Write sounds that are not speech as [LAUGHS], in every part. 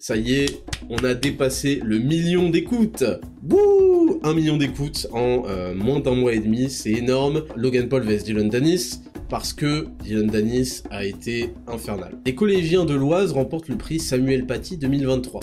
ça y est, on a dépassé le million d'écoutes. Wouh Un million d'écoutes en euh, moins d'un mois et demi, c'est énorme. Logan Paul vs Dylan Dennis, parce que Dylan Dennis a été infernal. Les collégiens de l'Oise remportent le prix Samuel Paty 2023.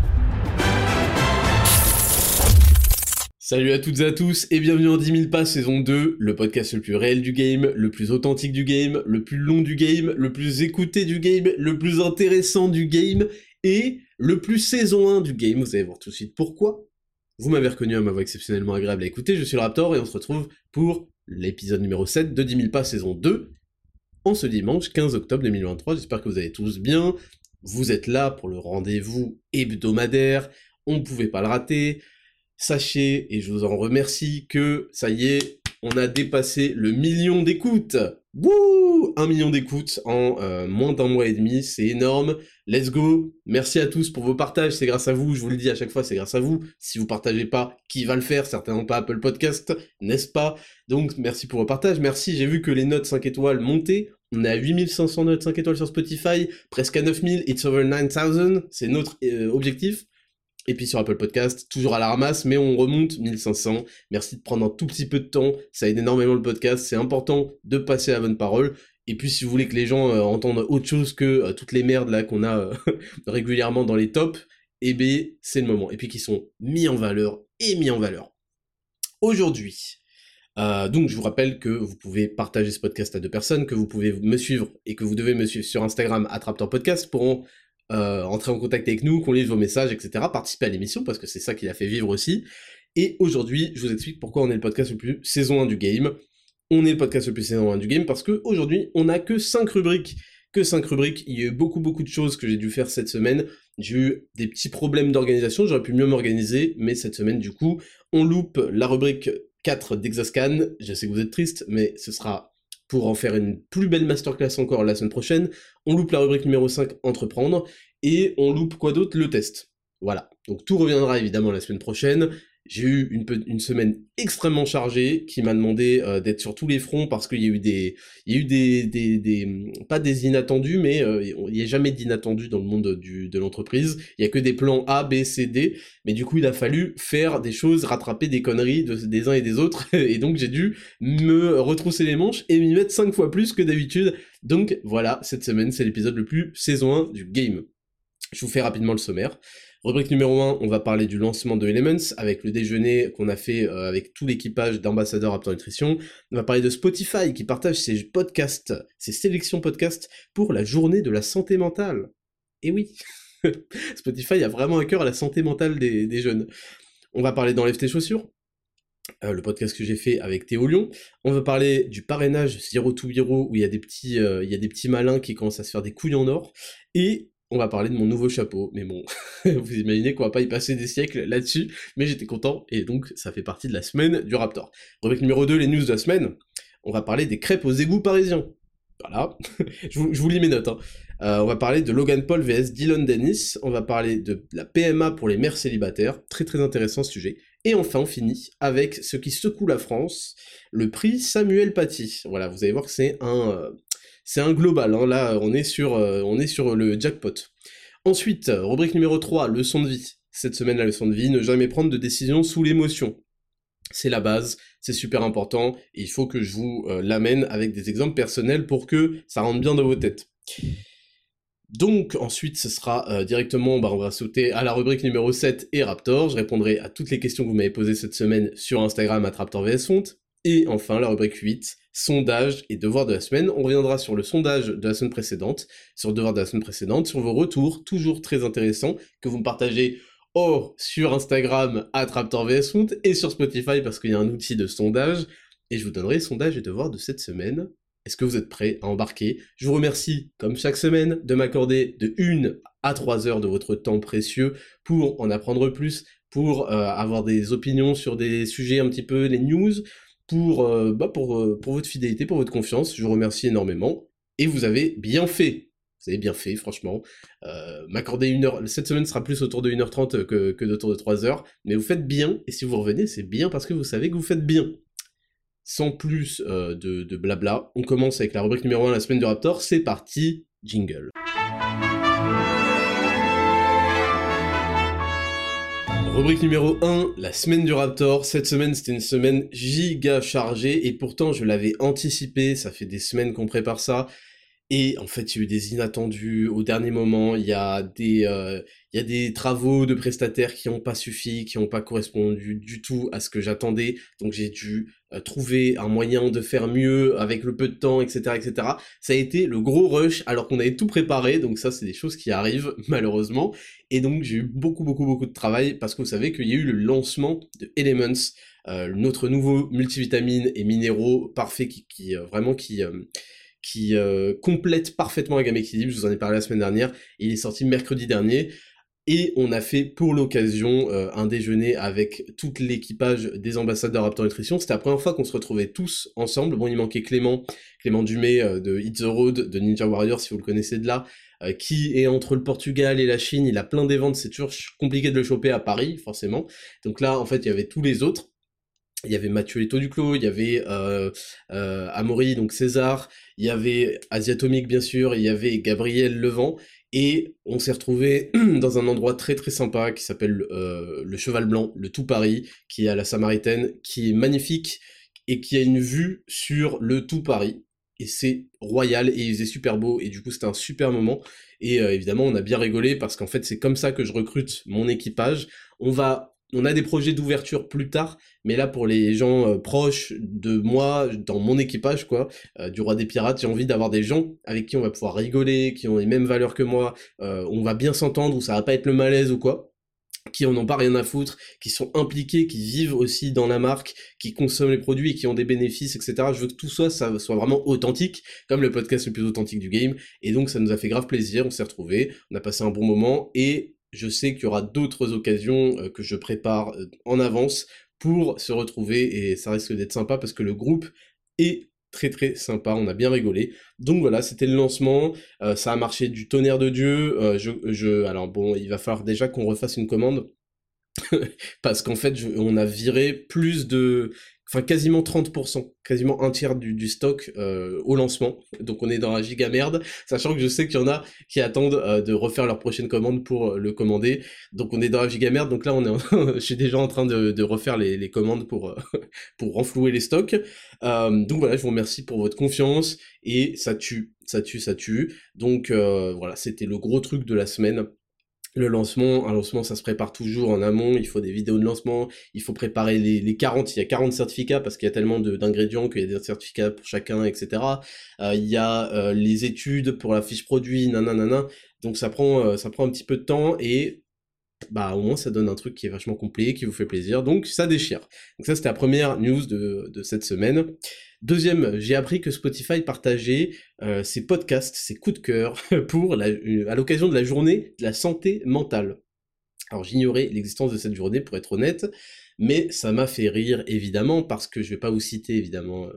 Salut à toutes et à tous et bienvenue en 10 000 pas saison 2, le podcast le plus réel du game, le plus authentique du game, le plus long du game, le plus écouté du game, le plus intéressant du game et le plus saison 1 du game. Vous allez voir tout de suite pourquoi. Vous m'avez reconnu à ma voix exceptionnellement agréable à écouter, je suis le Raptor et on se retrouve pour l'épisode numéro 7 de 10 000 pas saison 2 en ce dimanche 15 octobre 2023. J'espère que vous allez tous bien. Vous êtes là pour le rendez-vous hebdomadaire, on ne pouvait pas le rater. Sachez, et je vous en remercie, que ça y est, on a dépassé le million d'écoutes. Wouh Un million d'écoutes en euh, moins d'un mois et demi, c'est énorme. Let's go Merci à tous pour vos partages, c'est grâce à vous, je vous le dis à chaque fois, c'est grâce à vous. Si vous partagez pas, qui va le faire? Certainement pas Apple Podcast, n'est-ce pas? Donc merci pour vos partages, merci, j'ai vu que les notes 5 étoiles montaient. On est à 8500 notes 5 étoiles sur Spotify, presque à 9000, it's over 9000, c'est notre euh, objectif. Et puis sur Apple Podcast, toujours à la ramasse, mais on remonte 1500. Merci de prendre un tout petit peu de temps, ça aide énormément le podcast, c'est important de passer la bonne parole. Et puis si vous voulez que les gens euh, entendent autre chose que euh, toutes les merdes là qu'on a euh, [LAUGHS] régulièrement dans les tops, eh bien c'est le moment. Et puis qui sont mis en valeur et mis en valeur. Aujourd'hui, donc je vous rappelle que vous pouvez partager ce podcast à deux personnes, que vous pouvez me suivre et que vous devez me suivre sur Instagram Attraptor Podcast pour euh, entrer en contact avec nous, qu'on lise vos messages, etc. Participer à l'émission, parce que c'est ça qui l'a fait vivre aussi. Et aujourd'hui, je vous explique pourquoi on est le podcast le plus saison 1 du game. On est le podcast le plus saison 1 du game parce que aujourd'hui, on n'a que 5 rubriques. Que 5 rubriques. Il y a eu beaucoup, beaucoup de choses que j'ai dû faire cette semaine. J'ai eu des petits problèmes d'organisation, j'aurais pu mieux m'organiser, mais cette semaine, du coup, on loupe la rubrique 4 d'Exascan. Je sais que vous êtes triste, mais ce sera pour en faire une plus belle masterclass encore la semaine prochaine. On loupe la rubrique numéro 5, entreprendre, et on loupe quoi d'autre? Le test. Voilà. Donc tout reviendra évidemment la semaine prochaine. J'ai eu une, semaine extrêmement chargée qui m'a demandé euh, d'être sur tous les fronts parce qu'il y a eu des, il y a eu des, des, des pas des inattendus, mais euh, il n'y a jamais d'inattendus dans le monde de l'entreprise. Il y a que des plans A, B, C, D. Mais du coup, il a fallu faire des choses, rattraper des conneries de, des uns et des autres. [LAUGHS] et donc, j'ai dû me retrousser les manches et m'y mettre cinq fois plus que d'habitude. Donc voilà, cette semaine, c'est l'épisode le plus saison 1 du game. Je vous fais rapidement le sommaire. Rubrique numéro 1, on va parler du lancement de Elements avec le déjeuner qu'on a fait euh, avec tout l'équipage d'ambassadeurs Aptor Nutrition. On va parler de Spotify qui partage ses podcasts, ses sélections podcasts pour la journée de la santé mentale. Et oui, [LAUGHS] Spotify a vraiment un cœur à la santé mentale des, jeunes. On va parler d'Enlève tes chaussures, euh, le podcast que j'ai fait avec Théo Lyon. On va parler du parrainage Zero to Hero où il y a des petits, euh, il y a des petits malins qui commencent à se faire des couilles en or. Et on va parler de mon nouveau chapeau, mais bon, [LAUGHS] vous imaginez qu'on va pas y passer des siècles là-dessus, mais j'étais content, et donc ça fait partie de la semaine du Raptor. Rubrique numéro 2, les news de la semaine, on va parler des crêpes aux égouts parisiens. Voilà, [LAUGHS] je, vous, lis mes notes. Hein. Euh, on va parler de Logan Paul vs Dylan Dennis, on va parler de la PMA pour les mères célibataires, très très intéressant sujet. Et enfin, on finit avec ce qui secoue la France, le prix Samuel Paty. Voilà, vous allez voir que c'est un, euh, c'est un global, hein. là on est, sur, euh, on est sur le jackpot. Ensuite, rubrique numéro 3, leçon de vie. Cette semaine, la leçon de vie, ne jamais prendre de décision sous l'émotion. C'est la base, c'est super important, et il faut que je vous euh, l'amène avec des exemples personnels pour que ça rentre bien dans vos têtes. Donc ensuite ce sera euh, directement, bah, on va sauter à la rubrique numéro 7 et Raptor, je répondrai à toutes les questions que vous m'avez posées cette semaine sur Instagram à Raptor vs et enfin, la rubrique 8, sondage et devoir de la semaine. On reviendra sur le sondage de la semaine précédente, sur le devoir de la semaine précédente, sur vos retours, toujours très intéressants, que vous me partagez oh, sur Instagram, à et sur Spotify, parce qu'il y a un outil de sondage. Et je vous donnerai sondage et devoir de cette semaine. Est-ce que vous êtes prêts à embarquer? Je vous remercie, comme chaque semaine, de m'accorder de 1 à 3 heures de votre temps précieux pour en apprendre plus, pour euh, avoir des opinions sur des sujets un petit peu, les news, pour, bah pour, pour votre fidélité, pour votre confiance. Je vous remercie énormément. Et vous avez bien fait. Vous avez bien fait, franchement. M'accorder une heure, cette semaine sera plus autour de 1h30 que, que de 3h, mais vous faites bien, et si vous revenez, c'est bien parce que vous savez que vous faites bien. Sans plus de, de blabla, on commence avec la rubrique numéro 1 la semaine du Raptor, c'est parti, jingle. Rubrique numéro 1, la semaine du Raptor. Cette semaine, c'était une semaine giga chargée et pourtant je l'avais anticipé, ça fait des semaines qu'on prépare ça. Et en fait, il y a eu des inattendus au dernier moment. Il y a des, euh, travaux de prestataires qui n'ont pas suffi, qui n'ont pas correspondu du tout à ce que j'attendais. Donc j'ai dû euh, trouver un moyen de faire mieux avec le peu de temps, etc., etc. Ça a été le gros rush alors qu'on avait tout préparé. Donc ça, c'est des choses qui arrivent [LAUGHS] malheureusement. Et donc j'ai eu beaucoup, beaucoup, beaucoup de travail parce que vous savez qu'il y a eu le lancement de Elements, euh, notre nouveau multivitamine et minéraux parfait qui, qui vraiment qui qui euh, complète parfaitement la gamme équilibre, je vous en ai parlé la semaine dernière, il est sorti mercredi dernier, et on a fait pour l'occasion euh, un déjeuner avec tout l'équipage des ambassadeurs Raptor Nutrition. C'était la première fois qu'on se retrouvait tous ensemble. Bon, il manquait Clément, Clément Dumay euh, de Hit the Road, de Ninja Warrior, si vous le connaissez de là, qui est entre le Portugal et la Chine. Il a plein d'événements, c'est toujours compliqué de le choper à Paris, forcément. Donc là, en fait, il y avait tous les autres il y avait Mathieu Leto Duclos, il y avait euh, euh, Amaury, donc César, il y avait Asiatomique bien sûr, il y avait Gabriel Levent, et on s'est retrouvé [CLEARS THROAT] dans un endroit très très sympa qui s'appelle euh, le Cheval Blanc, le Tout Paris, qui est à la Samaritaine, qui est magnifique et qui a une vue sur le Tout Paris. Et c'est royal et il faisait super beau et du coup c'était un super moment et euh, évidemment on a bien rigolé parce qu'en fait c'est comme ça que je recrute mon équipage. On va on a des projets d'ouverture plus tard, mais là pour les gens euh, proches de moi, dans mon équipage quoi, euh, du roi des pirates, j'ai envie d'avoir des gens avec qui on va pouvoir rigoler, qui ont les mêmes valeurs que moi, on va bien s'entendre, où ça va pas être le malaise ou quoi qui en ont pas rien à foutre, qui sont impliqués, qui vivent aussi dans la marque, qui consomment les produits et qui ont des bénéfices, etc. Je veux que tout ça, soit vraiment authentique, comme le podcast le plus authentique du game. Et donc ça nous a fait grave plaisir, on s'est retrouvés, on a passé un bon moment et je sais qu'il y aura d'autres occasions euh, que je prépare euh, en avance pour se retrouver et ça risque d'être sympa parce que le groupe est très très sympa, on a bien rigolé. Donc voilà, c'était le lancement, euh, ça a marché du tonnerre de Dieu. je, je, alors bon, il va falloir déjà qu'on refasse une commande [LAUGHS] parce qu'en fait, on a viré plus de, enfin quasiment 30%, quasiment un tiers du, stock euh, au lancement. Donc on est dans la giga merde, sachant que je sais qu'il y en a qui attendent euh, de refaire leur prochaine commande pour euh, le commander. Donc on est dans la giga merde. Donc là on est, [LAUGHS] je suis déjà en train de, refaire les, commandes pour [LAUGHS] pour renflouer les stocks. donc voilà, je vous remercie pour votre confiance et ça tue, ça tue, ça tue. Donc voilà, c'était le gros truc de la semaine le lancement, un lancement ça se prépare toujours en amont, il faut des vidéos de lancement, il faut préparer les, les 40, il y a 40 certificats parce qu'il y a tellement d'ingrédients qu'il y a des certificats pour chacun, etc. Euh, il y a euh, les études pour la fiche produit, nanana, donc ça prend, euh, ça prend un petit peu de temps et bah au moins ça donne un truc qui est vachement complet, qui vous fait plaisir, donc ça déchire. Donc ça c'était la première news de, de cette semaine. Deuxième, j'ai appris que Spotify partageait euh, ses podcasts, ses coups de cœur [LAUGHS] pour euh, à l'occasion de la journée de la santé mentale. Alors j'ignorais l'existence de cette journée pour être honnête, mais ça m'a fait rire évidemment parce que je vais pas vous citer évidemment euh,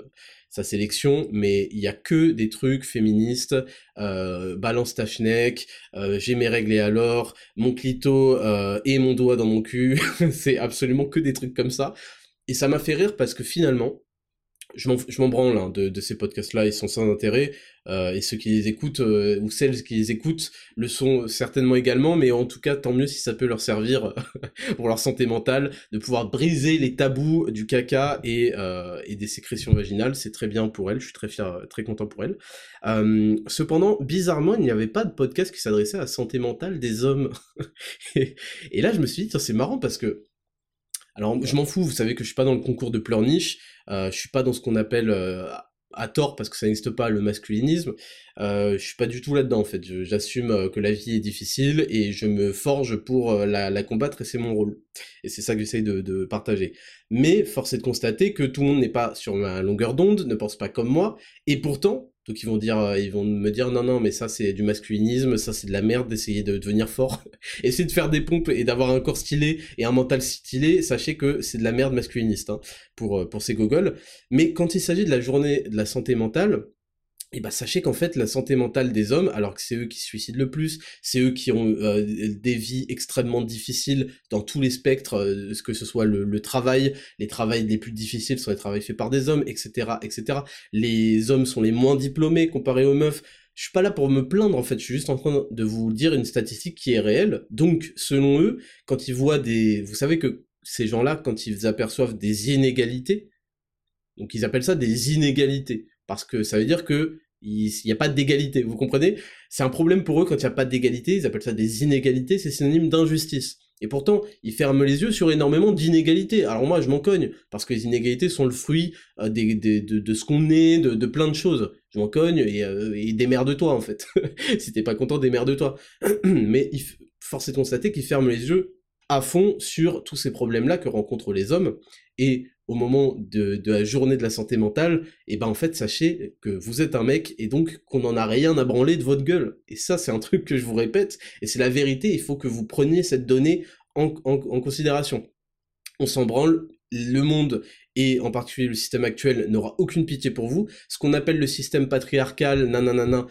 sa sélection, mais il y a que des trucs féministes, euh, balance ta j'ai mes règles et alors, mon clito et mon doigt dans mon cul, [LAUGHS] c'est absolument que des trucs comme ça. Et ça m'a fait rire parce que finalement, je m'en branle hein, de, ces podcasts-là, ils sont sans intérêt, euh, et ceux qui les écoutent, euh, ou celles qui les écoutent, le sont certainement également, mais en tout cas, tant mieux si ça peut leur servir [LAUGHS] pour leur santé mentale, de pouvoir briser les tabous du caca et, euh, et des sécrétions vaginales, c'est très bien pour elles, je suis très fier, très content pour elles. cependant, bizarrement, il n'y avait pas de podcast qui s'adressait à la santé mentale des hommes. [LAUGHS] et, et là, je me suis dit, c'est marrant parce que alors, je m'en fous, vous savez que je suis pas dans le concours de pleurniche, euh, je suis pas dans ce qu'on appelle euh, à tort parce que ça n'existe pas le masculinisme. Euh, je suis pas du tout là-dedans en fait. J'assume euh, que la vie est difficile et je me forge pour euh, la, combattre et c'est mon rôle. Et c'est ça que j'essaye de, de, partager. Mais force est de constater que tout le monde n'est pas sur ma longueur d'onde, ne pense pas comme moi, et pourtant Donc ils vont dire, euh, ils vont me dire non non mais ça c'est du masculinisme, ça c'est de la merde d'essayer de devenir fort, [LAUGHS] essayer de faire des pompes et d'avoir un corps stylé et un mental stylé, sachez que c'est de la merde masculiniste hein, pour euh, pour ces gogoles. Mais quand il s'agit de la journée de la santé mentale, et bah sachez qu'en fait la santé mentale des hommes, alors que c'est eux qui se suicident le plus, c'est eux qui ont euh, des vies extrêmement difficiles dans tous les spectres, euh, que ce soit le, travail, les travails les plus difficiles sont les travails faits par des hommes, etc., etc. Les hommes sont les moins diplômés comparés aux meufs. Je suis pas là pour me plaindre en fait, je suis juste en train de vous dire une statistique qui est réelle. Donc selon eux, quand ils voient des, vous savez que ces gens-là, quand ils aperçoivent des inégalités, donc ils appellent ça des inégalités parce que ça veut dire que il n'y a pas d'égalité, vous comprenez? C'est un problème pour eux quand il n'y a pas d'égalité, ils appellent ça des inégalités, c'est synonyme d'injustice. Et pourtant, ils ferment les yeux sur énormément d'inégalités. Alors moi, je m'en cogne, parce que les inégalités sont le fruit euh, de, ce qu'on est, de, plein de choses. Je m'en cogne et, euh, et démerde-toi, en fait. [LAUGHS] si t'es pas content, démerde-toi. [CLEARS THROAT] Mais il, force est de constater qu'ils ferment les yeux à fond sur tous ces problèmes-là que rencontrent les hommes. Et au moment de, la journée de la santé mentale, et eh ben en fait sachez que vous êtes un mec et donc qu'on n'en a rien à branler de votre gueule. Et ça c'est un truc que je vous répète et c'est la vérité. Il faut que vous preniez cette donnée en, considération. On s'en branle. Le monde et en particulier le système actuel n'aura aucune pitié pour vous. Ce qu'on appelle le système patriarcal, nananana,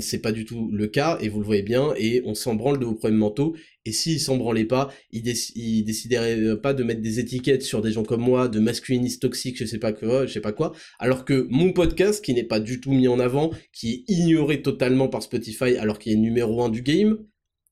c'est pas du tout le cas, et vous le voyez bien, et on s'en branle de vos problèmes mentaux, et s'ils s'en branlaient pas, ils, décideraient pas de mettre des étiquettes sur des gens comme moi, de masculinistes toxiques, je sais pas quoi, je sais pas quoi, alors que mon podcast, qui n'est pas du tout mis en avant, qui est ignoré totalement par Spotify, alors qu'il est numéro un du game,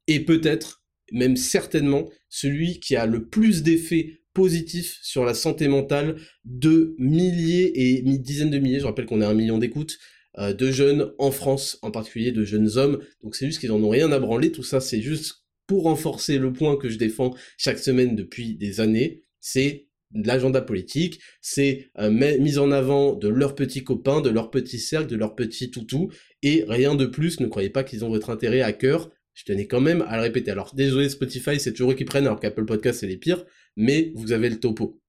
est peut-être, même certainement, celui qui a le plus d'effets positifs sur la santé mentale de milliers et dizaines de milliers, je rappelle qu'on a un million d'écoutes, euh, de jeunes en France, en particulier de jeunes hommes. Donc c'est juste qu'ils en ont rien à branler. Tout ça, c'est juste pour renforcer le point que je défends chaque semaine depuis des années. C'est l'agenda politique, c'est euh, mise en avant de leurs petits copains, de leurs petits cercles, de leurs petits toutous, et rien de plus, ne croyez pas qu'ils ont votre intérêt à cœur, je tenais quand même à le répéter. Alors désolé Spotify, c'est toujours eux qui prennent, alors qu'Apple Podcast c'est les pires, mais vous avez le topo.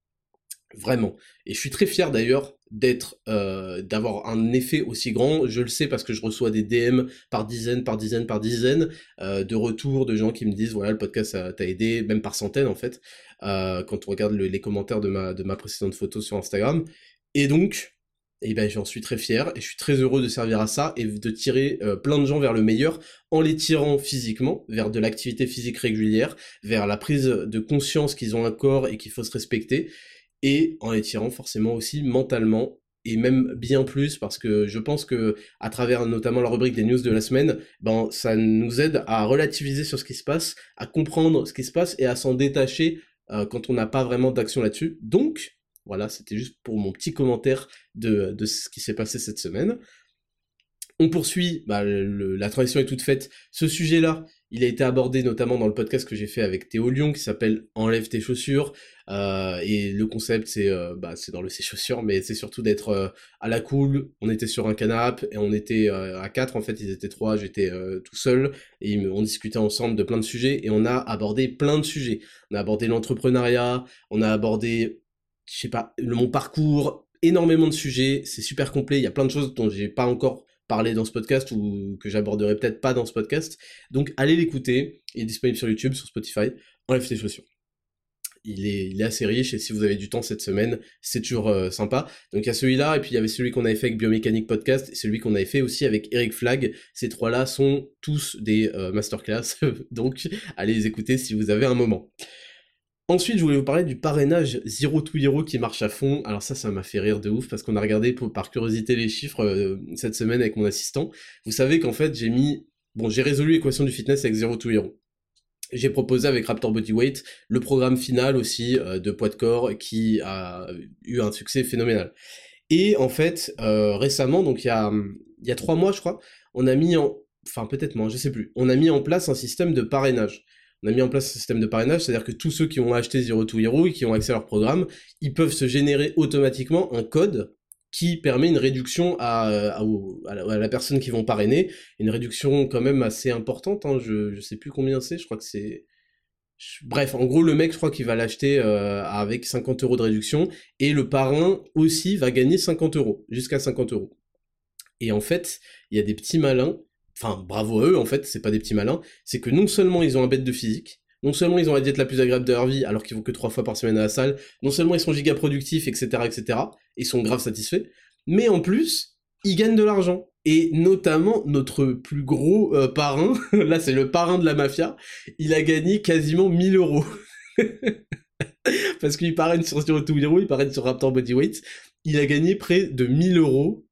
Vraiment. Et je suis très fier d'ailleurs d'être, euh, d'avoir un effet aussi grand. Je le sais parce que je reçois des DM par dizaines, par dizaines, par dizaines euh, de retours de gens qui me disent voilà le podcast t'a aidé, même par centaines en fait. Euh, quand on regarde les commentaires de ma de ma précédente photo sur Instagram. Et donc, eh ben j'en suis très fier et je suis très heureux de servir à ça et de tirer plein de gens vers le meilleur en les tirant physiquement vers de l'activité physique régulière, vers la prise de conscience qu'ils ont un corps et qu'il faut se respecter et en les tirant forcément aussi mentalement et même bien plus parce que je pense que à travers notamment la rubrique des news de la semaine, ben ça nous aide à relativiser sur ce qui se passe, à comprendre ce qui se passe et à s'en détacher euh, quand on n'a pas vraiment d'action là-dessus. Donc voilà, c'était juste pour mon petit commentaire de, de ce qui s'est passé cette semaine. On poursuit, bah, la transition est toute faite. Ce sujet-là, il a été abordé notamment dans le podcast que j'ai fait avec Théo Lyon qui s'appelle Enlève tes chaussures. Euh, et le concept, c'est euh, bah, c'est dans le ses chaussures, mais c'est surtout d'être euh, à la cool. On était sur un canapé et on était à quatre en fait. Ils étaient trois, j'étais tout seul et on discutait ensemble de plein de sujets et on a abordé plein de sujets. On a abordé l'entrepreneuriat, on a abordé, je sais pas, mon parcours, énormément de sujets. C'est super complet. Il y a plein de choses dont j'ai pas encore parler dans ce podcast ou que j'aborderai peut-être pas dans ce podcast. Donc allez l'écouter, il est disponible sur YouTube, sur Spotify, enlève tes chaussures. Il est, il est assez riche et si vous avez du temps cette semaine, c'est toujours euh, sympa. Donc il y a celui-là et puis il y avait celui qu'on avait fait avec Biomécanique Podcast et celui qu'on avait fait aussi avec Eric Flag. Ces trois-là sont tous des euh, masterclass, [LAUGHS] donc allez les écouter si vous avez un moment. Ensuite, je voulais vous parler du parrainage Zero to Hero qui marche à fond. Alors ça, ça m'a fait rire de ouf parce qu'on a regardé par curiosité les chiffres euh, cette semaine avec mon assistant. Vous savez qu'en fait, j'ai mis... Bon, j'ai résolu l'équation du fitness avec Zero to Hero. J'ai proposé avec Raptor Bodyweight le programme final aussi euh, de poids de corps qui a eu un succès phénoménal. Et en fait, euh, récemment, donc il y a, il y a trois mois, je crois, on a mis en... Enfin, peut-être moins, je sais plus. On a mis en place un système de parrainage on a mis en place un système de parrainage, c'est-à-dire que tous ceux qui ont acheté Zero to Hero et qui ont accès à leur programme, ils peuvent se générer automatiquement un code qui permet une réduction à, la, personne qui vont parrainer, une réduction quand même assez importante, hein, je, je sais plus combien c'est, je crois que c'est... Bref, en gros, le mec, je crois qu'il va l'acheter euh, avec 50 euros de réduction, et le parrain aussi va gagner 50 euros, jusqu'à 50 euros. Et en fait, il y a des petits malins, enfin bravo à eux en fait, c'est pas des petits malins, c'est que non seulement ils ont un bête de physique, non seulement ils ont la diète la plus agréable de leur vie alors qu'ils vont que trois fois par semaine à la salle, non seulement ils sont giga productifs, etc., etc., ils sont grave satisfaits, mais en plus, ils gagnent de l'argent. Et notamment, notre plus gros euh, parrain, [LAUGHS] là c'est le parrain de la mafia, il a gagné quasiment 1000 euros. [LAUGHS] Parce qu'il parraine sur to Hero, il parraine sur Raptor Bodyweight, il a gagné près de 1000 euros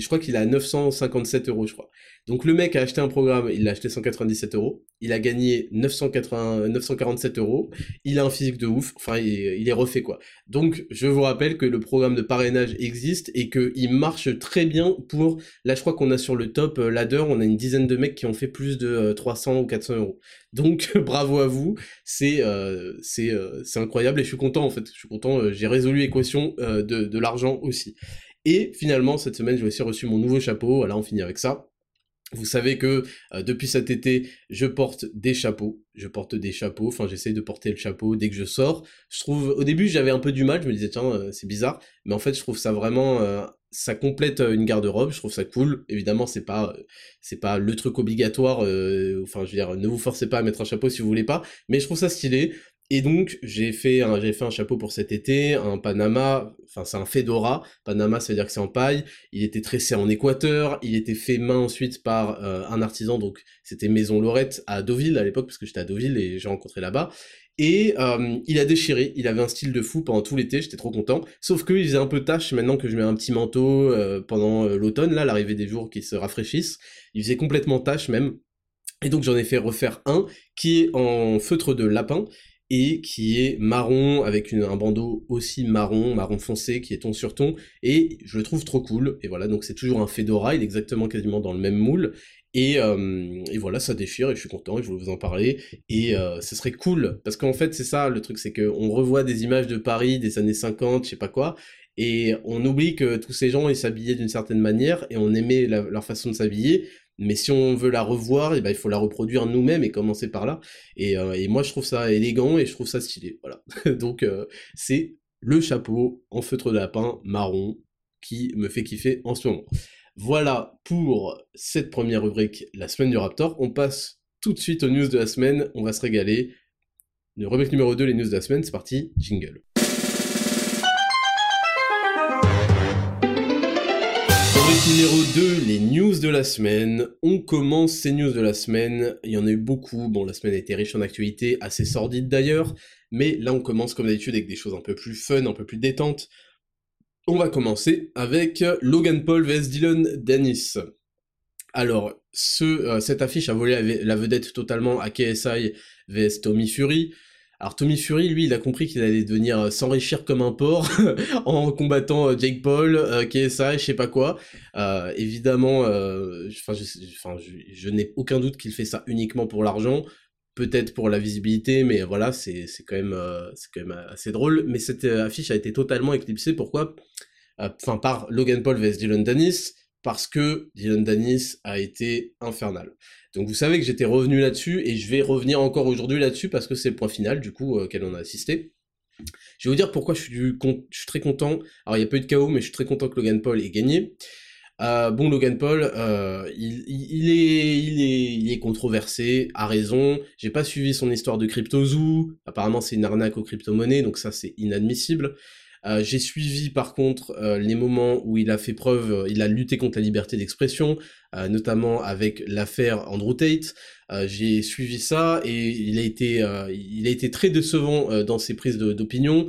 je crois qu'il a 957 euros, je crois. Donc le mec a acheté un programme, il l'a acheté 197 euros, il a gagné 980, 947 euros, il a un physique de ouf, enfin il, est refait quoi. Donc je vous rappelle que le programme de parrainage existe et qu'il marche très bien pour, là je crois qu'on a sur le top euh, ladder, on a une dizaine de mecs qui ont fait plus de 300 euh, ou 400 euros. Donc [LAUGHS] bravo à vous, c'est euh, c'est incroyable et je suis content en fait, je suis content, j'ai résolu l'équation de l'argent aussi. Et finalement, cette semaine, j'ai aussi reçu mon nouveau chapeau. Voilà, on finit avec ça. Vous savez que euh, depuis cet été, je porte des chapeaux. Je porte des chapeaux. Enfin, j'essaye de porter le chapeau dès que je sors. Je trouve, au début, j'avais un peu du mal. Je me disais tiens, euh, c'est bizarre. Mais en fait, je trouve ça vraiment, euh, ça complète une garde-robe. Je trouve ça cool. Évidemment, c'est pas, pas le truc obligatoire. enfin, je veux dire, ne vous forcez pas à mettre un chapeau si vous voulez pas. Mais je trouve ça stylé. Et donc, j'ai fait, un, j'ai fait un chapeau pour cet été, un Panama, enfin c'est un Fedora, Panama ça veut dire que c'est en paille, il était tressé en Équateur, il était fait main ensuite par euh, un artisan, donc c'était Maison Lorette à Deauville à l'époque, parce que j'étais à Deauville et j'ai rencontré là-bas, et euh, il a déchiré, il avait un style de fou pendant tout l'été, j'étais trop content, sauf qu'il faisait un peu tâche maintenant que je mets un petit manteau euh, pendant l'automne, là, l'arrivée des jours qui se rafraîchissent, il faisait complètement tâche même, et donc j'en ai fait refaire un qui est en feutre de lapin et qui est marron avec un bandeau aussi marron, marron foncé qui est ton sur ton. Et je le trouve trop cool. Et voilà donc c'est toujours un fedora, il est exactement quasiment dans le même moule. Et, euh, voilà ça déchire et je suis content et je voulais vous en parler. Et euh, ce serait cool. Parce qu'en fait c'est ça le truc c'est que on revoit des images de Paris des années 50 je sais pas quoi. Et on oublie que tous ces gens ils s'habillaient d'une certaine manière et on aimait leur façon de s'habiller mais si on veut la revoir, eh ben, il faut la reproduire nous-mêmes et commencer par là. Et, euh, et, moi, je trouve ça élégant et je trouve ça stylé. Voilà. [LAUGHS] Donc, euh, c'est le chapeau en feutre de lapin marron qui me fait kiffer en ce moment. Voilà pour cette première rubrique, la semaine du Raptor. On passe tout de suite aux news de la semaine. On va se régaler. Le rubrique numéro 2, les news de la semaine, c'est parti, jingle. Numéro 2, les news de la semaine. On commence ces news de la semaine. Il y en a eu beaucoup. Bon, la semaine a été riche en actualités, assez sordide d'ailleurs. Mais là, on commence comme d'habitude avec des choses un peu plus fun, un peu plus détentes. On va commencer avec Logan Paul vs Dylan Dennis. Alors, ce, euh, cette affiche a volé la vedette totalement à KSI vs Tommy Fury. Alors Tommy Fury, lui, il a compris qu'il allait devenir euh, s'enrichir comme un porc [LAUGHS] en combattant euh, Jake Paul, euh, KSI, je sais pas quoi. Euh, évidemment, je, n'ai aucun doute qu'il fait ça uniquement pour l'argent, peut-être pour la visibilité, mais voilà, c'est quand même quand même assez drôle. Mais cette affiche a été totalement éclipsée. Pourquoi? Enfin, par Logan Paul vs Dylan Dennis, parce que Dylan Dennis a été infernal. Donc vous savez que j'étais revenu là-dessus et je vais revenir encore aujourd'hui là-dessus parce que c'est le point final du coup auquel on a assisté. Je vais vous dire pourquoi je suis, très content. Alors il n'y a pas eu de chaos mais je suis très content que Logan Paul ait gagné. Euh, bon, Logan Paul, euh, il, est, controversé, a raison. J'ai pas suivi son histoire de CryptoZoo. Apparemment, c'est une arnaque aux crypto-monnaies, donc ça, c'est inadmissible. Euh, j'ai suivi par contre euh, les moments où il a fait preuve, euh, il a lutté contre la liberté d'expression, notamment avec l'affaire Andrew Tate. j'ai suivi ça et il a été, il a été très décevant dans ses prises d'opinion.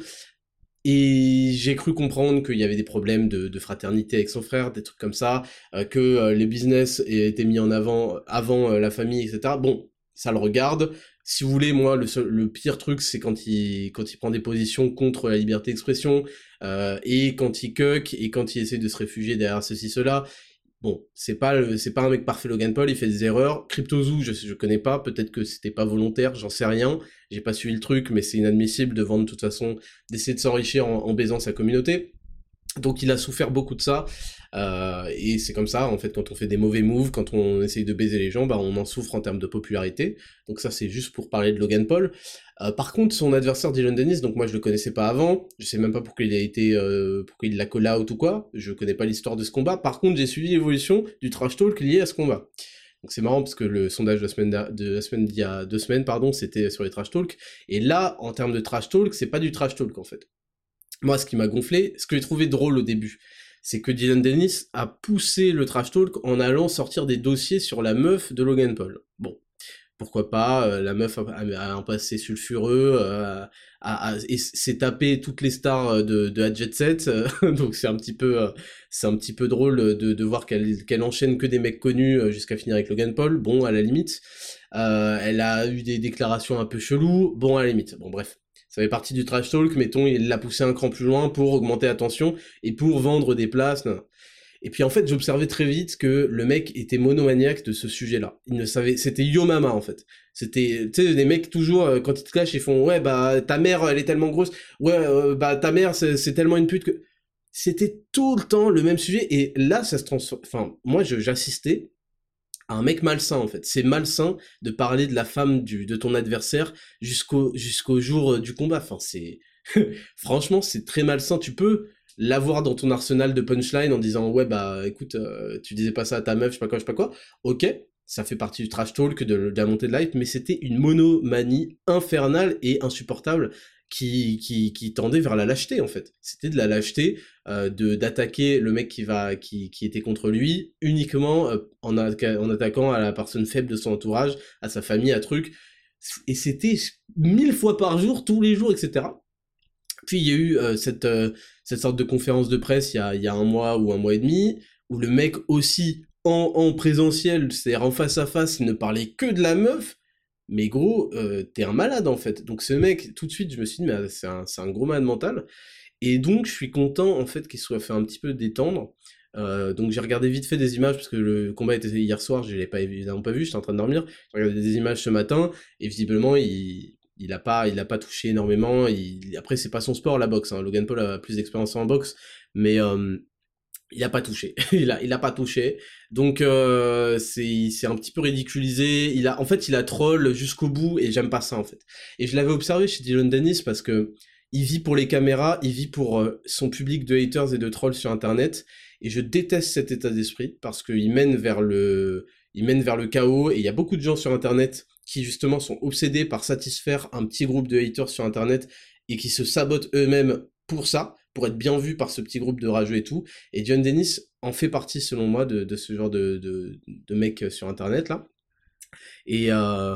Et j'ai cru comprendre qu'il y avait des problèmes de, fraternité avec son frère, des trucs comme ça, que les business étaient mis en avant avant la famille, etc. Bon, ça le regarde. Si vous voulez, moi, le, pire truc, c'est quand il, quand il prend des positions contre la liberté d'expression, euh, et quand il cuck, et quand il essaie de se réfugier derrière ceci, cela. Bon, c'est pas, c'est pas un mec parfait, Logan Paul, il fait des erreurs. CryptoZoo, je, je connais pas, peut-être que c'était pas volontaire, j'en sais rien. J'ai pas suivi le truc, mais c'est inadmissible de vendre de toute façon, d'essayer de s'enrichir en, baisant sa communauté. Donc il a souffert beaucoup de ça, euh, et c'est comme ça, en fait, quand on fait des mauvais moves, quand on essaye de baiser les gens, bah, on en souffre en termes de popularité. Donc ça, c'est juste pour parler de Logan Paul. Euh, par contre, son adversaire Dylan Dennis, donc moi je le connaissais pas avant, je sais même pas pourquoi il a été, euh, pourquoi il l'a call out ou quoi, je connais pas l'histoire de ce combat. Par contre, j'ai suivi l'évolution du trash talk lié à ce combat. Donc c'est marrant parce que le sondage de la semaine, de la semaine d'il y a deux semaines, pardon, c'était sur les trash talk. Et là, en termes de trash talk, c'est pas du trash talk en fait. Moi, ce qui m'a gonflé, ce que j'ai trouvé drôle au début, c'est que Dylan Dennis a poussé le trash talk en allant sortir des dossiers sur la meuf de Logan Paul. Bon, pourquoi pas, euh, la meuf a, un passé sulfureux, euh, et s'est tapé toutes les stars euh, de, de la Jet Set, [LAUGHS] donc c'est un petit peu, un petit peu drôle de, de voir qu'elle qu'elle enchaîne que des mecs connus jusqu'à finir avec Logan Paul, bon, à la limite. elle a eu des déclarations un peu cheloues, bon, à la limite. Bon, bref ça fait partie du trash talk, mettons, il l'a poussé un cran plus loin pour augmenter l'attention et pour vendre des places. Et puis en fait, j'observais très vite que le mec était monomaniaque de ce sujet-là. Il ne savait, c'était Yo Mama en fait. C'était, tu sais, des mecs toujours euh, quand ils te clashent, ils font ouais bah ta mère elle est tellement grosse, ouais euh, bah ta mère c'est tellement une pute que c'était tout le temps le même sujet et là ça se transforme. Enfin moi j'assistais un mec malsain en fait. C'est malsain de parler de la femme de ton adversaire jusqu'au jour euh, du combat. Enfin c'est [LAUGHS] franchement c'est très malsain. Tu peux l'avoir dans ton arsenal de punchline en disant ouais bah écoute euh, tu disais pas ça à ta meuf je sais pas quoi je sais pas quoi. Ok ça fait partie du trash talk de, de la montée de life mais c'était une monomanie infernale et insupportable qui, qui, qui tendait vers la lâcheté en fait. C'était de la lâcheté euh, de d'attaquer le mec qui va qui, qui était contre lui uniquement euh, en, en attaquant à la personne faible de son entourage, à sa famille, à truc. Et c'était mille fois par jour, tous les jours, etc. Puis il y a eu euh, cette, cette sorte de conférence de presse il y, a, il y a un mois ou un mois et demi, où le mec aussi en, en présentiel, c'est-à-dire en face à face, ne parlait que de la meuf, mais gros, euh, t'es un malade en fait. Donc ce mec, tout de suite, je me suis dit, mais c'est un, un, gros malade mental. Et donc je suis content en fait qu'il soit fait un petit peu détendre. Euh, donc j'ai regardé vite fait des images parce que le combat était hier soir, je l'ai pas évidemment pas vu, j'étais en train de dormir. J'ai regardé des images ce matin et visiblement il il a pas il a pas touché énormément. Il, après c'est pas son sport la boxe. Hein. Logan Paul a plus d'expérience en boxe, mais euh, il a pas touché. [LAUGHS] il a, il a pas touché. Donc euh, c'est, c'est un petit peu ridiculisé. Il a, en fait, il a troll jusqu'au bout et j'aime pas ça en fait. Et je l'avais observé chez Dylan Dennis parce que il vit pour les caméras, il vit pour euh, son public de haters et de trolls sur Internet. Et je déteste cet état d'esprit parce qu'il mène vers le, il mène vers le chaos. Et il y a beaucoup de gens sur Internet qui justement sont obsédés par satisfaire un petit groupe de haters sur Internet et qui se sabotent eux-mêmes pour ça pour être bien vu par ce petit groupe de rageux et tout. Et John Dennis en fait partie, selon moi, de, ce genre de, de, mec sur Internet, là. Et, euh,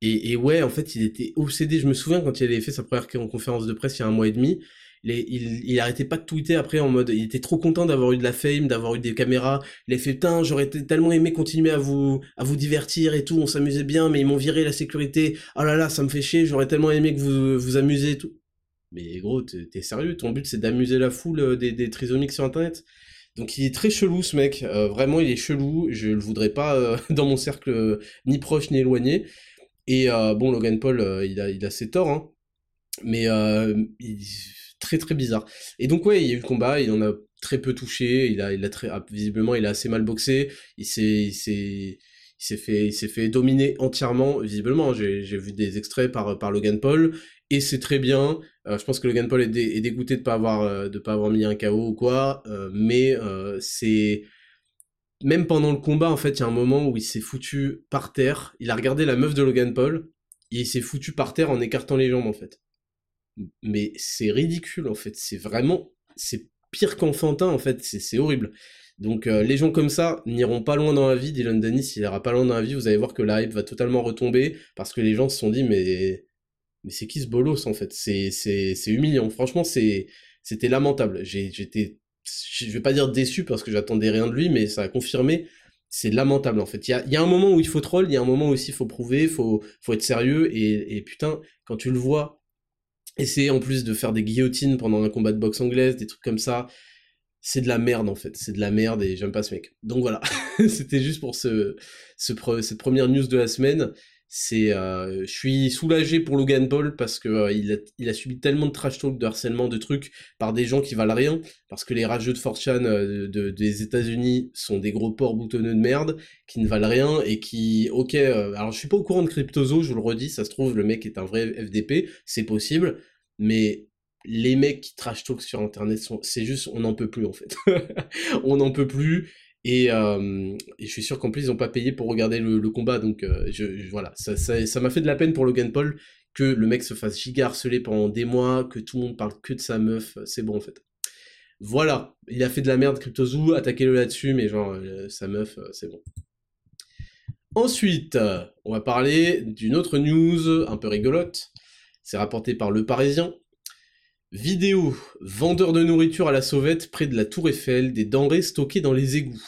et, ouais, en fait, il était obsédé. Je me souviens quand il avait fait sa première conférence de presse il y a un mois et demi, il, il, arrêtait pas de tweeter après en mode, il était trop content d'avoir eu de la fame, d'avoir eu des caméras. Il a fait, putain, j'aurais tellement aimé continuer à vous, à vous divertir et tout, on s'amusait bien, mais ils m'ont viré la sécurité. Oh là là, ça me fait chier, j'aurais tellement aimé que vous vous amusez et tout. Mais gros, t'es sérieux? Ton but c'est d'amuser la foule euh, des, des trisomiques sur internet? Donc il est très chelou ce mec, euh, vraiment il est chelou, je le voudrais pas euh, [LAUGHS] dans mon cercle ni proche ni éloigné. Et bon Logan Paul il, a, il a ses torts, hein, mais il très très bizarre. Et donc ouais il y a eu le combat, il en a très peu touché, il a, il a très, ah, visiblement il a assez mal boxé, il s'est, il s'est, fait, fait dominer entièrement, visiblement. J'ai, j'ai vu des extraits par, par Logan Paul et c'est très bien. Euh, je pense que Logan Paul est, dégoûté de pas avoir euh, pas avoir mis un KO ou quoi, euh, mais c'est même pendant le combat en fait, il y a un moment où il s'est foutu par terre. Il a regardé la meuf de Logan Paul et il s'est foutu par terre en écartant les jambes en fait. Mais c'est ridicule en fait. C'est vraiment c'est pire qu'enfantin en fait. C'est c'est horrible. Donc les gens comme ça n'iront pas loin dans la vie. Dylan Dennis, il ira pas loin dans la vie. Vous allez voir que la hype va totalement retomber parce que les gens se sont dit mais mais c'est qui ce bolos en fait? C'est c'est c'est humiliant. Franchement, c'est c'était lamentable. J'étais je vais pas dire déçu parce que j'attendais rien de lui, mais ça a confirmé. C'est lamentable en fait. Il y a, y a un moment où il faut troll, il y a un moment aussi il faut prouver, faut faut être sérieux et, et putain quand tu le vois essayer en plus de faire des guillotines pendant un combat de boxe anglaise, des trucs comme ça, c'est de la merde en fait, c'est de la merde et j'aime pas ce mec. Donc voilà, [LAUGHS] c'était juste pour ce, ce cette première news de la semaine c'est, euh, je suis soulagé pour Logan Paul parce que euh, il, a, il, a, subi tellement de trash talk, de harcèlement, de trucs par des gens qui valent rien, parce que les rageux de fortune euh, de, des États-Unis sont des gros porcs boutonneux de merde qui ne valent rien et qui, ok, alors je suis pas au courant de Cryptozo, je vous le redis, ça se trouve le mec est un vrai FDP, c'est possible, mais les mecs qui trash talk sur internet sont, c'est juste, on n'en peut plus en fait, [LAUGHS] on n'en peut plus. Et, euh, et, je suis sûr qu'en plus, ils n'ont pas payé pour regarder le, combat. Donc euh, voilà, ça m'a fait de la peine pour Logan Paul que le mec se fasse giga harceler pendant des mois, que tout le monde parle que de sa meuf. C'est bon en fait. Voilà, il a fait de la merde CryptoZoo, attaquez-le là-dessus, mais genre, euh, sa meuf, c'est bon. Ensuite, on va parler d'une autre news un peu rigolote. C'est rapporté par Le Parisien. Vidéo. Vendeur de nourriture à la sauvette près de la Tour Eiffel, des denrées stockées dans les égouts.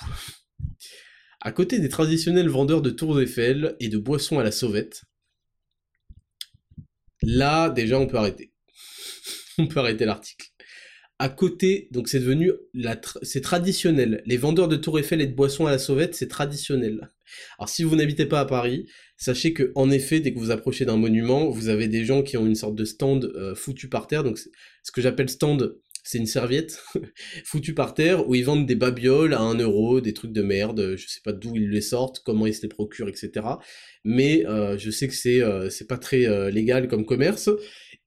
À côté des traditionnels vendeurs de Tour Eiffel et de boissons à la sauvette, là, déjà, on peut arrêter. [LAUGHS] on peut arrêter l'article. À côté, donc c'est devenu, la c'est traditionnel. Les vendeurs de Tour Eiffel et de boissons à la sauvette, c'est traditionnel. Alors si vous n'habitez pas à Paris, Sachez que en effet, dès que vous approchez d'un monument, vous avez des gens qui ont une sorte de stand euh, foutu par terre. Donc ce que j'appelle stand, c'est une serviette [LAUGHS] foutue par terre où ils vendent des babioles à 1 euro, des trucs de merde. Je sais pas d'où ils les sortent, comment ils se les procurent, etc. Mais euh, je sais que c'est euh, c'est pas très légal comme commerce.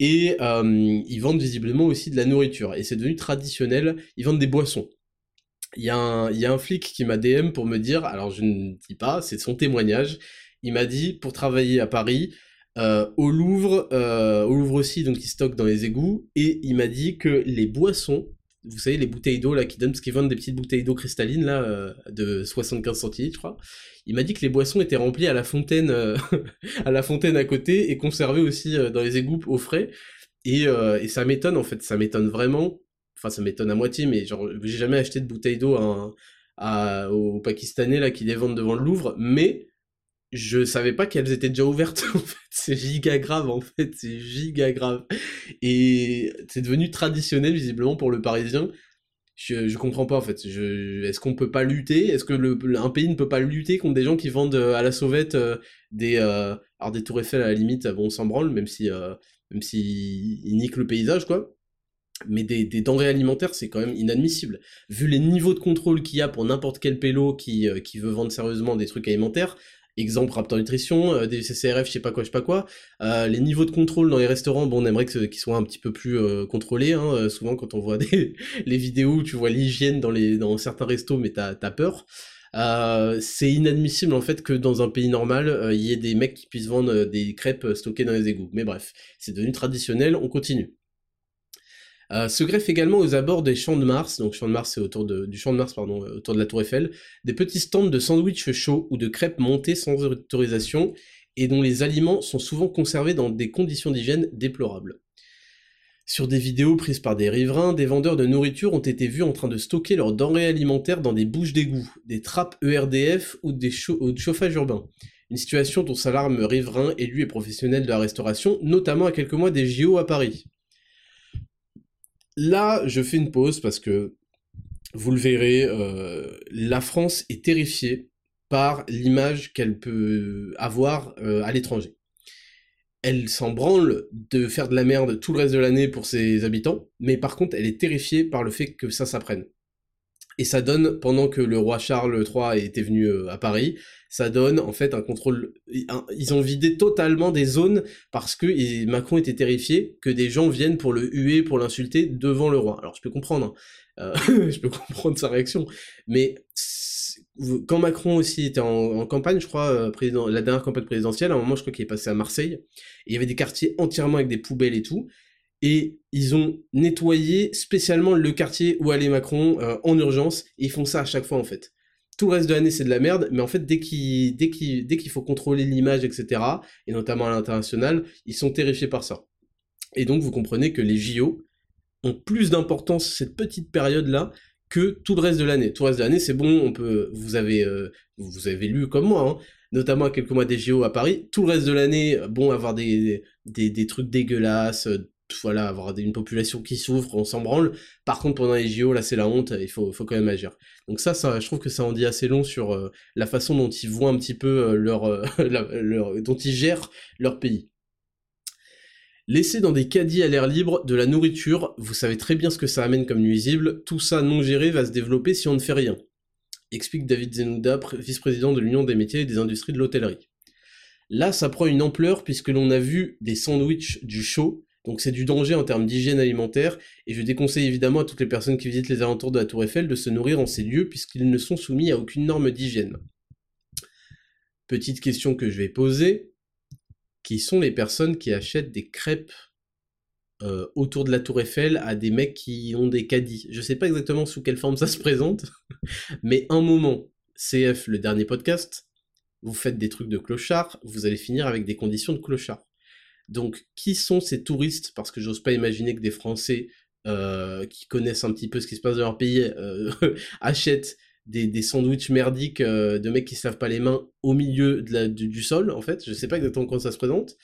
Et ils vendent visiblement aussi de la nourriture. Et c'est devenu traditionnel. Ils vendent des boissons. Il y, a un, il flic qui m'a DM pour me dire, alors je ne dis pas, c'est son témoignage, il m'a dit pour travailler à Paris, euh, au Louvre, euh, au Louvre aussi, donc ils stockent dans les égouts, et il m'a dit que les boissons, vous savez, les bouteilles d'eau là qui donnent, parce qu'ils vendent des petites bouteilles d'eau cristalline là, euh, de 75 centilitres, je crois. Il m'a dit que les boissons étaient remplies à la fontaine, [LAUGHS] à la fontaine à côté et conservées aussi dans les égouts au frais. Et, ça m'étonne en fait, ça m'étonne vraiment. Enfin, ça m'étonne à moitié, mais genre, j'ai jamais acheté de bouteille d'eau à, aux Pakistanais là qui les vendent devant le Louvre, mais je savais pas qu'elles étaient déjà ouvertes [LAUGHS] en fait. C'est giga grave en fait. C'est giga grave. Et c'est devenu traditionnel visiblement pour le parisien. Je, je comprends pas en fait. Est-ce qu'on peut pas lutter? Est-ce que le, un pays ne peut pas lutter contre des gens qui vendent euh, à la sauvette euh, des euh, alors des tours Eiffel à la limite bon on s'en branle même si même si ils niquent le paysage quoi. Mais des, des, denrées alimentaires, c'est quand même inadmissible. Vu les niveaux de contrôle qu'il y a pour n'importe quel pélo qui, qui veut vendre sérieusement des trucs alimentaires, exemple Raptor Nutrition, euh, des CCRF, je sais pas quoi, je sais pas quoi. Euh, les niveaux de contrôle dans les restaurants, bon, on aimerait qu'ils soient un petit peu plus euh, contrôlés. Hein. Souvent, quand on voit [LAUGHS] des, les vidéos, tu vois l'hygiène dans les dans certains restos, mais t'as as peur. c'est inadmissible en fait que dans un pays normal, il y ait des mecs qui puissent vendre des crêpes stockées dans les égouts. Mais bref, c'est devenu traditionnel. On continue. Euh, se greffent également aux abords des champs de Mars, donc champ de Mars c'est autour de, du champ de Mars euh, autour de la Tour Eiffel, des petits stands de sandwichs chauds ou de crêpes montées sans autorisation et dont les aliments sont souvent conservés dans des conditions d'hygiène déplorables. Sur des vidéos prises par des riverains, des vendeurs de nourriture ont été vus en train de stocker leurs denrées alimentaires dans des bouches d'égout, des trappes ERDF ou, des ou de chauffage urbain. Une situation dont s'alarme riverains, élus et professionnels de la restauration, notamment à quelques mois des JO à Paris. Là, je fais une pause parce que, vous le verrez, euh, la France est terrifiée par l'image qu'elle peut avoir euh, à l'étranger. Elle s'en branle de faire de la merde tout le reste de l'année pour ses habitants, mais par contre, elle est terrifiée par le fait que ça s'apprenne. Et ça donne, pendant que le roi Charles III était venu euh, à Paris, ça donne en fait un contrôle. Ils ont vidé totalement des zones parce que Macron était terrifié que des gens viennent pour le huer, pour l'insulter devant le roi. Alors je peux comprendre, hein. euh, [LAUGHS] je peux comprendre sa réaction, mais quand Macron aussi était en, campagne, je crois, euh, président, la dernière campagne présidentielle, à un moment je crois qu'il est passé à Marseille, il y avait des quartiers entièrement avec des poubelles et tout, et ils ont nettoyé spécialement le quartier où allait Macron euh, en urgence, et ils font ça à chaque fois en fait. Tout reste de l'année c'est de la merde, mais en fait dès qu'il dès dès qu'il faut contrôler l'image etc et notamment à l'international, ils sont terrifiés par ça. Et donc vous comprenez que les JO ont plus d'importance cette petite période là que tout le reste de l'année. Tout le reste de l'année c'est bon, on peut vous avez euh, vous avez lu comme moi hein, notamment à quelques mois des JO à Paris. Tout le reste de l'année, bon, avoir des, des trucs dégueulasses, voilà, avoir une population qui souffre, on s'en branle. Par contre, pendant les JO, là, c'est la honte, il faut, faut quand même agir. Donc ça, ça, je trouve que ça en dit assez long sur euh, la façon dont ils voient un petit peu euh, leur, [LAUGHS] leur, dont ils gèrent leur pays. Laisser dans des caddies à l'air libre de la nourriture, vous savez très bien ce que ça amène comme nuisible, tout ça non géré va se développer si on ne fait rien. Explique David Zenouda, vice-président de l'Union des métiers et des industries de l'hôtellerie. Là, ça prend une ampleur puisque l'on a vu des sandwichs du show, donc c'est du danger en termes d'hygiène alimentaire, et je déconseille évidemment à toutes les personnes qui visitent les alentours de la Tour Eiffel de se nourrir en ces lieux puisqu'ils ne sont soumis à aucune norme d'hygiène. Petite question que je vais poser, qui sont les personnes qui achètent des crêpes euh, autour de la Tour Eiffel à des mecs qui ont des caddies? Je sais pas exactement sous quelle forme ça se présente, [LAUGHS] mais un moment, CF, le dernier podcast, vous faites des trucs de clochard, vous allez finir avec des conditions de clochard. Donc, qui sont ces touristes? Parce que j'ose pas imaginer que des Français euh, qui connaissent un petit peu ce qui se passe dans leur pays euh, [LAUGHS] achètent des, des sandwichs merdiques euh, de mecs qui se lavent pas les mains au milieu du, sol, en fait. Je sais pas exactement comment ça se présente.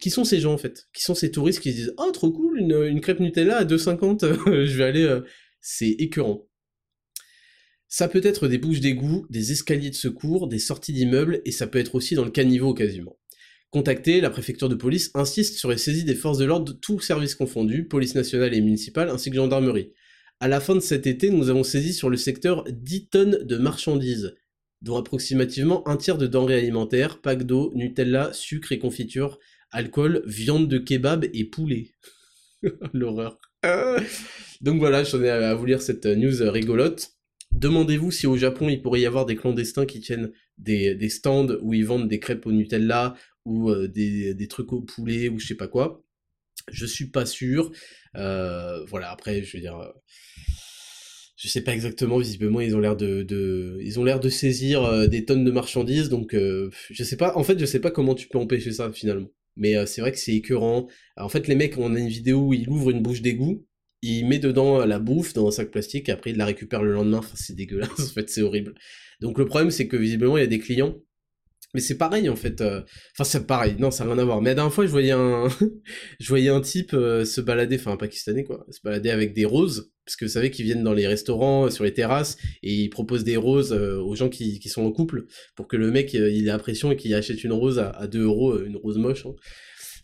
qui sont ces gens, en fait? Qui sont ces touristes qui se disent « Oh, trop cool, une, une crêpe Nutella à 2,50, [LAUGHS] je vais aller... C'est écœurant. Ça peut être des bouches d'égout, des escaliers de secours, des sorties d'immeubles, et ça peut être aussi dans le caniveau quasiment. Contacté, la préfecture de police insiste sur les saisies des forces de l'ordre de tous services confondus, police nationale et municipale, ainsi que gendarmerie. À la fin de cet été, nous avons saisi sur le secteur 10 tonnes de marchandises, dont approximativement un tiers de denrées alimentaires, packs d'eau, Nutella, sucre et confiture, alcool, viande de kebab et poulet. [LAUGHS] L'horreur. Donc voilà, j'en ai à vous lire cette news rigolote. Demandez-vous si au Japon il pourrait y avoir des clandestins qui tiennent des, stands où ils vendent des crêpes au Nutella ou euh, des, trucs au poulet ou je sais pas quoi. Je suis pas sûr. Euh, voilà, après, je veux dire. Euh, je sais pas exactement, visiblement ils ont l'air de, ils ont l'air de saisir des tonnes de marchandises, donc je sais pas, en fait je sais pas comment tu peux empêcher ça finalement. Mais c'est vrai que c'est écœurant. en fait les mecs, on a une vidéo où ils ouvrent une bouche d'égout, il met dedans la bouffe dans un sac plastique et après il la récupère le lendemain. Enfin, c'est [LAUGHS] dégueulasse, en fait, c'est horrible. Donc le problème, c'est que visiblement, il y a des clients. Mais c'est pareil en fait. Euh, enfin, c'est pareil. Non, ça n'a rien à voir. Mais la dernière fois, je voyais un, [LAUGHS] je voyais un type euh, se balader, enfin un Pakistanais quoi, se balader avec des roses, parce que vous savez qu'ils viennent dans les restaurants, euh, sur les terrasses, et ils proposent des roses aux gens qui, qui, sont en couple, pour que le mec il ait l'impression et qu'il achète une rose à, à 2 euros, une rose moche. Hein.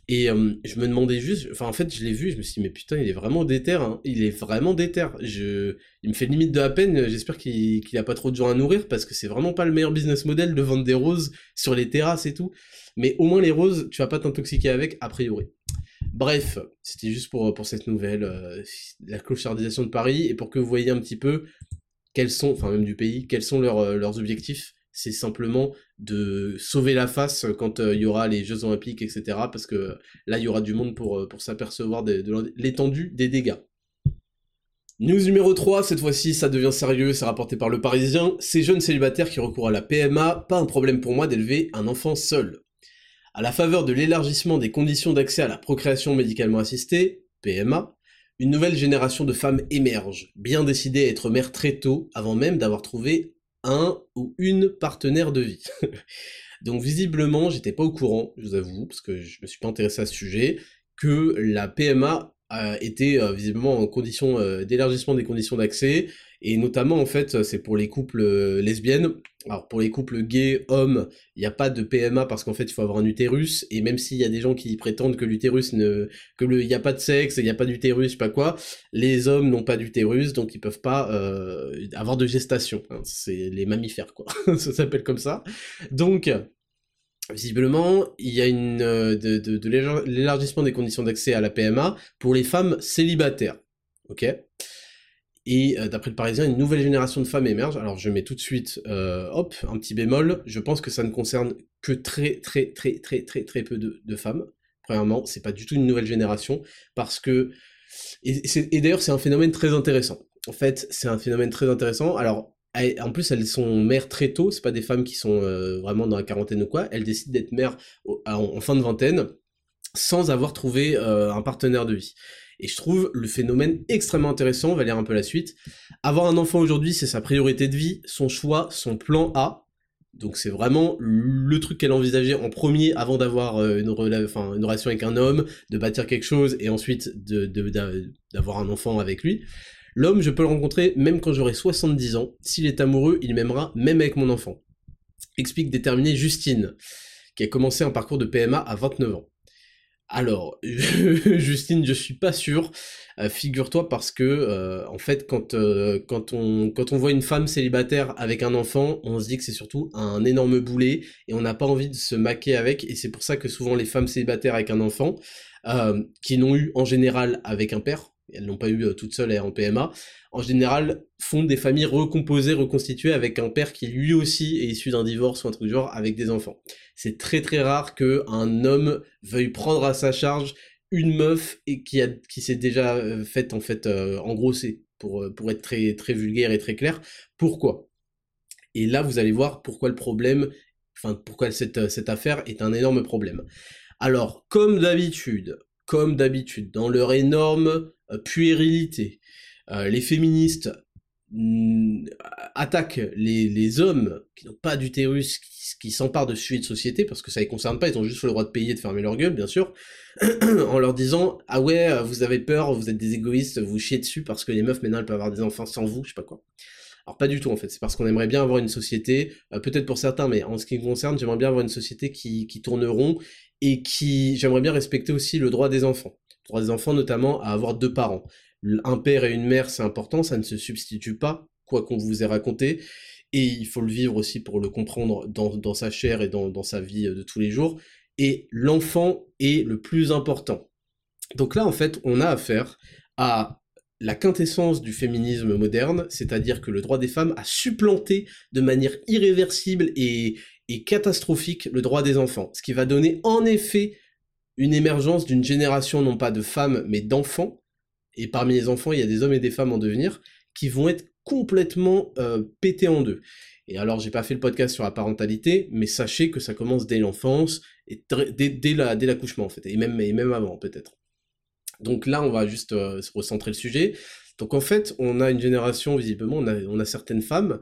Et euh, je me demandais juste, enfin en fait je l'ai vu, je me suis dit mais putain il est vraiment déter, hein. il est vraiment déter. Je, il me fait limite de la peine. J'espère qu'il qu'il a pas trop de gens à nourrir parce que c'est vraiment pas le meilleur business model de vendre des roses sur les terrasses et tout. Mais au moins les roses, tu vas pas t'intoxiquer avec a priori. Bref, c'était juste pour cette nouvelle, euh, la clochardisation de Paris et pour que vous voyez un petit peu quels sont, enfin même du pays, quels sont leurs euh, leurs objectifs c'est simplement de sauver la face quand euh, il y aura les Jeux Olympiques, etc. Parce que là, il y aura du monde pour, euh, s'apercevoir de, l'étendue des dégâts. News numéro 3, cette fois-ci, ça devient sérieux, c'est rapporté par le Parisien. Ces jeunes célibataires qui recourent à la PMA, pas un problème pour moi d'élever un enfant seul. À la faveur de l'élargissement des conditions d'accès à la procréation médicalement assistée, PMA, une nouvelle génération de femmes émerge, bien décidées à être mères très tôt, avant même d'avoir trouvé un ou une partenaire de vie. [LAUGHS] Donc visiblement, j'étais pas au courant, je vous avoue, parce que je me suis pas intéressé à ce sujet, que la PMA a été euh, visiblement en condition euh, d'élargissement des conditions d'accès, et notamment en fait c'est pour les couples euh, lesbiennes. Alors pour les couples gays, hommes, il n'y a pas de PMA parce qu'en fait il faut avoir un utérus, et même s'il y a des gens qui prétendent que l'utérus ne... que il n'y a pas de sexe, il n'y a pas d'utérus, je sais pas quoi, les hommes n'ont pas d'utérus, donc ils peuvent pas avoir de gestation. Hein. c'est les mammifères quoi, [LAUGHS] ça s'appelle comme ça. Donc Visiblement, il y a une, euh, de, de, l'élargissement des conditions d'accès à la PMA pour les femmes célibataires. Ok? Et euh, d'après le Parisien, une nouvelle génération de femmes émerge. Alors je mets tout de suite, euh, hop, un petit bémol. Je pense que ça ne concerne que très très très très très très peu de, femmes. Premièrement, c'est pas du tout une nouvelle génération parce que et, d'ailleurs c'est un phénomène très intéressant. En fait, c'est un phénomène très intéressant. Alors en plus, elles sont mères très tôt, c'est pas des femmes qui sont euh, vraiment dans la quarantaine ou quoi, elles décident d'être mères en, fin de vingtaine sans avoir trouvé un partenaire de vie. Et je trouve le phénomène extrêmement intéressant, on va lire un peu la suite. Avoir un enfant aujourd'hui, c'est sa priorité de vie, son choix, son plan A. Donc c'est vraiment le truc qu'elle envisageait en premier avant d'avoir une, une, relation avec un homme, de bâtir quelque chose et ensuite d'avoir un enfant avec lui. L'homme, je peux le rencontrer même quand j'aurai 70 ans. S'il est amoureux, il m'aimera même avec mon enfant. Explique déterminé Justine, qui a commencé un parcours de PMA à 29 ans. Alors, [LAUGHS] Justine, je suis pas sûr. Euh, figure-toi parce que, euh, en fait, quand, euh, quand, on, quand on voit une femme célibataire avec un enfant, on se dit que c'est surtout un énorme boulet et on n'a pas envie de se maquer avec. Et c'est pour ça que souvent les femmes célibataires avec un enfant, qui n'ont eu en général avec un père, elles n'ont pas eu euh, toutes seules en PMA, en général font des familles recomposées, reconstituées avec un père qui lui aussi est issu d'un divorce ou un truc du genre avec des enfants. C'est très très rare que un homme veuille prendre à sa charge une meuf et qui s'est déjà euh, faite en fait euh, engrosser pour être très très vulgaire et très clair. Pourquoi? Et là vous allez voir pourquoi le problème, enfin pourquoi cette affaire est un énorme problème. Alors comme d'habitude, comme d'habitude, dans leur énorme euh, puérilité. Euh, les féministes mm, attaquent les, hommes qui n'ont pas d'utérus, qui, qui s'emparent de sujets de société, parce que ça les concerne pas, ils ont juste le droit de payer, de fermer leur gueule, bien sûr, [CLEARS THROAT] en leur disant « Ah ouais, vous avez peur, vous êtes des égoïstes, vous chiez dessus parce que les meufs maintenant elles peuvent avoir des enfants sans vous, je sais pas quoi. » Alors pas du tout en fait, c'est parce qu'on aimerait bien avoir une société, euh, peut-être pour certains, mais en ce qui me concerne, j'aimerais bien avoir une société qui, qui tourne rond et qui, j'aimerais bien respecter aussi le droit des enfants droit des enfants notamment à avoir deux parents. Un père et une mère, c'est important, ça ne se substitue pas, quoi qu'on vous ait raconté, et il faut le vivre aussi pour le comprendre dans, sa chair et dans, sa vie de tous les jours. Et l'enfant est le plus important. Donc là, en fait, on a affaire à la quintessence du féminisme moderne, c'est-à-dire que le droit des femmes a supplanté de manière irréversible et, et catastrophique le droit des enfants, ce qui va donner en effet une émergence d'une génération non pas de femmes mais d'enfants, et parmi les enfants il y a des hommes et des femmes en devenir, qui vont être complètement euh, pétés en deux. Et alors j'ai pas fait le podcast sur la parentalité, mais sachez que ça commence dès l'enfance, et dès, l'accouchement en fait, et même, avant peut-être. Donc là on va juste euh, recentrer le sujet. Donc en fait on a une génération, visiblement on a certaines femmes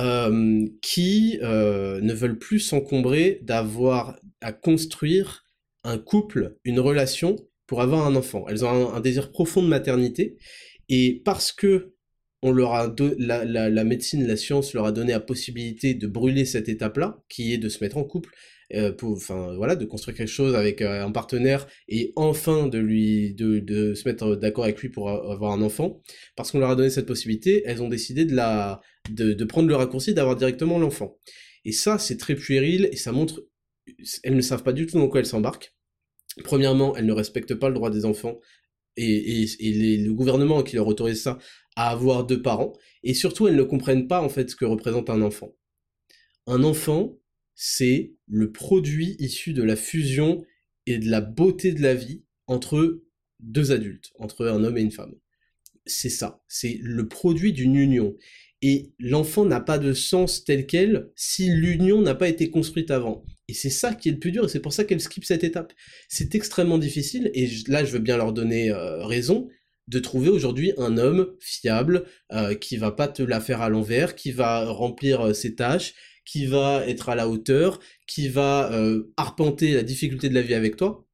euh, qui ne veulent plus s'encombrer d'avoir à construire un couple, une relation pour avoir un enfant. Elles ont un, désir profond de maternité et parce que on leur a la, médecine, la science leur a donné la possibilité de brûler cette étape-là, qui est de se mettre en couple, euh, enfin voilà, de construire quelque chose avec euh, un partenaire et enfin de lui, de, se mettre d'accord avec lui pour avoir un enfant, parce qu'on leur a donné cette possibilité, elles ont décidé de la, de, prendre le raccourci d'avoir directement l'enfant. Et ça, c'est très puéril et ça montre elles ne savent pas du tout dans quoi elles s'embarquent. Premièrement, elles ne respectent pas le droit des enfants et, le gouvernement qui leur autorise ça à avoir deux parents. Et surtout, elles ne comprennent pas en fait ce que représente un enfant. Un enfant, c'est le produit issu de la fusion et de la beauté de la vie entre deux adultes, entre un homme et une femme. C'est ça, c'est le produit d'une union. Et l'enfant n'a pas de sens tel quel si l'union n'a pas été construite avant. Et c'est ça qui est le plus dur, et c'est pour ça qu'elle skip cette étape. C'est extrêmement difficile, et là je veux bien leur donner euh, raison, de trouver aujourd'hui un homme fiable, euh, qui va pas te la faire à l'envers, qui va remplir euh, ses tâches, qui va être à la hauteur, qui va arpenter la difficulté de la vie avec toi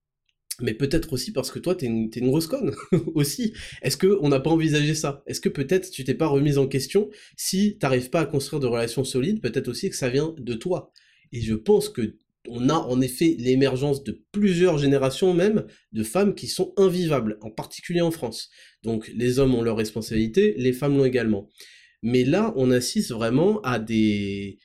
mais peut-être aussi parce que toi, t'es une, une grosse conne, [LAUGHS] aussi. Est-ce que on n'a pas envisagé ça? Est-ce que peut-être tu t'es pas remise en question si t'arrives pas à construire de relations solides Peut-être aussi que ça vient de toi? Et je pense que on a en effet l'émergence de plusieurs générations même de femmes qui sont invivables, en particulier en France. Donc les hommes ont leurs responsabilités, les femmes l'ont également. Mais là, on assiste vraiment à des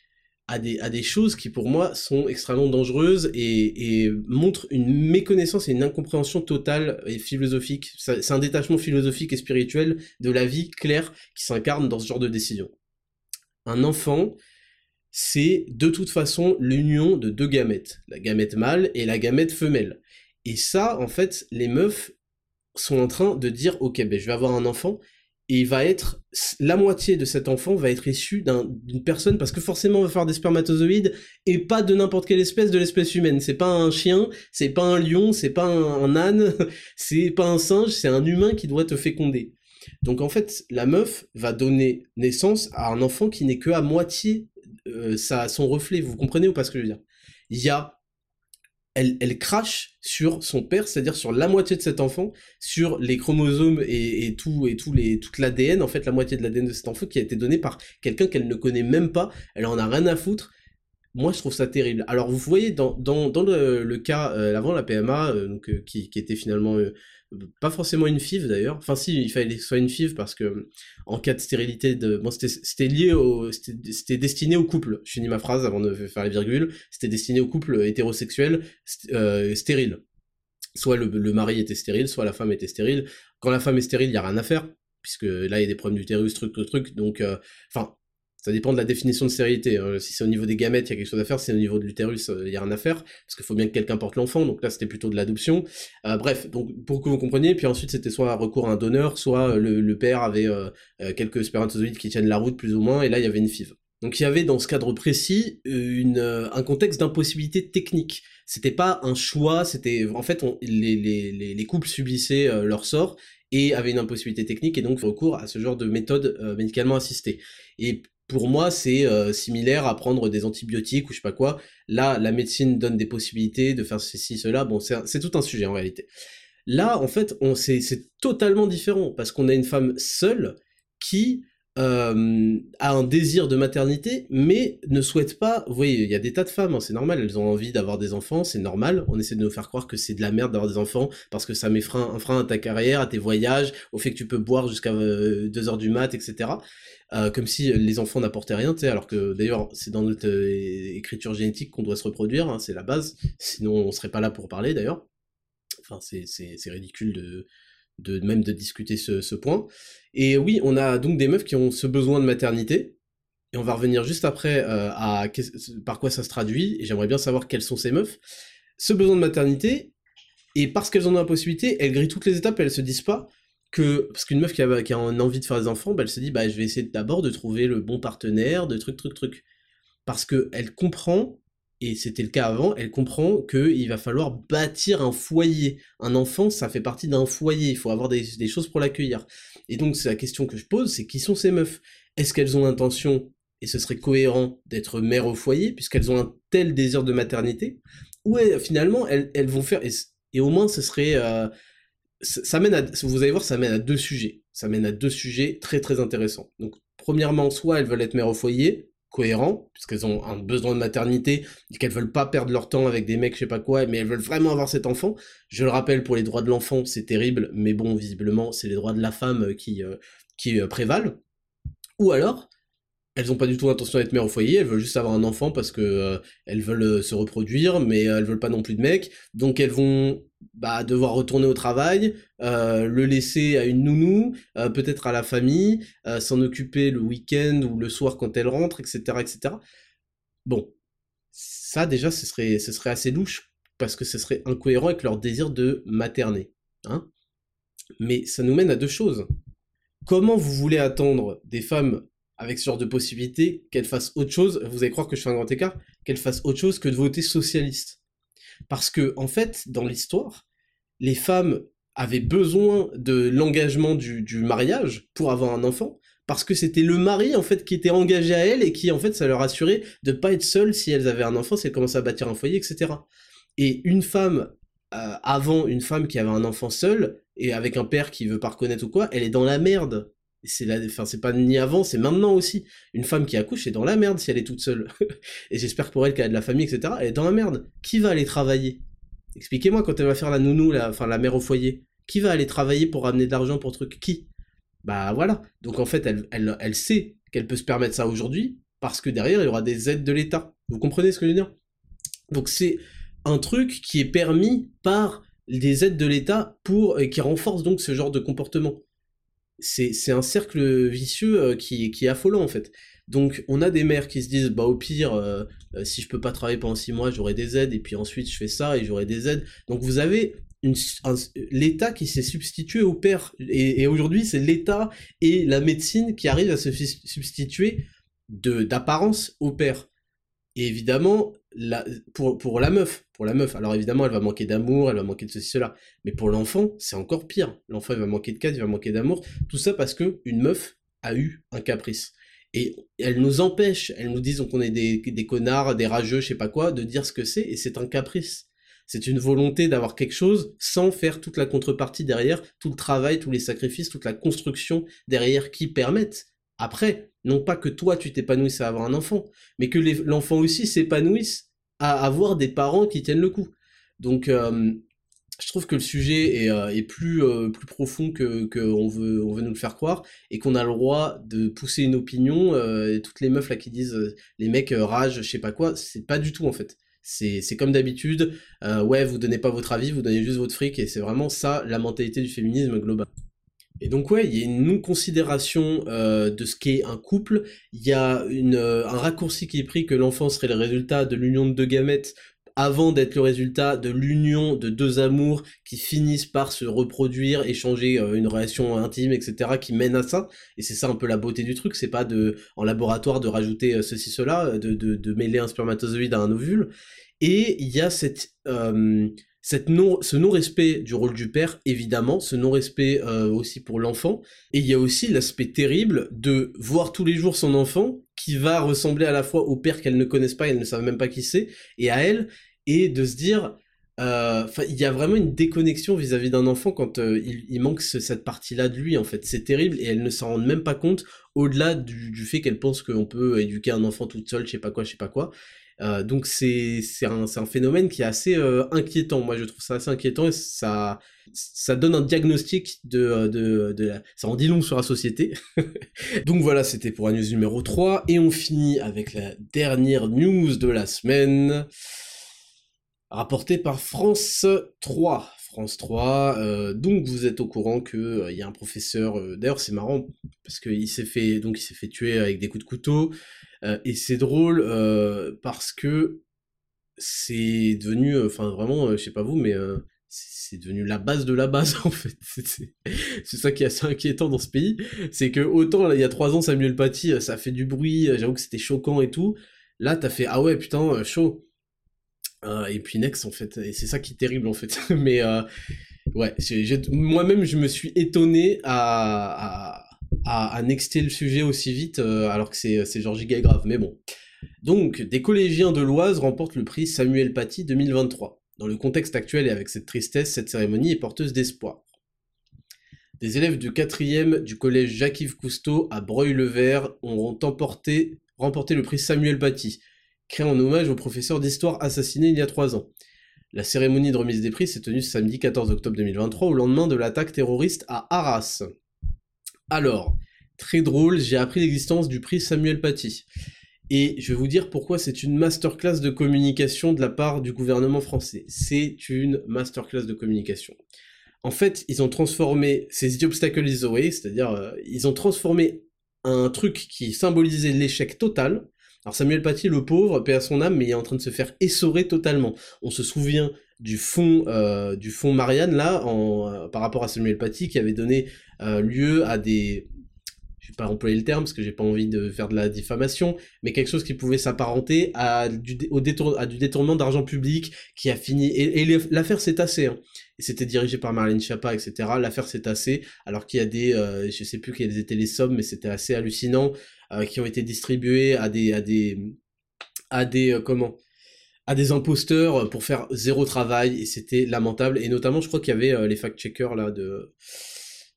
à des, choses qui pour moi sont extrêmement dangereuses et, montrent une méconnaissance et une incompréhension totale et philosophique. C'est un détachement philosophique et spirituel de la vie claire qui s'incarne dans ce genre de décision. Un enfant, c'est de toute façon l'union de deux gamètes, la gamète mâle et la gamète femelle. Et ça, en fait, les meufs sont en train de dire, ok, ben je vais avoir un enfant, et il va être la moitié de cet enfant va être issu d'une personne parce que forcément on va faire des spermatozoïdes et pas de n'importe quelle espèce de l'espèce humaine. C'est pas un chien, c'est pas un lion, c'est pas un, âne, [LAUGHS] c'est pas un singe, c'est un humain qui doit te féconder. Donc en fait, la meuf va donner naissance à un enfant qui n'est que à moitié a son reflet, vous comprenez ou pas ce que je veux dire? Il y a elle, crache sur son père, c'est-à-dire sur la moitié de cet enfant, sur les chromosomes et, tout et tout toute l'ADN, en fait la moitié de l'ADN de cet enfant qui a été donné par quelqu'un qu'elle ne connaît même pas. Elle en a rien à foutre. Moi, je trouve ça terrible. Alors, vous voyez, dans, le, cas euh, avant la PMA, euh, donc, euh, qui, était finalement pas forcément une FIV d'ailleurs. Enfin, si, il fallait que ce soit une FIV parce que en cas de stérilité, de... bon, c'était lié au. C'était destiné au couple. Je finis ma phrase avant de faire les virgules. C'était destiné au couple hétérosexuel stérile. Soit le, mari était stérile, soit la femme était stérile. Quand la femme est stérile, il n'y a rien à faire puisque là il y a des problèmes d'utérus, truc, truc, truc. Donc, enfin, ça dépend de la définition de stérilité. Hein. Si c'est au niveau des gamètes, il y a quelque chose à faire. Si c'est au niveau de l'utérus, euh, il y a rien à faire. Parce qu'il faut bien que quelqu'un porte l'enfant. Donc là, c'était plutôt de l'adoption. Euh, bref, donc pour que vous compreniez. Puis ensuite, c'était soit un recours à un donneur, soit le, père avait euh, quelques spermatozoïdes qui tiennent la route plus ou moins. Et là, il y avait une FIV. Donc il y avait dans ce cadre précis une, un contexte d'impossibilité technique. C'était pas un choix, c'était en fait les, les, les, couples subissaient leur sort et avaient une impossibilité technique et donc recours à ce genre de méthode médicalement assistée. Et pour moi, c'est euh, similaire à prendre des antibiotiques ou je sais pas quoi. Là, la médecine donne des possibilités de faire ceci, cela. Bon, c'est tout un sujet en réalité. Là, en fait, c'est totalement différent parce qu'on a une femme seule qui euh, a un désir de maternité, mais ne souhaite pas. Vous voyez, il y a des tas de femmes, hein, c'est normal, elles ont envie d'avoir des enfants, c'est normal. On essaie de nous faire croire que c'est de la merde d'avoir des enfants parce que ça met frein, un frein à ta carrière, à tes voyages, au fait que tu peux boire jusqu'à 2 euh, heures du mat, etc. Euh, comme si les enfants n'apportaient rien, tu sais, alors que d'ailleurs c'est dans notre euh, écriture génétique qu'on doit se reproduire, hein, c'est la base, sinon on serait pas là pour parler d'ailleurs. Enfin, c'est ridicule de, de même de discuter ce, point. Et oui, on a donc des meufs qui ont ce besoin de maternité, et on va revenir juste après euh, à par quoi ça se traduit, et j'aimerais bien savoir quelles sont ces meufs. Ce besoin de maternité, et parce qu'elles en ont la possibilité, elles grillent toutes les étapes et elles se disent pas, que parce qu'une meuf qui a, qui a envie de faire des enfants, bah, elle se dit bah je vais essayer d'abord de trouver le bon partenaire, de truc truc truc, parce que elle comprend et c'était le cas avant, elle comprend qu'il va falloir bâtir un foyer. Un enfant, ça fait partie d'un foyer, il faut avoir des, choses pour l'accueillir. Et donc c'est la question que je pose, c'est qui sont ces meufs? Est-ce qu'elles ont l'intention, et ce serait cohérent, d'être mère au foyer, puisqu'elles ont un tel désir de maternité? Ou finalement, elles, elles vont faire, et, au moins ce serait... Euh, ça mène à, vous allez voir, ça mène à deux sujets. Ça mène à deux sujets très très intéressants. Donc, premièrement, soit elles veulent être mères au foyer, cohérent, puisqu'elles ont un besoin de maternité, et qu'elles veulent pas perdre leur temps avec des mecs, je sais pas quoi, mais elles veulent vraiment avoir cet enfant. Je le rappelle, pour les droits de l'enfant, c'est terrible, mais bon, visiblement, c'est les droits de la femme qui, euh, qui euh, prévalent. Ou alors, elles n'ont pas du tout l'intention d'être mères au foyer, elles veulent juste avoir un enfant parce que euh, elles veulent se reproduire, mais elles veulent pas non plus de mec, donc elles vont bah, devoir retourner au travail, euh, le laisser à une nounou, euh, peut-être à la famille, euh, s'en occuper le week-end ou le soir quand elle rentre, etc., etc. Bon, ça déjà, ce serait, ce serait assez louche parce que ce serait incohérent avec leur désir de materner, hein. Mais ça nous mène à deux choses. Comment vous voulez attendre des femmes avec ce genre de possibilités qu'elles fassent autre chose Vous allez croire que je fais un grand écart Qu'elles fassent autre chose que de voter socialiste parce que, en fait, dans l'histoire, les femmes avaient besoin de l'engagement du, mariage pour avoir un enfant, parce que c'était le mari, en fait, qui était engagé à elle et qui, en fait, ça leur assurait de pas être seules si elles avaient un enfant, si elles commençaient à bâtir un foyer, etc. Et une femme, euh, avant une femme qui avait un enfant seul, et avec un père qui veut pas reconnaître ou quoi, elle est dans la merde c'est enfin c'est pas ni avant, c'est maintenant aussi. Une femme qui accouche est dans la merde si elle est toute seule. [LAUGHS] et j'espère pour elle qu'elle a de la famille, etc. Elle est dans la merde. Qui va aller travailler? Expliquez-moi quand elle va faire la nounou, la, enfin la mère au foyer. Qui va aller travailler pour ramener de l'argent pour truc? Qui? Bah voilà. Donc en fait, elle, elle, elle sait qu'elle peut se permettre ça aujourd'hui parce que derrière il y aura des aides de l'État. Vous comprenez ce que je veux dire? Donc c'est un truc qui est permis par des aides de l'État pour et qui renforce donc ce genre de comportement c'est un cercle vicieux euh, qui, qui est affolant en fait. Donc on a des mères qui se disent bah au pire euh, euh, si je peux pas travailler pendant six mois j'aurai des aides et puis ensuite je fais ça et j'aurai des aides. Donc vous avez l'État qui s'est substitué au père et, aujourd'hui c'est l'État et la médecine qui arrivent à se substituer de d'apparence au père. Et évidemment pour, pour la meuf, pour la meuf, alors évidemment elle va manquer d'amour, elle va manquer de ceci, cela, mais pour l'enfant, c'est encore pire. L'enfant il va manquer de cadre, il va manquer d'amour, tout ça parce que une meuf a eu un caprice. Et elles nous empêchent, elles nous disent qu'on est des, des connards, des rageux, je sais pas quoi, de dire ce que c'est, et c'est un caprice. C'est une volonté d'avoir quelque chose sans faire toute la contrepartie derrière, tout le travail, tous les sacrifices, toute la construction derrière qui permettent. Après, non pas que toi tu t'épanouisses à avoir un enfant, mais que l'enfant aussi s'épanouisse à avoir des parents qui tiennent le coup. Donc, euh, je trouve que le sujet est, euh, plus, euh, plus profond que, veut nous le faire croire, et qu'on a le droit de pousser une opinion, et toutes les meufs là qui disent les mecs rage, je sais pas quoi, c'est pas du tout en fait. C'est comme d'habitude, ouais, vous donnez pas votre avis, vous donnez juste votre fric, et c'est vraiment ça la mentalité du féminisme global. Et donc ouais, il y a une non-considération de ce qu'est un couple, il y a une, un raccourci qui est pris que l'enfant serait le résultat de l'union de deux gamètes avant d'être le résultat de l'union de deux amours qui finissent par se reproduire, échanger euh, une relation intime, etc., qui mène à ça. Et c'est ça un peu la beauté du truc, c'est pas de en laboratoire de rajouter euh, ceci, cela, de, de, mêler un spermatozoïde à un ovule. Et il y a cette, euh, cette non, ce non-respect du rôle du père, évidemment, ce non-respect aussi pour l'enfant. Et il y a aussi l'aspect terrible de voir tous les jours son enfant qui va ressembler à la fois au père qu'elles ne connaissent pas, elles ne savent même pas qui c'est, et à elle, et de se dire, euh, il y a vraiment une déconnexion vis-à-vis d'un enfant quand euh, il, manque cette partie-là de lui, en fait. C'est terrible, et elles ne s'en rendent même pas compte, au-delà du, fait qu'elles pensent qu'on peut éduquer un enfant toute seule, je sais pas quoi, je sais pas quoi. Euh, donc c'est un, un, phénomène qui est assez inquiétant. Moi, je trouve ça assez inquiétant et ça, ça donne un diagnostic de, de, de la... ça en dit long sur la société. [LAUGHS] donc voilà, c'était pour la news numéro 3 et on finit avec la dernière news de la semaine rapporté par France 3. France 3, euh, donc vous êtes au courant que euh, y a un professeur. Euh, d'ailleurs, c'est marrant parce qu'il s'est fait s'est fait tuer avec des coups de couteau et c'est drôle parce que c'est devenu, enfin vraiment, je sais pas vous, mais c'est devenu la base de la base [LAUGHS] en fait. C'est ça qui est assez inquiétant dans ce pays, c'est que autant là, il y a trois ans Samuel Paty, ça fait du bruit, j'avoue que c'était choquant et tout. Là, t'as fait ah ouais putain chaud. Euh, et puis Next, en fait, et c'est ça qui est terrible, en fait. [LAUGHS] Mais euh, ouais, moi-même, je me suis étonné à, à, à, nexter le sujet aussi vite, euh, alors que c'est genre giga grave. Mais bon. Donc, des collégiens de l'Oise remportent le prix Samuel Paty 2023. Dans le contexte actuel et avec cette tristesse, cette cérémonie est porteuse d'espoir. Des élèves du 4e du collège Jacques-Yves Cousteau à Breuil-le-Vert ont remporté, remporté le prix Samuel Paty, créé en hommage au professeur d'histoire assassiné il y a trois ans. La cérémonie de remise des prix s'est tenue samedi 14 octobre 2023 au lendemain de l'attaque terroriste à Arras. Alors, très drôle, j'ai appris l'existence du prix Samuel Paty. Et je vais vous dire pourquoi c'est une masterclass de communication de la part du gouvernement français. C'est une masterclass de communication. En fait, ils ont transformé ces The Obstacle c'est-à-dire euh, ils ont transformé un truc qui symbolisait l'échec total alors Samuel Paty, le pauvre, paix à son âme, mais il est en train de se faire essorer totalement. On se souvient du fond euh, du fond Marianne là, euh, par rapport à Samuel Paty, qui avait donné euh, lieu à des je vais pas employer le terme parce que j'ai pas envie de faire de la diffamation, mais quelque chose qui pouvait s'apparenter à du, au détournement d'argent public qui a fini. Et, l'affaire s'est tassée. Hein. Et c'était dirigé par Marlène Schiappa, etc. L'affaire s'est tassée, alors qu'il y a des, je sais plus quelles étaient les sommes, mais c'était assez hallucinant. Qui ont été distribués à des à des à des comment? À des imposteurs pour faire zéro travail et c'était lamentable. Et notamment je crois qu'il y avait euh, les fact-checkers là de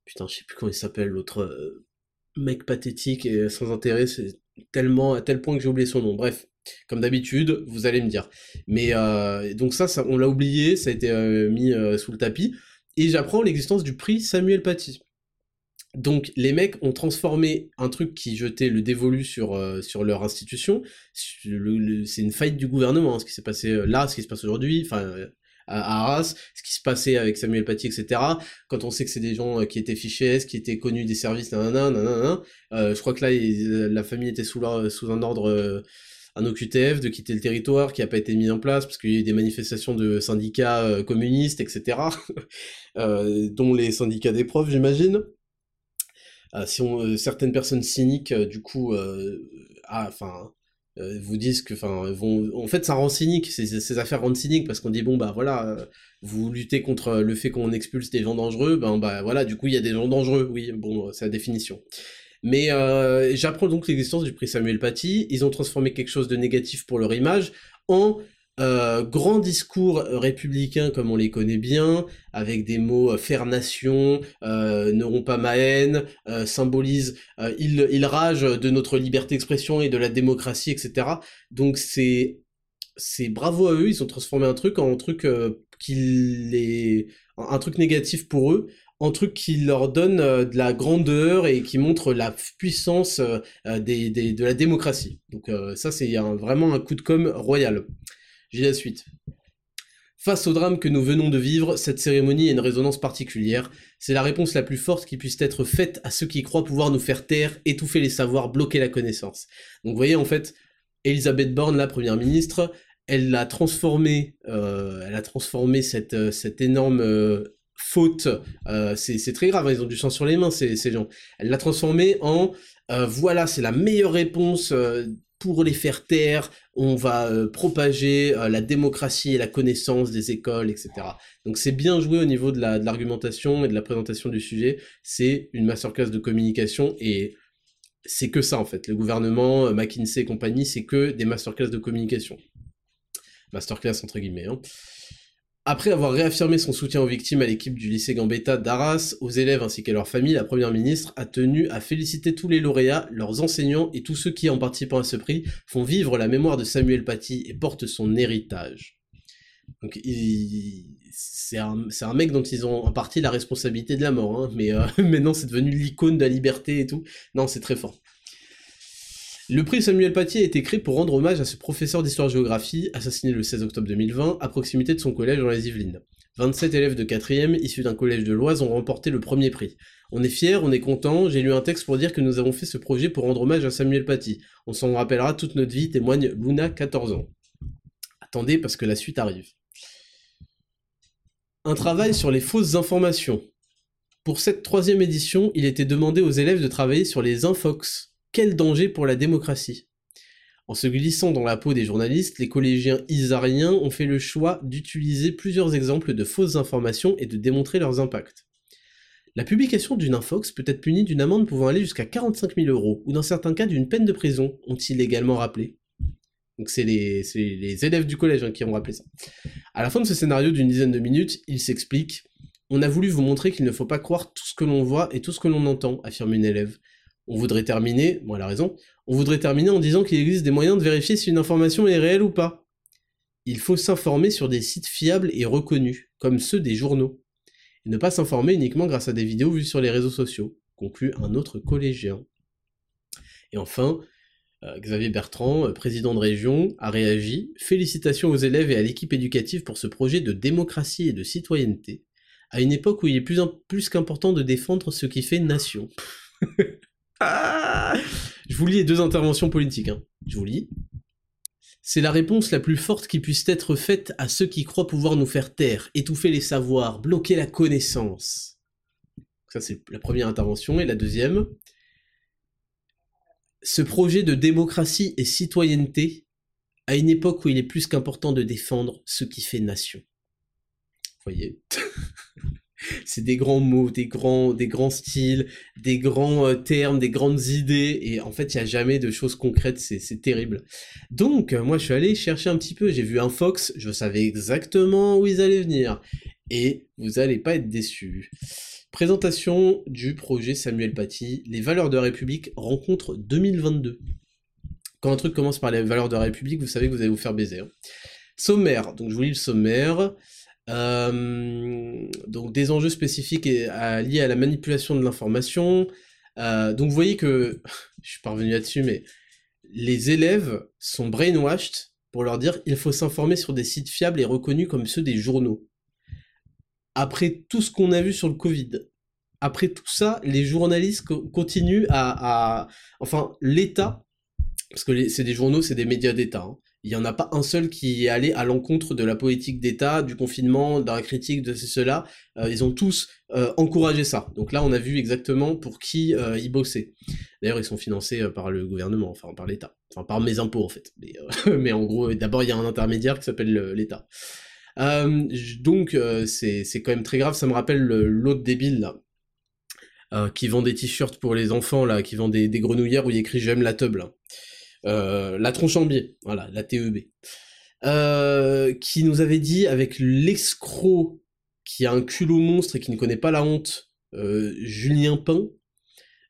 putain je sais plus comment il s'appelle l'autre mec pathétique et sans intérêt c'est tellement à tel point que j'ai oublié son nom. Bref comme d'habitude vous allez me dire. Mais donc ça, ça on l'a oublié ça a été mis sous le tapis. Et j'apprends l'existence du prix Samuel Paty donc les mecs ont transformé un truc qui jetait le dévolu sur, euh, sur leur institution. C'est une faillite du gouvernement, hein, ce qui s'est passé euh, là, ce qui se passe aujourd'hui, enfin euh, à Arras, ce qui se passait avec Samuel Paty, etc. Quand on sait que c'est des gens qui étaient fichés, qui étaient connus des services, nanana, nanana, je crois que là, la famille était sous, sous un ordre, un OQTF de quitter le territoire qui n'a pas été mis en place parce qu'il y a eu des manifestations de syndicats communistes, etc. [LAUGHS] dont les syndicats des profs, j'imagine. Euh, si on, euh, certaines personnes cyniques, euh, du coup, ah, enfin, vous disent que, enfin, vont, en fait, ça rend cynique, ces, affaires rendent cynique parce qu'on dit bon bah voilà, vous luttez contre le fait qu'on expulse des gens dangereux, ben bah voilà, du coup il y a des gens dangereux, oui, bon, c'est la définition. Mais euh, j'apprends donc l'existence du prix Samuel Paty. Ils ont transformé quelque chose de négatif pour leur image en euh, grand discours républicain comme on les connaît bien, avec des mots euh, faire nation, euh, ne rompt pas ma haine, euh, symbolise, il, il rage de notre liberté d'expression et de la démocratie, etc. Donc c'est c'est bravo à eux, ils ont transformé un truc en un truc qui les un truc négatif pour eux en truc qui leur donne de la grandeur et qui montre la puissance des, des, de la démocratie. Donc ça c'est vraiment un coup de com royal. J'ai la suite. Face au drame que nous venons de vivre, cette cérémonie a une résonance particulière. C'est la réponse la plus forte qui puisse être faite à ceux qui croient pouvoir nous faire taire, étouffer les savoirs, bloquer la connaissance. Donc vous voyez en fait, Elisabeth Borne, la première ministre, elle a transformé, euh, elle a transformé cette, euh, cette énorme euh, faute. c'est très grave, hein, ils ont du sang sur les mains ces, ces gens. Elle l'a transformé en voilà, c'est la meilleure réponse pour les faire taire, on va euh, propager euh, la démocratie et la connaissance des écoles, etc. Donc c'est bien joué au niveau de l'argumentation et de la présentation du sujet. C'est une masterclass de communication et c'est que ça en fait. Le gouvernement, euh, McKinsey et compagnie, c'est que des masterclass de communication. Masterclass entre guillemets. Hein. Après avoir réaffirmé son soutien aux victimes à l'équipe du lycée Gambetta d'Arras, aux élèves ainsi qu'à leurs familles, la première ministre a tenu à féliciter tous les lauréats, leurs enseignants et tous ceux qui, en participant à ce prix, font vivre la mémoire de Samuel Paty et portent son héritage. Donc c'est un, mec dont ils ont en partie la responsabilité de la mort, hein, mais euh, [LAUGHS] maintenant c'est devenu l'icône de la liberté et tout. Non, c'est très fort. Le prix Samuel Paty a été créé pour rendre hommage à ce professeur d'histoire-géographie, assassiné le 16 octobre 2020, à proximité de son collège dans les Yvelines. 27 élèves de 4e, issus d'un collège de l'Oise, ont remporté le premier prix. On est fiers, on est content, j'ai lu un texte pour dire que nous avons fait ce projet pour rendre hommage à Samuel Paty. On s'en rappellera toute notre vie, témoigne Luna, 14 ans. Attendez, parce que la suite arrive. Un travail sur les fausses informations. Pour cette troisième édition, il était demandé aux élèves de travailler sur les infox, quel danger pour la démocratie En se glissant dans la peau des journalistes, les collégiens isariens ont fait le choix d'utiliser plusieurs exemples de fausses informations et de démontrer leurs impacts. La publication d'une infox peut être punie d'une amende pouvant aller jusqu'à 45 000 euros, ou dans certains cas d'une peine de prison, ont-ils également rappelé. Donc c'est les, élèves du collège hein, qui ont rappelé ça. À la fin de ce scénario d'une dizaine de minutes, il s'explique On a voulu vous montrer qu'il ne faut pas croire tout ce que l'on voit et tout ce que l'on entend, affirme une élève on voudrait terminer, bon elle a raison, on voudrait terminer en disant qu'il existe des moyens de vérifier si une information est réelle ou pas. Il faut s'informer sur des sites fiables et reconnus, comme ceux des journaux, et ne pas s'informer uniquement grâce à des vidéos vues sur les réseaux sociaux, conclut un autre collégien. Et enfin, euh, Xavier Bertrand, euh, président de région, a réagi Félicitations aux élèves et à l'équipe éducative pour ce projet de démocratie et de citoyenneté, à une époque où il est plus, plus qu'important de défendre ce qui fait nation. [LAUGHS] Ah je vous lis les deux interventions politiques. Hein. Je vous lis. C'est la réponse la plus forte qui puisse être faite à ceux qui croient pouvoir nous faire taire, étouffer les savoirs, bloquer la connaissance. Ça, c'est la première intervention. Et la deuxième, ce projet de démocratie et citoyenneté, à une époque où il est plus qu'important de défendre ce qui fait nation. Vous voyez c'est des grands mots, des grands, des grands styles, des grands euh, termes, des grandes idées, et en fait, il n'y a jamais de choses concrètes, c'est terrible. Donc, euh, moi, je suis allé chercher un petit peu, j'ai vu un Fox, je savais exactement où ils allaient venir, et vous allez pas être déçus. Présentation du projet Samuel Paty, les valeurs de la République, rencontre 2022. Quand un truc commence par les valeurs de la République, vous savez que vous allez vous faire baiser. Hein. Sommaire, donc je vous lis le sommaire. Euh, donc des enjeux spécifiques liés à la manipulation de l'information. Euh, donc vous voyez que, [LAUGHS] je suis parvenu là-dessus, mais les élèves sont brainwashed pour leur dire il faut s'informer sur des sites fiables et reconnus comme ceux des journaux. Après tout ce qu'on a vu sur le Covid, après tout ça, les journalistes continuent à, Enfin, l'État, parce que c'est des journaux, c'est des médias d'État, hein, il n'y en a pas un seul qui est allé à l'encontre de la politique d'État, du confinement, de la critique de cela. Euh, ils ont tous euh, encouragé ça. Donc là, on a vu exactement pour qui euh, ils bossaient. D'ailleurs, ils sont financés par le gouvernement, enfin par l'État. Enfin, par mes impôts, en fait. Mais, [LAUGHS] en gros, d'abord, il y a un intermédiaire qui s'appelle l'État. donc, c'est quand même très grave. Ça me rappelle l'autre débile, là. qui vend des t-shirts pour les enfants, là, qui vend des, grenouillères où il écrit J'aime la là. La tronche en biais, voilà, la TEB. qui nous avait dit avec l'escroc qui a un culot monstre et qui ne connaît pas la honte, Julien Pain,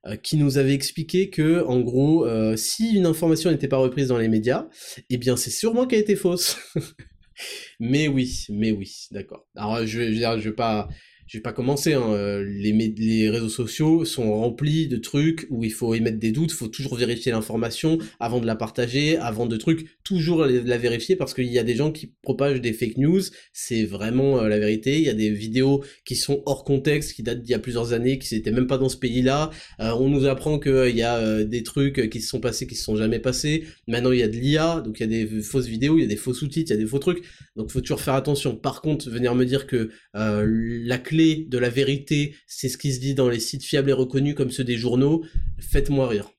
euh, qui nous avait expliqué que, en gros, euh, si une information n'était pas reprise dans les médias, eh bien, c'est sûrement qu'elle était fausse. [LAUGHS] mais oui, mais oui, d'accord. Alors, je, je, je vais pas, je vais pas commencer, hein, euh, les, les réseaux sociaux sont remplis de trucs où il faut émettre des doutes, il faut toujours vérifier l'information avant de la partager, avant de trucs, toujours la, vérifier parce qu'il y a des gens qui propagent des fake news, c'est vraiment euh, la vérité, il y a des vidéos qui sont hors contexte, qui datent d'il y a plusieurs années, qui n'étaient même pas dans ce pays-là, euh, on nous apprend qu'il y a des trucs qui se sont passés, qui se sont jamais passés, maintenant il y a de l'IA, donc il y a des fausses vidéos, il y a des faux sous-titres, il y a des faux trucs, donc faut toujours faire attention. Par contre, venir me dire que la clé de la vérité, c'est ce qui se dit dans les sites fiables et reconnus comme ceux des journaux, faites-moi rire.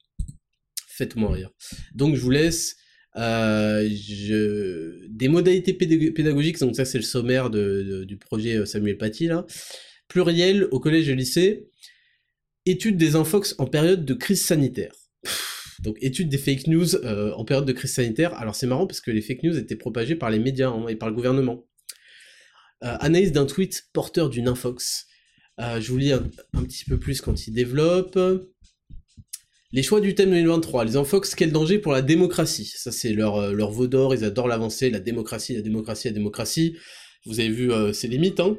Faites-moi rire. Donc je vous laisse euh, des modalités pédagogiques, donc ça c'est le sommaire du projet euh, Samuel Paty là. Pluriel au collège et lycée. Étude des infox en période de crise sanitaire. Donc étude des fake news euh, en période de crise sanitaire. Alors c'est marrant parce que les fake news étaient propagées par les médias hein, et par le gouvernement. Euh, analyse d'un tweet porteur d'une infox. Euh, je vous lis un, petit peu plus quand il développe. Les choix du thème 2023, les infox, quel danger pour la démocratie? Ça c'est leur, euh, leur veau d'or, ils adorent l'avancer, la démocratie, la démocratie, la démocratie. Vous avez vu les limites, hein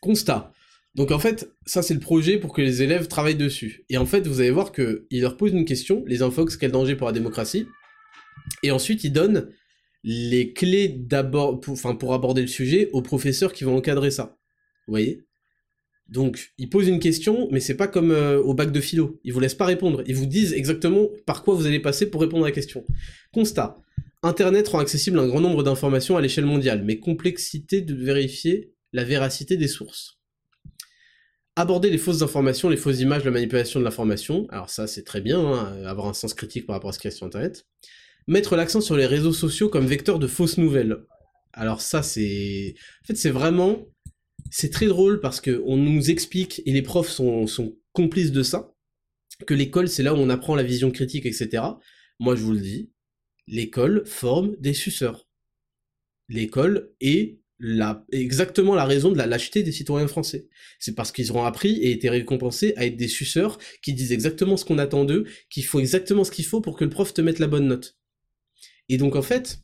Constat. Donc en fait, ça c'est le projet pour que les élèves travaillent dessus. Et en fait, vous allez voir qu'ils leur posent une question, les infox, quel danger pour la démocratie? Et ensuite, ils donnent les clés d'abord, pour, aborder le sujet aux professeurs qui vont encadrer ça. Vous voyez? Donc, ils posent une question, mais c'est pas comme euh, au bac de philo. Ils vous laissent pas répondre. Ils vous disent exactement par quoi vous allez passer pour répondre à la question. Constat. Internet rend accessible un grand nombre d'informations à l'échelle mondiale, mais complexité de vérifier la véracité des sources. Aborder les fausses informations, les fausses images, la manipulation de l'information. Alors ça, c'est très bien, hein, avoir un sens critique par rapport à ce qu'il y a sur Internet mettre l'accent sur les réseaux sociaux comme vecteur de fausses nouvelles. Alors ça, c'est... En fait, c'est vraiment... C'est très drôle parce que on nous explique, et les profs sont, sont complices de ça, que l'école, c'est là où on apprend la vision critique, etc. Moi, je vous le dis, l'école forme des suceurs. L'école est la, exactement la raison de la lâcheté des citoyens français. C'est parce qu'ils auront appris et été récompensés à être des suceurs qui disent exactement ce qu'on attend d'eux, qu'il faut exactement ce qu'il faut pour que le prof te mette la bonne note. Et donc en fait,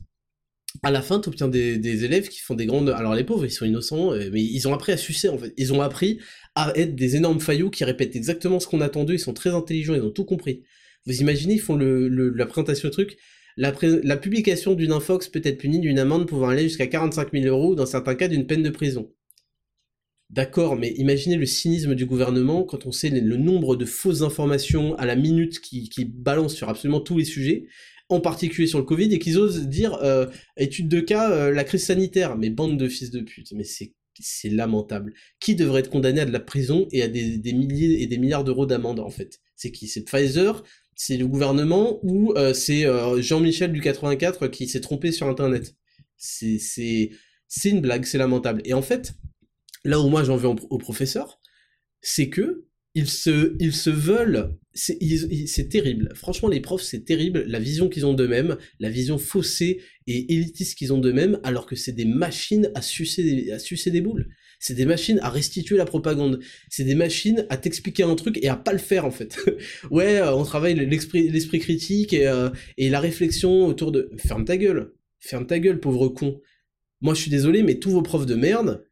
à la fin, tu obtiens des, élèves qui font des grandes. Alors les pauvres, ils sont innocents, euh, mais ils ont appris à sucer en fait. Ils ont appris à être des énormes faillots qui répètent exactement ce qu'on attend d'eux. Ils sont très intelligents, ils ont tout compris. Vous imaginez, ils font la présentation de truc. La, publication d'une infox peut être punie d'une amende pouvant aller jusqu'à 45 000 euros, dans certains cas d'une peine de prison. D'accord, mais imaginez le cynisme du gouvernement quand on sait le nombre de fausses informations à la minute qui, qui balancent sur absolument tous les sujets, en particulier sur le Covid, et qu'ils osent dire euh, étude de cas, euh, la crise sanitaire. Mais bande de fils de pute, mais c'est c'est lamentable. Qui devrait être condamné à de la prison et à des, milliers et des milliards d'euros d'amende en fait? C'est qui? C'est Pfizer? C'est le gouvernement? Ou euh, c'est Jean-Michel du 84 qui s'est trompé sur Internet? C'est une blague, c'est lamentable. Et en fait, là où moi j'en veux aux professeurs, c'est que ils se, ils se veulent, c'est terrible. Franchement, les profs, c'est terrible, la vision qu'ils ont d'eux-mêmes, la vision faussée et élitiste qu'ils ont d'eux-mêmes, alors que c'est des machines à sucer des, à sucer des boules. C'est des machines à restituer la propagande. C'est des machines à t'expliquer un truc et à pas le faire, en fait. [LAUGHS] ouais, euh, on travaille l'esprit critique et, euh, et la réflexion autour de... Ferme ta gueule. Ferme ta gueule, pauvre con. Moi, je suis désolé, mais tous vos profs de merde,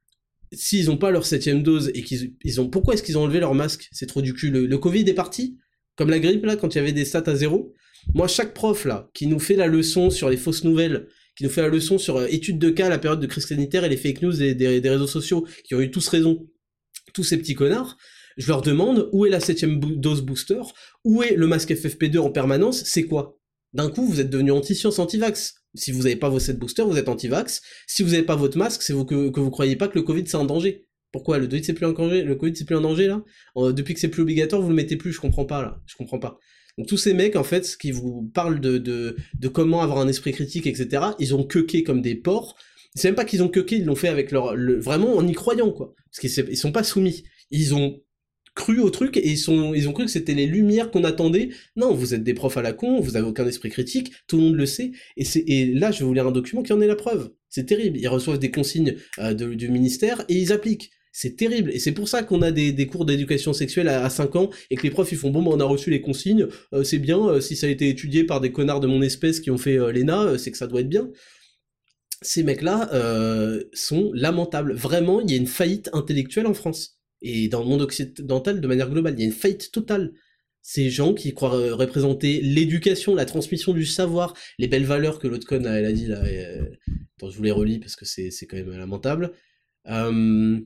s'ils ont pas leur septième dose et qu'ils ils ont, pourquoi est-ce qu'ils ont enlevé leur masque? C'est trop du cul. Le, Covid est parti, comme la grippe là, quand il y avait des stats à zéro. Moi, chaque prof là, qui nous fait la leçon sur les fausses nouvelles, qui nous fait la leçon sur euh, études de cas, la période de crise sanitaire et les fake news des, des, réseaux sociaux, qui ont eu tous raison, tous ces petits connards, je leur demande où est la septième dose booster, où est le masque FFP2 en permanence, c'est quoi? D'un coup, vous êtes devenu anti-science, anti-vax. Si vous n'avez pas vos 7 boosters, vous êtes anti-vax. Si vous n'avez pas votre masque, c'est que, que vous croyez pas que le Covid c'est un danger. Pourquoi? Le Covid c'est plus un danger Le Covid c'est plus un danger là? Depuis que c'est plus obligatoire, vous le mettez plus. Je comprends pas là. Je comprends pas. Donc tous ces mecs en fait, qui vous parlent de, de, de comment avoir un esprit critique, etc. Ils ont quequé comme des porcs. C'est même pas qu'ils ont quequé, ils l'ont fait avec leur vraiment en y croyant quoi. Parce qu'ils ils sont pas soumis. Ils ont cru au truc et ils, sont, ils ont cru que c'était les lumières qu'on attendait. Non, vous êtes des profs à la con, vous avez aucun esprit critique, tout le monde le sait. Et, et là, je vais vous lire un document qui en est la preuve. C'est terrible. Ils reçoivent des consignes euh, du ministère et ils appliquent. C'est terrible. Et c'est pour ça qu'on a des, cours d'éducation sexuelle à, 5 ans et que les profs ils font bon, bah, on a reçu les consignes, euh, c'est bien. Euh, si ça a été étudié par des connards de mon espèce qui ont fait l'ENA, c'est que ça doit être bien ces mecs-là sont lamentables. Vraiment, il y a une faillite intellectuelle en France et dans le monde occidental de manière globale. Il y a une faillite totale. Ces gens qui croient euh, représenter l'éducation, la transmission du savoir, les belles valeurs que l'autre conne elle a dit là. Euh, je vous les relis parce que c'est quand même lamentable. Euh,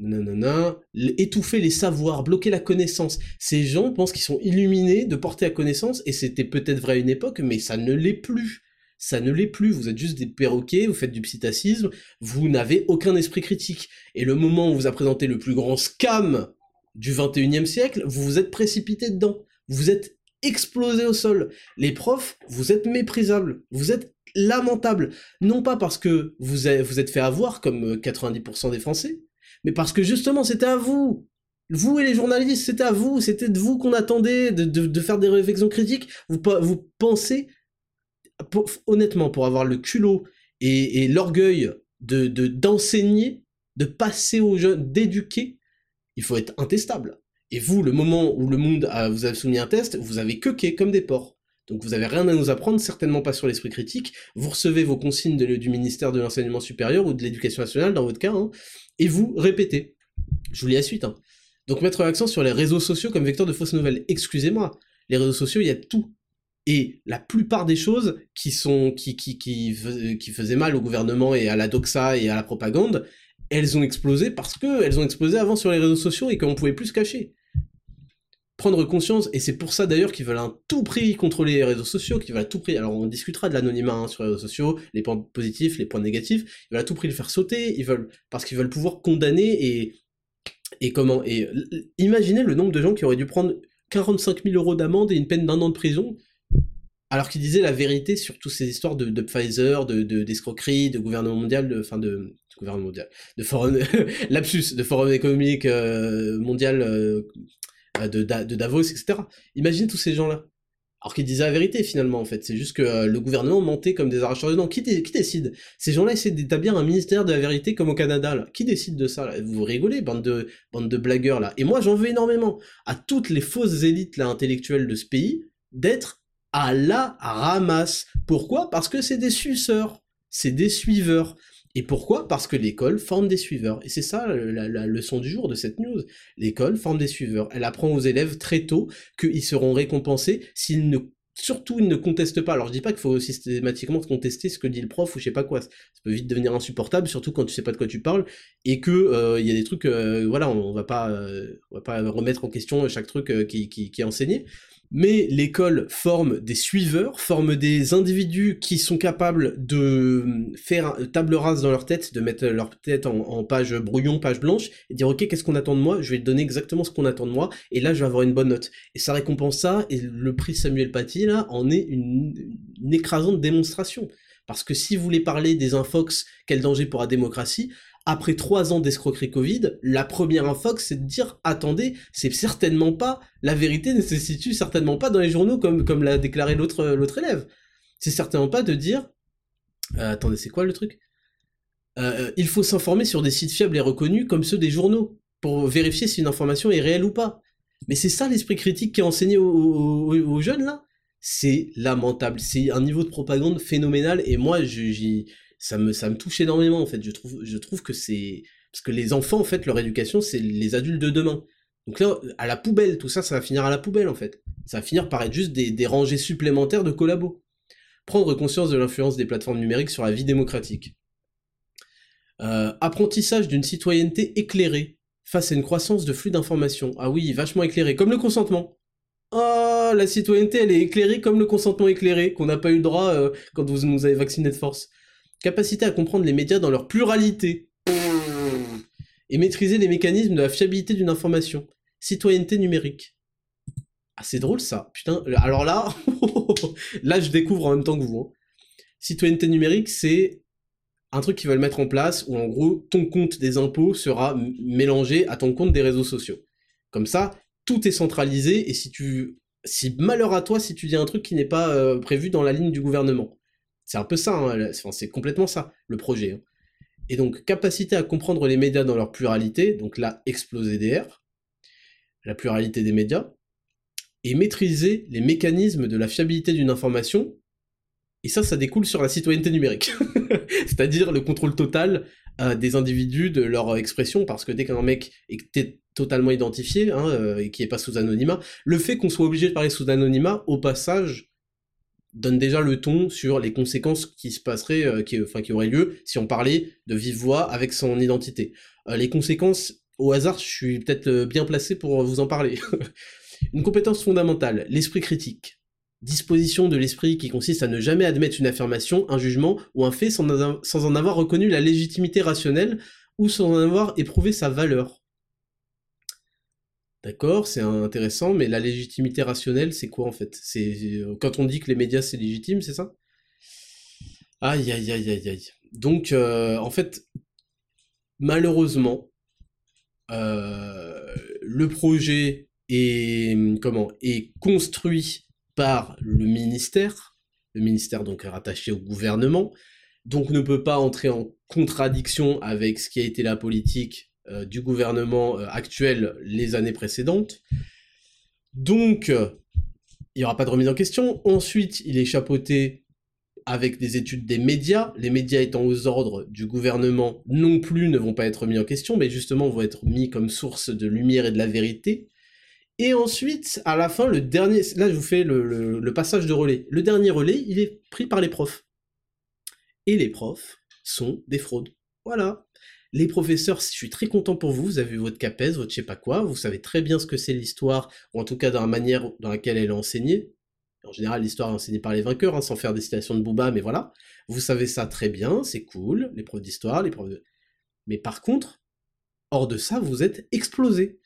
nanana, étouffer les savoirs, bloquer la connaissance. Ces gens pensent qu'ils sont illuminés de porter à connaissance, et c'était peut-être vrai à une époque, mais ça ne l'est plus ça ne l'est plus, vous êtes juste des perroquets, vous faites du psittacisme, vous n'avez aucun esprit critique. Et le moment où on vous a présenté le plus grand scam du 21e siècle, vous vous êtes précipité dedans. Vous êtes explosé au sol. Les profs, vous êtes méprisables, vous êtes lamentables. Non pas parce que vous vous êtes fait avoir comme 90% euh, des Français, mais parce que justement c'était à vous. Vous et les journalistes, c'était à vous, c'était de vous qu'on attendait de, faire des réflexions critiques. Vous pensez honnêtement, pour avoir le culot et, l'orgueil de d'enseigner, de, passer aux jeunes, d'éduquer, il faut être intestable. Et vous, le moment où le monde vous a soumis un test, vous avez quequé comme des porcs. Donc vous avez rien à nous apprendre, certainement pas sur l'esprit critique. Vous recevez vos consignes du ministère de l'enseignement supérieur ou de l'éducation nationale dans votre cas, hein, et vous répétez. Je vous lis la suite. Hein. Donc mettre l'accent sur les réseaux sociaux comme vecteur de fausses nouvelles. Excusez-moi, les réseaux sociaux, il y a tout. Et la plupart des choses qui sont qui, qui, qui, faisaient mal au gouvernement et à la doxa et à la propagande, elles ont explosé parce que elles ont explosé avant sur les réseaux sociaux et qu'on pouvait plus se cacher. Prendre conscience, et c'est pour ça d'ailleurs qu'ils veulent un tout prix contrôler les réseaux sociaux, qu'ils veulent à tout prix. Alors on discutera de l'anonymat hein, sur les réseaux sociaux, les points positifs, les points négatifs. Ils veulent à tout prix le faire sauter. Ils veulent parce qu'ils veulent pouvoir condamner et et comment et imaginez le nombre de gens qui auraient dû prendre 45 000 euros d'amende et une peine d'un an de prison alors qu'il disait la vérité sur toutes ces histoires de, Pfizer, de d'escroquerie, de, gouvernement mondial, de, enfin de, gouvernement mondial, de forum, [LAUGHS] lapsus, de forum économique euh, mondial euh, de, Davos, etc. Imagine tous ces gens-là. Alors qu'ils disaient la vérité finalement en fait, c'est juste que euh, le gouvernement mentait comme des arracheurs de dents. Qui, décide? Ces gens-là essaient d'établir un ministère de la vérité comme au Canada là. Qui décide de ça Vous rigolez, bande de, bande de blagueurs là. Et moi j'en veux énormément à toutes les fausses élites là intellectuelles de ce pays d'être à la ramasse. Pourquoi? Parce que c'est des suceurs, c'est des suiveurs. Et pourquoi? Parce que l'école forme des suiveurs. Et c'est ça la, leçon du jour de cette news. L'école forme des suiveurs. Elle apprend aux élèves très tôt qu'ils seront récompensés s'ils ne surtout ils ne contestent pas. Alors je dis pas qu'il faut systématiquement contester ce que dit le prof ou je sais pas quoi. Ça peut vite devenir insupportable, surtout quand tu sais pas de quoi tu parles et que euh, il y a des trucs, euh, voilà, on, va pas, euh, on va pas remettre en question chaque truc qui, qui, qui, est enseigné mais l'école forme des suiveurs, forme des individus qui sont capables de faire table rase dans leur tête, de mettre leur tête en, page brouillon, page blanche, et dire ok qu'est-ce qu'on attend de moi, je vais te donner exactement ce qu'on attend de moi, et là je vais avoir une bonne note. Et ça récompense ça, et le prix Samuel Paty là en est une, une écrasante démonstration. Parce que si vous voulez parler des infox, quel danger pour la démocratie, après trois ans d'escroquerie Covid, la première infox, c'est de dire, attendez, c'est certainement pas, la vérité ne se situe certainement pas dans les journaux comme, l'a déclaré l'autre, élève. C'est certainement pas de dire, euh, attendez, c'est quoi le truc? Euh, Il faut s'informer sur des sites fiables et reconnus comme ceux des journaux, pour vérifier si une information est réelle ou pas. Mais c'est ça l'esprit critique qui est enseigné aux, jeunes, là C'est lamentable, c'est un niveau de propagande phénoménal, et moi, j'y ça me, ça me touche énormément en fait. Je trouve, je trouve que c'est. Parce que les enfants, en fait, leur éducation, c'est les adultes de demain. Donc là, à la poubelle, tout ça, ça va finir à la poubelle en fait. Ça va finir par être juste des, des rangées supplémentaires de collabos. Prendre conscience de l'influence des plateformes numériques sur la vie démocratique. Euh, apprentissage d'une citoyenneté éclairée face à une croissance de flux d'informations. Ah oui, vachement éclairée, comme le consentement. Oh, la citoyenneté, elle est éclairée comme le consentement éclairé, qu'on n'a pas eu le droit euh, quand vous nous avez vacciné de force capacité à comprendre les médias dans leur pluralité, et maîtriser les mécanismes de la fiabilité d'une information. Citoyenneté numérique. Ah, c'est drôle ça, putain. Alors là, [LAUGHS] là je découvre en même temps que vous. Hein. Citoyenneté numérique, c'est un truc qu'ils veulent mettre en place où en gros ton compte des impôts sera mélangé à ton compte des réseaux sociaux. Comme ça, tout est centralisé et si tu si malheur à toi si tu dis un truc qui n'est pas euh, prévu dans la ligne du gouvernement. C'est un peu ça, hein, c'est complètement ça le projet. Hein. Et donc capacité à comprendre les médias dans leur pluralité, donc là exploser DR, la pluralité des médias, et maîtriser les mécanismes de la fiabilité d'une information et ça, ça découle sur la citoyenneté numérique. [LAUGHS] C'est-à-dire le contrôle total euh, des individus, de leur expression, parce que dès qu'un mec est totalement identifié, hein, euh, et qui est pas sous anonymat, le fait qu'on soit obligé de parler sous anonymat, au passage, donne déjà le ton sur les conséquences euh, qui, auraient lieu si on parlait de vive voix avec son identité. les conséquences, au hasard, je suis peut-être bien placé pour vous en parler. [LAUGHS] Une compétence fondamentale, l'esprit critique disposition de l'esprit qui consiste à ne jamais admettre une affirmation, un jugement ou un fait sans, en avoir reconnu la légitimité rationnelle ou sans en avoir éprouvé sa valeur. D'accord, c'est intéressant, mais la légitimité rationnelle, c'est quoi en fait? C'est euh, quand on dit que les médias c'est légitime, c'est ça? Aïe aïe aïe aïe aïe. Donc euh, en fait, malheureusement, euh, le projet est comment est construit par le ministère, le ministère donc rattaché au gouvernement, donc ne peut pas entrer en contradiction avec ce qui a été la politique du gouvernement euh, actuel les années précédentes. Donc, il n'y aura pas de remise en question. Ensuite, il est chapeauté avec des études des médias. Les médias étant aux ordres du gouvernement non plus ne vont pas être mis en question, mais justement vont être mis comme source de lumière et de la vérité. Et ensuite, à la fin, le dernier, là je vous fais le, passage de relais. Le dernier relais, il est pris par les profs. Et les profs sont des fraudes. Voilà. Les professeurs, je suis très content pour vous, vous avez vu votre CAPES, votre je sais pas quoi, vous savez très bien ce que c'est l'histoire, ou en tout cas dans la manière dans laquelle elle est enseignée. En général, l'histoire est enseignée par les vainqueurs, hein, sans faire des citations de Booba, mais voilà. Vous savez ça très bien, c'est cool, les profs d'histoire, les profs de... Mais par contre, hors de ça, vous êtes explosés.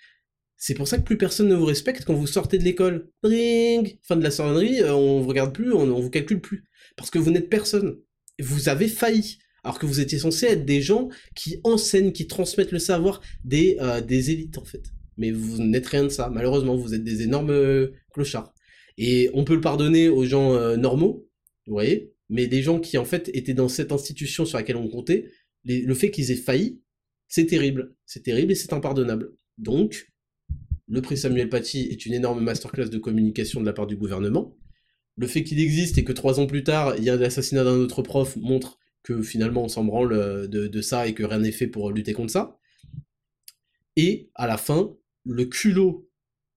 C'est pour ça que plus personne ne vous respecte quand vous sortez de l'école. Ring Fin de la sonnerie, euh, on vous regarde plus, on, vous calcule plus. Parce que vous n'êtes personne. Vous avez failli. Alors que vous étiez censé être des gens qui enseignent, qui transmettent le savoir des, euh, des élites, en fait. Mais vous n'êtes rien de ça. Malheureusement, vous êtes des énormes euh, clochards. Et on peut le pardonner aux gens normaux, vous voyez, mais des gens qui, en fait, étaient dans cette institution sur laquelle on comptait, le fait qu'ils aient failli, c'est terrible. C'est terrible et c'est impardonnable. Donc, le prix Samuel Paty est une énorme masterclass de communication de la part du gouvernement. Le fait qu'il existe et que trois ans plus tard, il y a l'assassinat d'un autre prof montre que finalement on s'en branle euh, de, ça et que rien n'est fait pour lutter contre ça. Et à la fin, le culot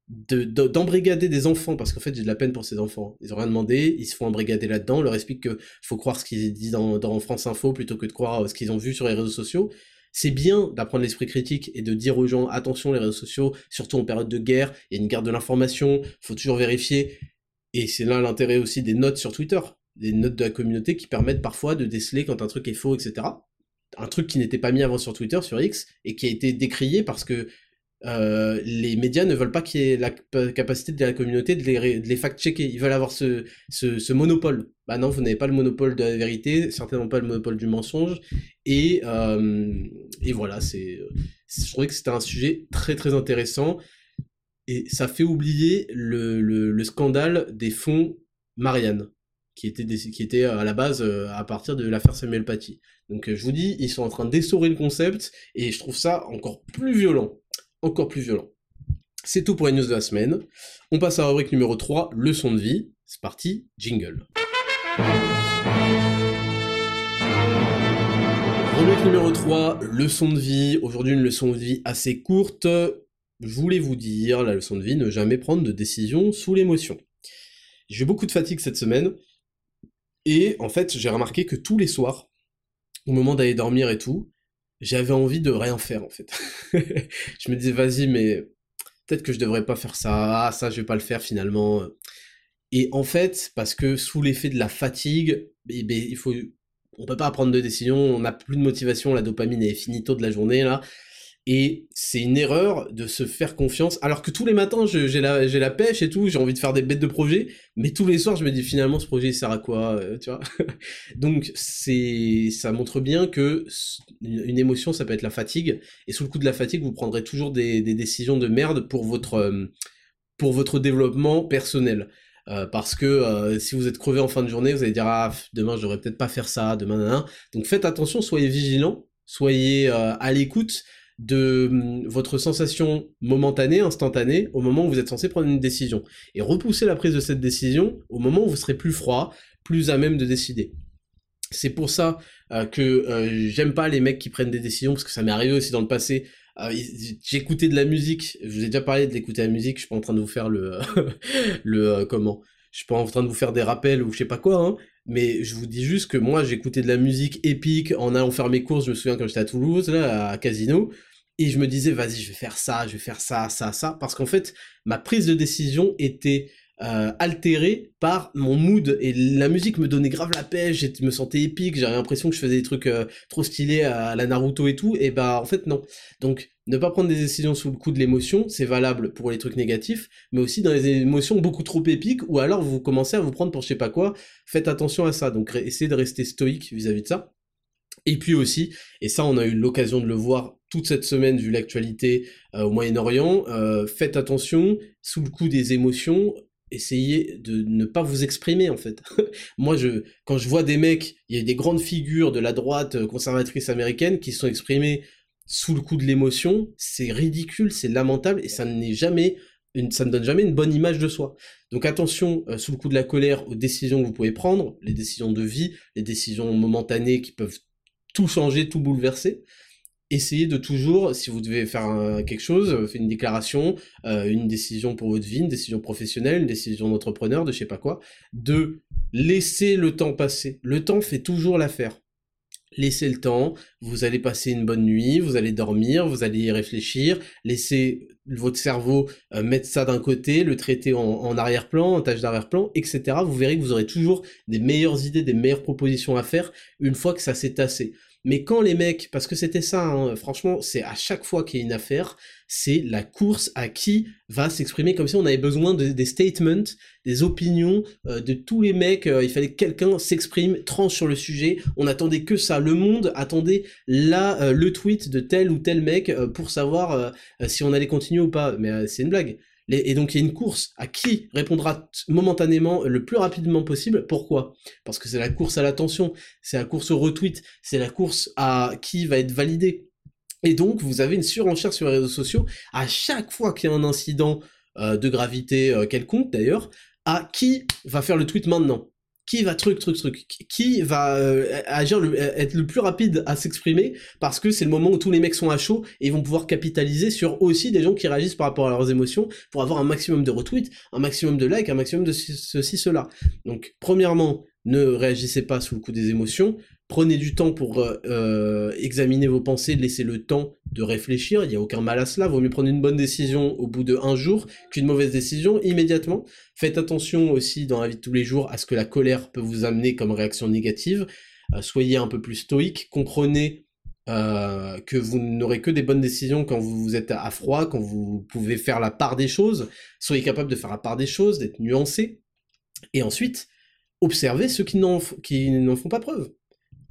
d'embrigader des enfants, parce qu'en fait j'ai de la peine pour ces enfants. Ils ont rien demandé, ils se font embrigader là-dedans, on leur explique qu'il faut croire ce qu'ils disent dans, dans, France Info plutôt que de croire euh, ce qu'ils ont vu sur les réseaux sociaux c'est bien d'apprendre l'esprit critique et de dire aux gens attention les réseaux sociaux, surtout en période de guerre, il y a une guerre de l'information, faut toujours vérifier. Et c'est là l'intérêt aussi des notes sur Twitter, des notes de la communauté qui permettent parfois de déceler quand un truc est faux, etc. Un truc qui n'était pas mis avant sur Twitter, sur X, et qui a été décrié parce que euh, les médias ne veulent pas qu'il y ait la capacité de la communauté de les, fact-checker. Ils veulent avoir ce, ce, monopole. Bah non, vous n'avez pas le monopole de la vérité, certainement pas le monopole du mensonge. Et, euh, et voilà, c'est, je trouvais que c'était un sujet très très intéressant. Et ça fait oublier le, le, scandale des fonds Marianne, qui était, était à la base euh, à partir de l'affaire Samuel Paty. Donc je vous dis, ils sont en train d'essorer le concept, et je trouve ça encore plus violent encore plus violent. C'est tout pour les news de la semaine. On passe à la rubrique numéro 3, leçon de vie. C'est parti, jingle. Rubrique numéro 3, leçon de vie. Aujourd'hui, une leçon de vie assez courte. Je voulais vous dire, la leçon de vie, ne jamais prendre de décision sous l'émotion. J'ai eu beaucoup de fatigue cette semaine. Et en fait, j'ai remarqué que tous les soirs, au moment d'aller dormir et tout, j'avais envie de rien faire en fait. [LAUGHS] je me disais vas-y mais peut-être que je devrais pas faire ça, ah ça je vais pas le faire finalement. Et en fait, parce que sous l'effet de la fatigue, eh ben, il faut on peut pas prendre de décision, on n'a plus de motivation, la dopamine est finito de la journée là. Et c'est une erreur de se faire confiance, alors que tous les matins, j'ai la, pêche et tout, j'ai envie de faire des bêtes de projet, mais tous les soirs, je me dis finalement, ce projet, il sert à quoi, euh, tu vois? [LAUGHS] Donc, c'est, ça montre bien que une émotion, ça peut être la fatigue, et sous le coup de la fatigue, vous prendrez toujours des, décisions de merde pour votre, euh, pour votre développement personnel. Euh, parce que si vous êtes crevé en fin de journée, vous allez dire ah demain j'aurais peut-être pas faire ça, demain nan, Donc faites attention, soyez vigilants, soyez à l'écoute de hum, votre sensation momentanée, instantanée, au moment où vous êtes censé prendre une décision. Et repoussez la prise de cette décision au moment où vous serez plus froid, plus à même de décider. C'est pour ça que j'aime pas les mecs qui prennent des décisions, parce que ça m'est arrivé aussi dans le passé j'ai écouté de la musique, je vous ai déjà parlé de l'écouter la musique, je suis pas en train de vous faire le, [LAUGHS] euh, comment, je suis pas en train de vous faire des rappels ou je sais pas quoi, hein, mais je vous dis juste que moi j'écoutais de la musique épique en allant faire mes courses, je me souviens quand j'étais à Toulouse, là, à Casino, et je me disais vas-y je vais faire ça, je vais faire ça, ça, ça, parce qu'en fait ma prise de décision était euh, altéré par mon mood et la musique me donnait grave la pêche, je me sentais épique, j'avais l'impression que je faisais des trucs euh, trop stylés à la Naruto et tout, et bah en fait non. Donc ne pas prendre des décisions sous le coup de l'émotion, c'est valable pour les trucs négatifs, mais aussi dans les émotions beaucoup trop épiques, ou alors vous commencez à vous prendre pour je sais pas quoi, faites attention à ça, donc essayez de rester stoïque vis-à-vis de ça. Et puis aussi, et ça on a eu l'occasion de le voir toute cette semaine vu l'actualité euh, au Moyen-Orient, faites attention sous le coup des émotions, essayez de ne pas vous exprimer en fait. [LAUGHS] Moi, je, quand je vois des mecs, il y a des grandes figures de la droite euh, conservatrice américaine qui sont exprimées sous le coup de l'émotion, c'est ridicule, c'est lamentable et ça n'est jamais une, ça ne donne jamais une bonne image de soi. Donc attention, euh, sous le coup de la colère, aux décisions que vous pouvez prendre, les décisions de vie, les décisions momentanées qui peuvent tout changer, tout bouleverser essayez de toujours, si vous devez faire quelque chose, euh, faire une déclaration, euh, une décision pour votre vie, une décision professionnelle, une décision d'entrepreneur, de je sais pas quoi, de laisser le temps passer. Le temps fait toujours l'affaire. Laissez le temps, vous allez passer une bonne nuit, vous allez dormir, vous allez y réfléchir, laissez votre cerveau euh, mettre ça d'un côté, le traiter en, en arrière-plan, en tâche d'arrière-plan, etc. Vous verrez que vous aurez toujours des meilleures idées, des meilleures propositions à faire une fois que ça s'est tassé. Mais quand les mecs, parce que c'était ça, hein, franchement, c'est à chaque fois qu'il y a une affaire, c'est la course à qui va s'exprimer comme si on avait besoin de, des statements, des opinions euh, de tous les mecs. Euh, il fallait que quelqu'un s'exprime, tranche sur le sujet. On attendait que ça. Le monde attendait là euh, le tweet de tel ou tel mec pour savoir si on allait continuer ou pas. Mais c'est une blague. Et donc il y a une course à qui répondra momentanément le plus rapidement possible. Pourquoi? Parce que c'est la course à l'attention, c'est la course au retweet, c'est la course à qui va être validé. Et donc vous avez une surenchère sur les réseaux sociaux à chaque fois qu'il y a un incident euh, de gravité euh, quelconque d'ailleurs, à qui va faire le tweet maintenant qui va truc truc truc qui va euh, agir le, euh, être le plus rapide à s'exprimer parce que c'est le moment où tous les mecs sont à chaud et vont pouvoir capitaliser sur aussi des gens qui réagissent par rapport à leurs émotions pour avoir un maximum de retweets, un maximum de likes, un maximum de ceci cela. Donc premièrement, ne réagissez pas sous le coup des émotions, Prenez du temps pour euh, euh, examiner vos pensées, laissez le temps de réfléchir, il n'y a aucun mal à cela, vaut mieux prendre une bonne décision au bout de un jour qu'une mauvaise décision immédiatement. Faites attention aussi dans la vie de tous les jours à ce que la colère peut vous amener comme réaction négative. Euh, soyez un peu plus stoïque, comprenez que vous n'aurez que des bonnes décisions quand vous êtes à froid, quand vous pouvez faire la part des choses, soyez capable de faire la part des choses, d'être nuancé, et ensuite, observez ceux qui n'en font pas preuve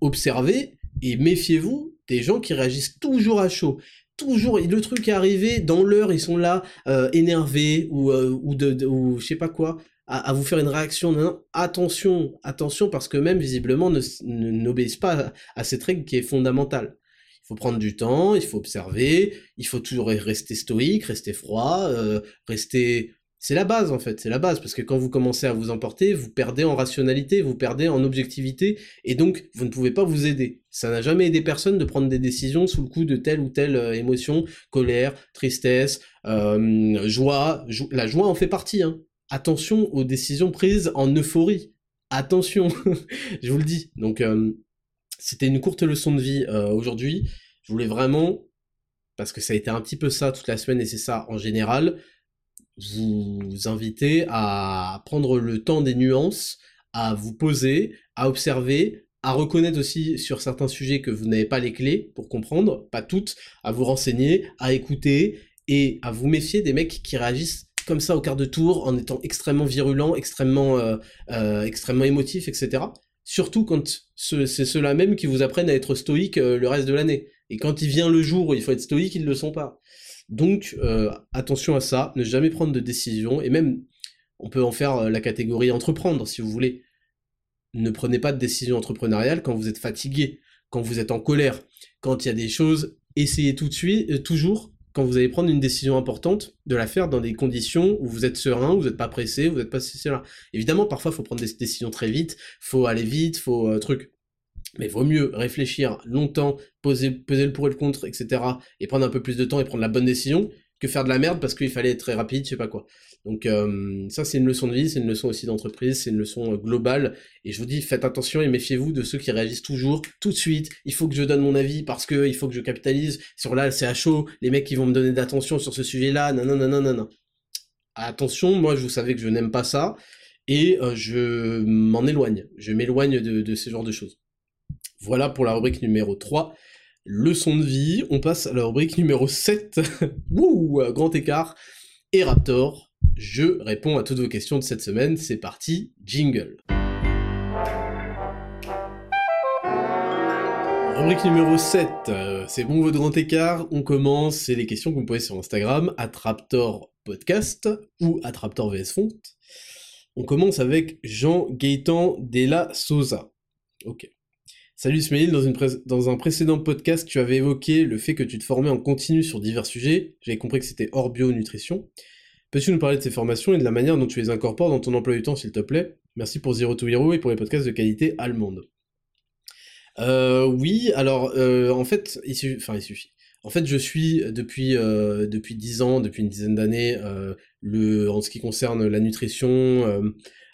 observez et méfiez-vous des gens qui réagissent toujours à chaud. Toujours, le truc est arrivé, dans l'heure, ils sont là, euh, énervés, ou, euh, ou, sais pas quoi, à, vous faire une réaction. Non, attention, attention, parce que même, visiblement, n'obéissent pas à, cette règle qui est fondamentale. Il faut prendre du temps, il faut observer, il faut toujours rester stoïque, rester froid, euh, rester c'est la base en fait, c'est la base, parce que quand vous commencez à vous emporter, vous perdez en rationalité, vous perdez en objectivité, et donc vous ne pouvez pas vous aider. Ça n'a jamais aidé personne de prendre des décisions sous le coup de telle ou telle euh, émotion, colère, tristesse, euh, joie. la joie en fait partie. Hein. Attention aux décisions prises en euphorie. Attention, [LAUGHS] je vous le dis. Donc euh, c'était une courte leçon de vie aujourd'hui. Je voulais vraiment, parce que ça a été un petit peu ça toute la semaine et c'est ça en général, vous inviter à prendre le temps des nuances, à vous poser, à observer, à reconnaître aussi sur certains sujets que vous n'avez pas les clés pour comprendre, pas toutes, à vous renseigner, à écouter et à vous méfier des mecs qui réagissent comme ça au quart de tour en étant extrêmement virulents, extrêmement, euh, euh, extrêmement émotifs, etc. Surtout quand c'est ceux-là même qui vous apprennent à être stoïque euh, le reste de l'année. Et quand il vient le jour où il faut être stoïque, ils ne le sont pas. Donc attention à ça, ne jamais prendre de décision, et même on peut en faire la catégorie entreprendre si vous voulez. Ne prenez pas de décision entrepreneuriale quand vous êtes fatigué, quand vous êtes en colère, quand il y a des choses, essayez tout de suite, toujours quand vous allez prendre une décision importante, de la faire dans des conditions où vous êtes serein, vous n'êtes pas pressé, vous n'êtes pas là. Évidemment, parfois, il faut prendre des décisions très vite, faut aller vite, faut euh, truc. Mais vaut mieux réfléchir longtemps, peser le pour et le contre, etc. et prendre un peu plus de temps et prendre la bonne décision que faire de la merde parce qu'il fallait être très rapide, je sais pas quoi. Donc euh, ça c'est une leçon de vie, c'est une leçon aussi d'entreprise, c'est une leçon euh, globale. Et je vous dis, faites attention et méfiez-vous de ceux qui réagissent toujours, tout de suite. Il faut que je donne mon avis parce que il faut que je capitalise sur là, c'est à chaud. Les mecs qui vont me donner d'attention sur ce sujet-là, non non non non non. Attention, moi je vous savais que je n'aime pas ça et euh, je m'en éloigne. Je m'éloigne de, de ce genre de choses. Voilà pour la rubrique numéro 3 leçon de vie. On passe à la rubrique numéro 7. [LAUGHS] Wouh, grand écart. Et Raptor, je réponds à toutes vos questions de cette semaine. C'est parti, jingle. Rubrique numéro 7, euh, c'est bon votre grand écart, on commence, c'est les questions que vous posez sur Instagram, Raptor Podcast ou Raptor VS Font. On commence avec Jean Gaëtan Della Sosa. Ok. Salut Smail, dans, un précédent podcast, tu avais évoqué le fait que tu te formais en continu sur divers sujets. J'avais compris que c'était hors bio-nutrition. Peux-tu nous parler de ces formations et de la manière dont tu les incorpores dans ton emploi du temps, s'il te plaît? Merci pour Zero to Hero et pour les podcasts de qualité allemande. Euh, oui, alors, euh, en fait. En fait, je suis depuis euh, depuis dix ans, depuis une dizaine d'années, euh, en ce qui concerne la nutrition, euh,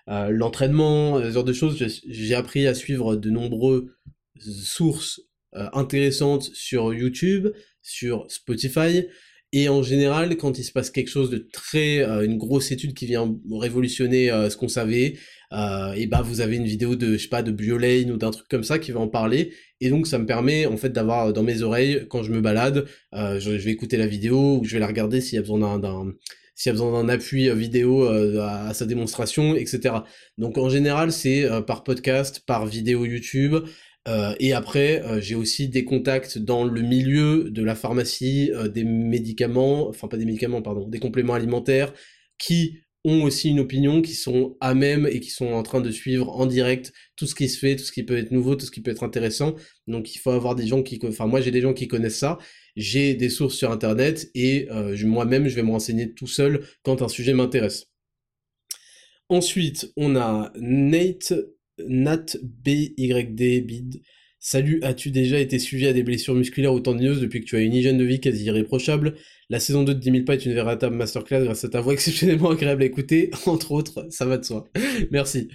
euh, l'entraînement, ce genre de choses. J'ai appris à suivre de nombreux sources euh, intéressantes sur YouTube, sur Spotify, et en général, quand il se passe quelque chose de très, euh, une grosse étude qui vient révolutionner ce qu'on savait, et bah vous avez une vidéo de, je sais pas, de Biolane ou d'un truc comme ça qui va en parler, et donc ça me permet en fait d'avoir dans mes oreilles quand je me balade, je, je, vais écouter la vidéo ou je vais la regarder s'il y a besoin d'un s'il y a besoin d'un appui euh, vidéo euh, à, sa démonstration, etc. Donc en général, c'est euh, par podcast, par vidéo YouTube. Et après, j'ai aussi des contacts dans le milieu de la pharmacie, des médicaments, enfin pas des médicaments, pardon, des compléments alimentaires, qui ont aussi une opinion, qui sont à même et qui sont en train de suivre en direct tout ce qui se fait, tout ce qui peut être nouveau, tout ce qui peut être intéressant. Donc il faut avoir des gens qui, enfin moi j'ai des gens qui connaissent ça, j'ai des sources sur internet et euh, moi-même je vais me renseigner tout seul quand un sujet m'intéresse. Ensuite, on a Nate, Nat BYD Bid. Salut, as-tu déjà été suivi à des blessures musculaires ou tendineuses depuis que tu as une hygiène de vie quasi irréprochable? La saison 2 de 10 000 pas est une véritable masterclass grâce à ta voix [LAUGHS] exceptionnellement agréable à écouter, entre autres, ça va de soi. [LAUGHS] Merci.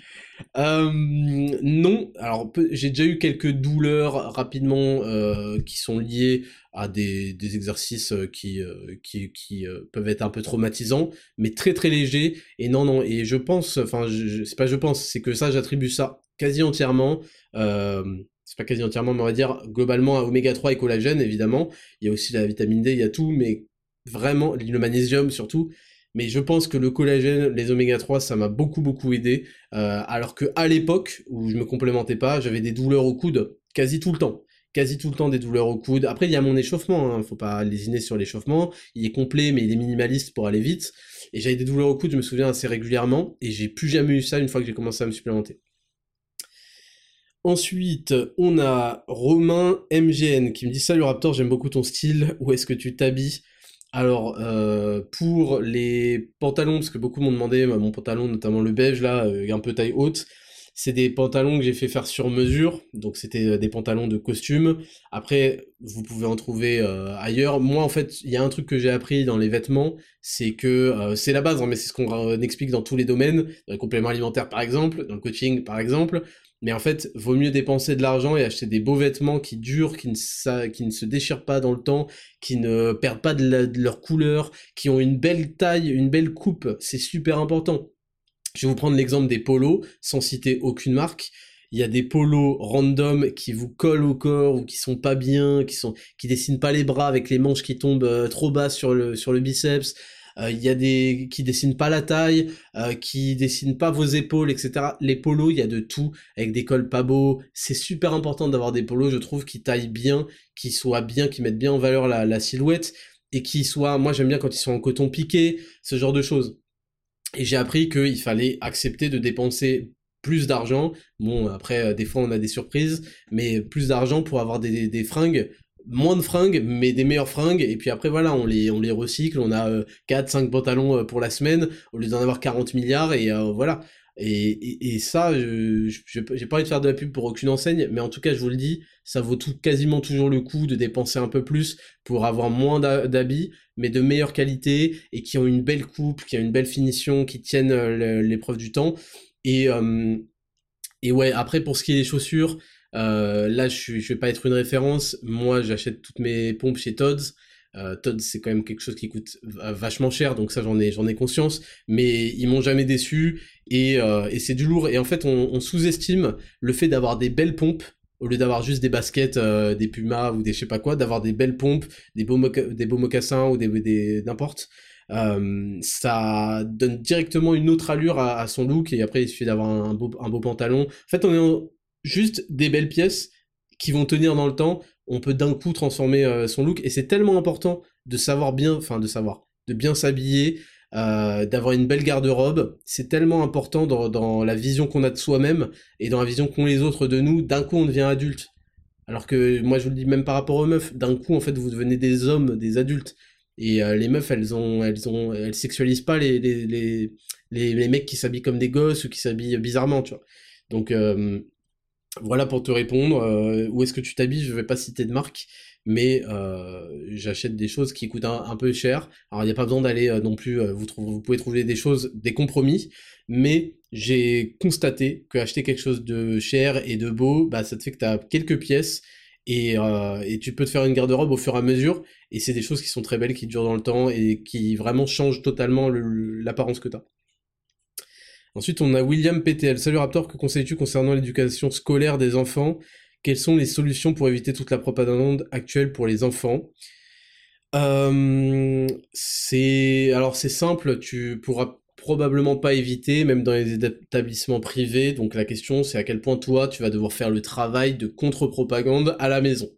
Euh, non, alors j'ai déjà eu quelques douleurs rapidement euh, qui sont liées à des, des exercices euh, qui, qui, qui peuvent être un peu traumatisants, mais très très légers. Et non, non, et je pense, enfin, c'est pas je pense, c'est que ça, j'attribue ça quasi entièrement. c'est pas quasi entièrement, mais on va dire globalement à oméga 3 et collagène, évidemment. Il y a aussi la vitamine D, il y a tout, mais vraiment, le magnésium surtout. Mais je pense que le collagène, les oméga 3, ça m'a beaucoup beaucoup aidé. Euh, alors que à l'époque où je me complémentais pas, j'avais des douleurs au coude quasi tout le temps. Quasi tout le temps des douleurs au coude. Après, il y a mon échauffement, hein, faut pas lésiner sur l'échauffement. Il est complet, mais il est minimaliste pour aller vite. Et j'avais des douleurs au coude, je me souviens assez régulièrement, et j'ai plus jamais eu ça une fois que j'ai commencé à me supplémenter. Ensuite, on a Romain MGN qui me dit Salut Raptor, j'aime beaucoup ton style, où est-ce que tu t'habilles? Alors, euh, pour les pantalons, parce que beaucoup m'ont demandé, mon pantalon, notamment le beige, là, euh, un peu taille haute, c'est des pantalons que j'ai fait faire sur mesure, donc c'était euh, des pantalons de costume. Après, vous pouvez en trouver ailleurs. Moi, en fait, il y a un truc que j'ai appris dans les vêtements, c'est que c'est la base, hein, mais c'est ce qu'on explique dans tous les domaines, dans les compléments alimentaires par exemple, dans le coaching par exemple. Mais en fait, vaut mieux dépenser de l'argent et acheter des beaux vêtements qui durent, qui ne, se déchirent pas dans le temps, qui ne perdent pas de, leur couleur, qui ont une belle taille, une belle coupe. C'est super important. Je vais vous prendre l'exemple des polos, sans citer aucune marque. Il y a des polos random qui vous collent au corps ou qui sont pas bien, qui sont dessinent pas les bras avec les manches qui tombent euh, trop bas sur sur le biceps. Euh, il y a des qui dessinent pas la taille, euh, qui dessinent pas vos épaules, etc. Les polos, il y a de tout avec des cols pas beaux. C'est super important d'avoir des polos, je trouve, qui taillent bien, qui soient bien, qui mettent bien en valeur la, la silhouette et qui soient. Moi, j'aime bien quand ils sont en coton piqué, ce genre de choses. Et j'ai appris qu'il fallait accepter de dépenser plus d'argent. Bon, après, euh, des fois, on a des surprises, mais plus d'argent pour avoir des, des, fringues, moins de fringues, mais des meilleures fringues. Et puis après, voilà, on les, on les recycle. On a 4, euh, 5 pantalons euh, pour la semaine, au lieu d'en avoir 40 milliards, et voilà. Et, et, ça, je j'ai pas envie de faire de la pub pour aucune enseigne, mais en tout cas, je vous le dis, ça vaut tout, quasiment toujours le coup de dépenser un peu plus pour avoir moins d'habits, mais de meilleure qualité et qui ont une belle coupe, qui ont une belle finition, qui tiennent euh, l'épreuve du temps. Et, euh, et ouais, après, pour ce qui est des chaussures, euh, là, je, je vais pas être une référence. Moi, j'achète toutes mes pompes chez Tod's. Euh, c'est quand même quelque chose qui coûte vachement cher, donc ça j'en ai j'en ai conscience. Mais ils m'ont jamais déçu et, euh, et c'est du lourd. Et en fait, on, on sous-estime le fait d'avoir des belles pompes au lieu d'avoir juste des baskets, euh, des pumas ou des je sais pas quoi, d'avoir des belles pompes, des beaux des beaux mocassins ou des, des n'importe. Euh, ça donne directement une autre allure à, à, son look et après il suffit d'avoir un beau, un beau pantalon. En fait, on est juste des belles pièces qui vont tenir dans le temps on peut d'un coup transformer euh, son look et c'est tellement important de savoir bien, enfin de savoir, de bien s'habiller, euh, d'avoir une belle garde-robe. C'est tellement important dans, la vision qu'on a de soi-même et dans la vision qu'ont les autres de nous. D'un coup, on devient adulte. Alors que moi, je vous le dis même par rapport aux meufs. D'un coup, en fait, vous devenez des hommes, des adultes. Et euh, les meufs, elles ont, elles ont, elles sexualisent pas les les, les, les, mecs qui s'habillent comme des gosses ou qui s'habillent bizarrement, tu vois. Donc voilà pour te répondre. Euh, où est-ce que tu t'habilles Je vais pas citer de marque, mais euh, j'achète des choses qui coûtent un, peu cher. Alors il n'y a pas besoin d'aller euh, non plus. vous, vous pouvez trouver des choses, des compromis, mais j'ai constaté que acheter quelque chose de cher et de beau, bah ça te fait que tu as quelques pièces et, et, tu peux te faire une garde-robe au fur et à mesure. Et c'est des choses qui sont très belles, qui durent dans le temps et qui vraiment changent totalement l'apparence que tu. Ensuite, on a William PTL. Salut Raptor, que conseilles-tu concernant l'éducation scolaire des enfants? Quelles sont les solutions pour éviter toute la propagande actuelle pour les enfants? Euh, C'est alors c'est simple, tu pourras probablement pas éviter, même dans les établissements privés. Donc la question, c'est à quel point toi, tu vas devoir faire le travail de contre-propagande à la maison.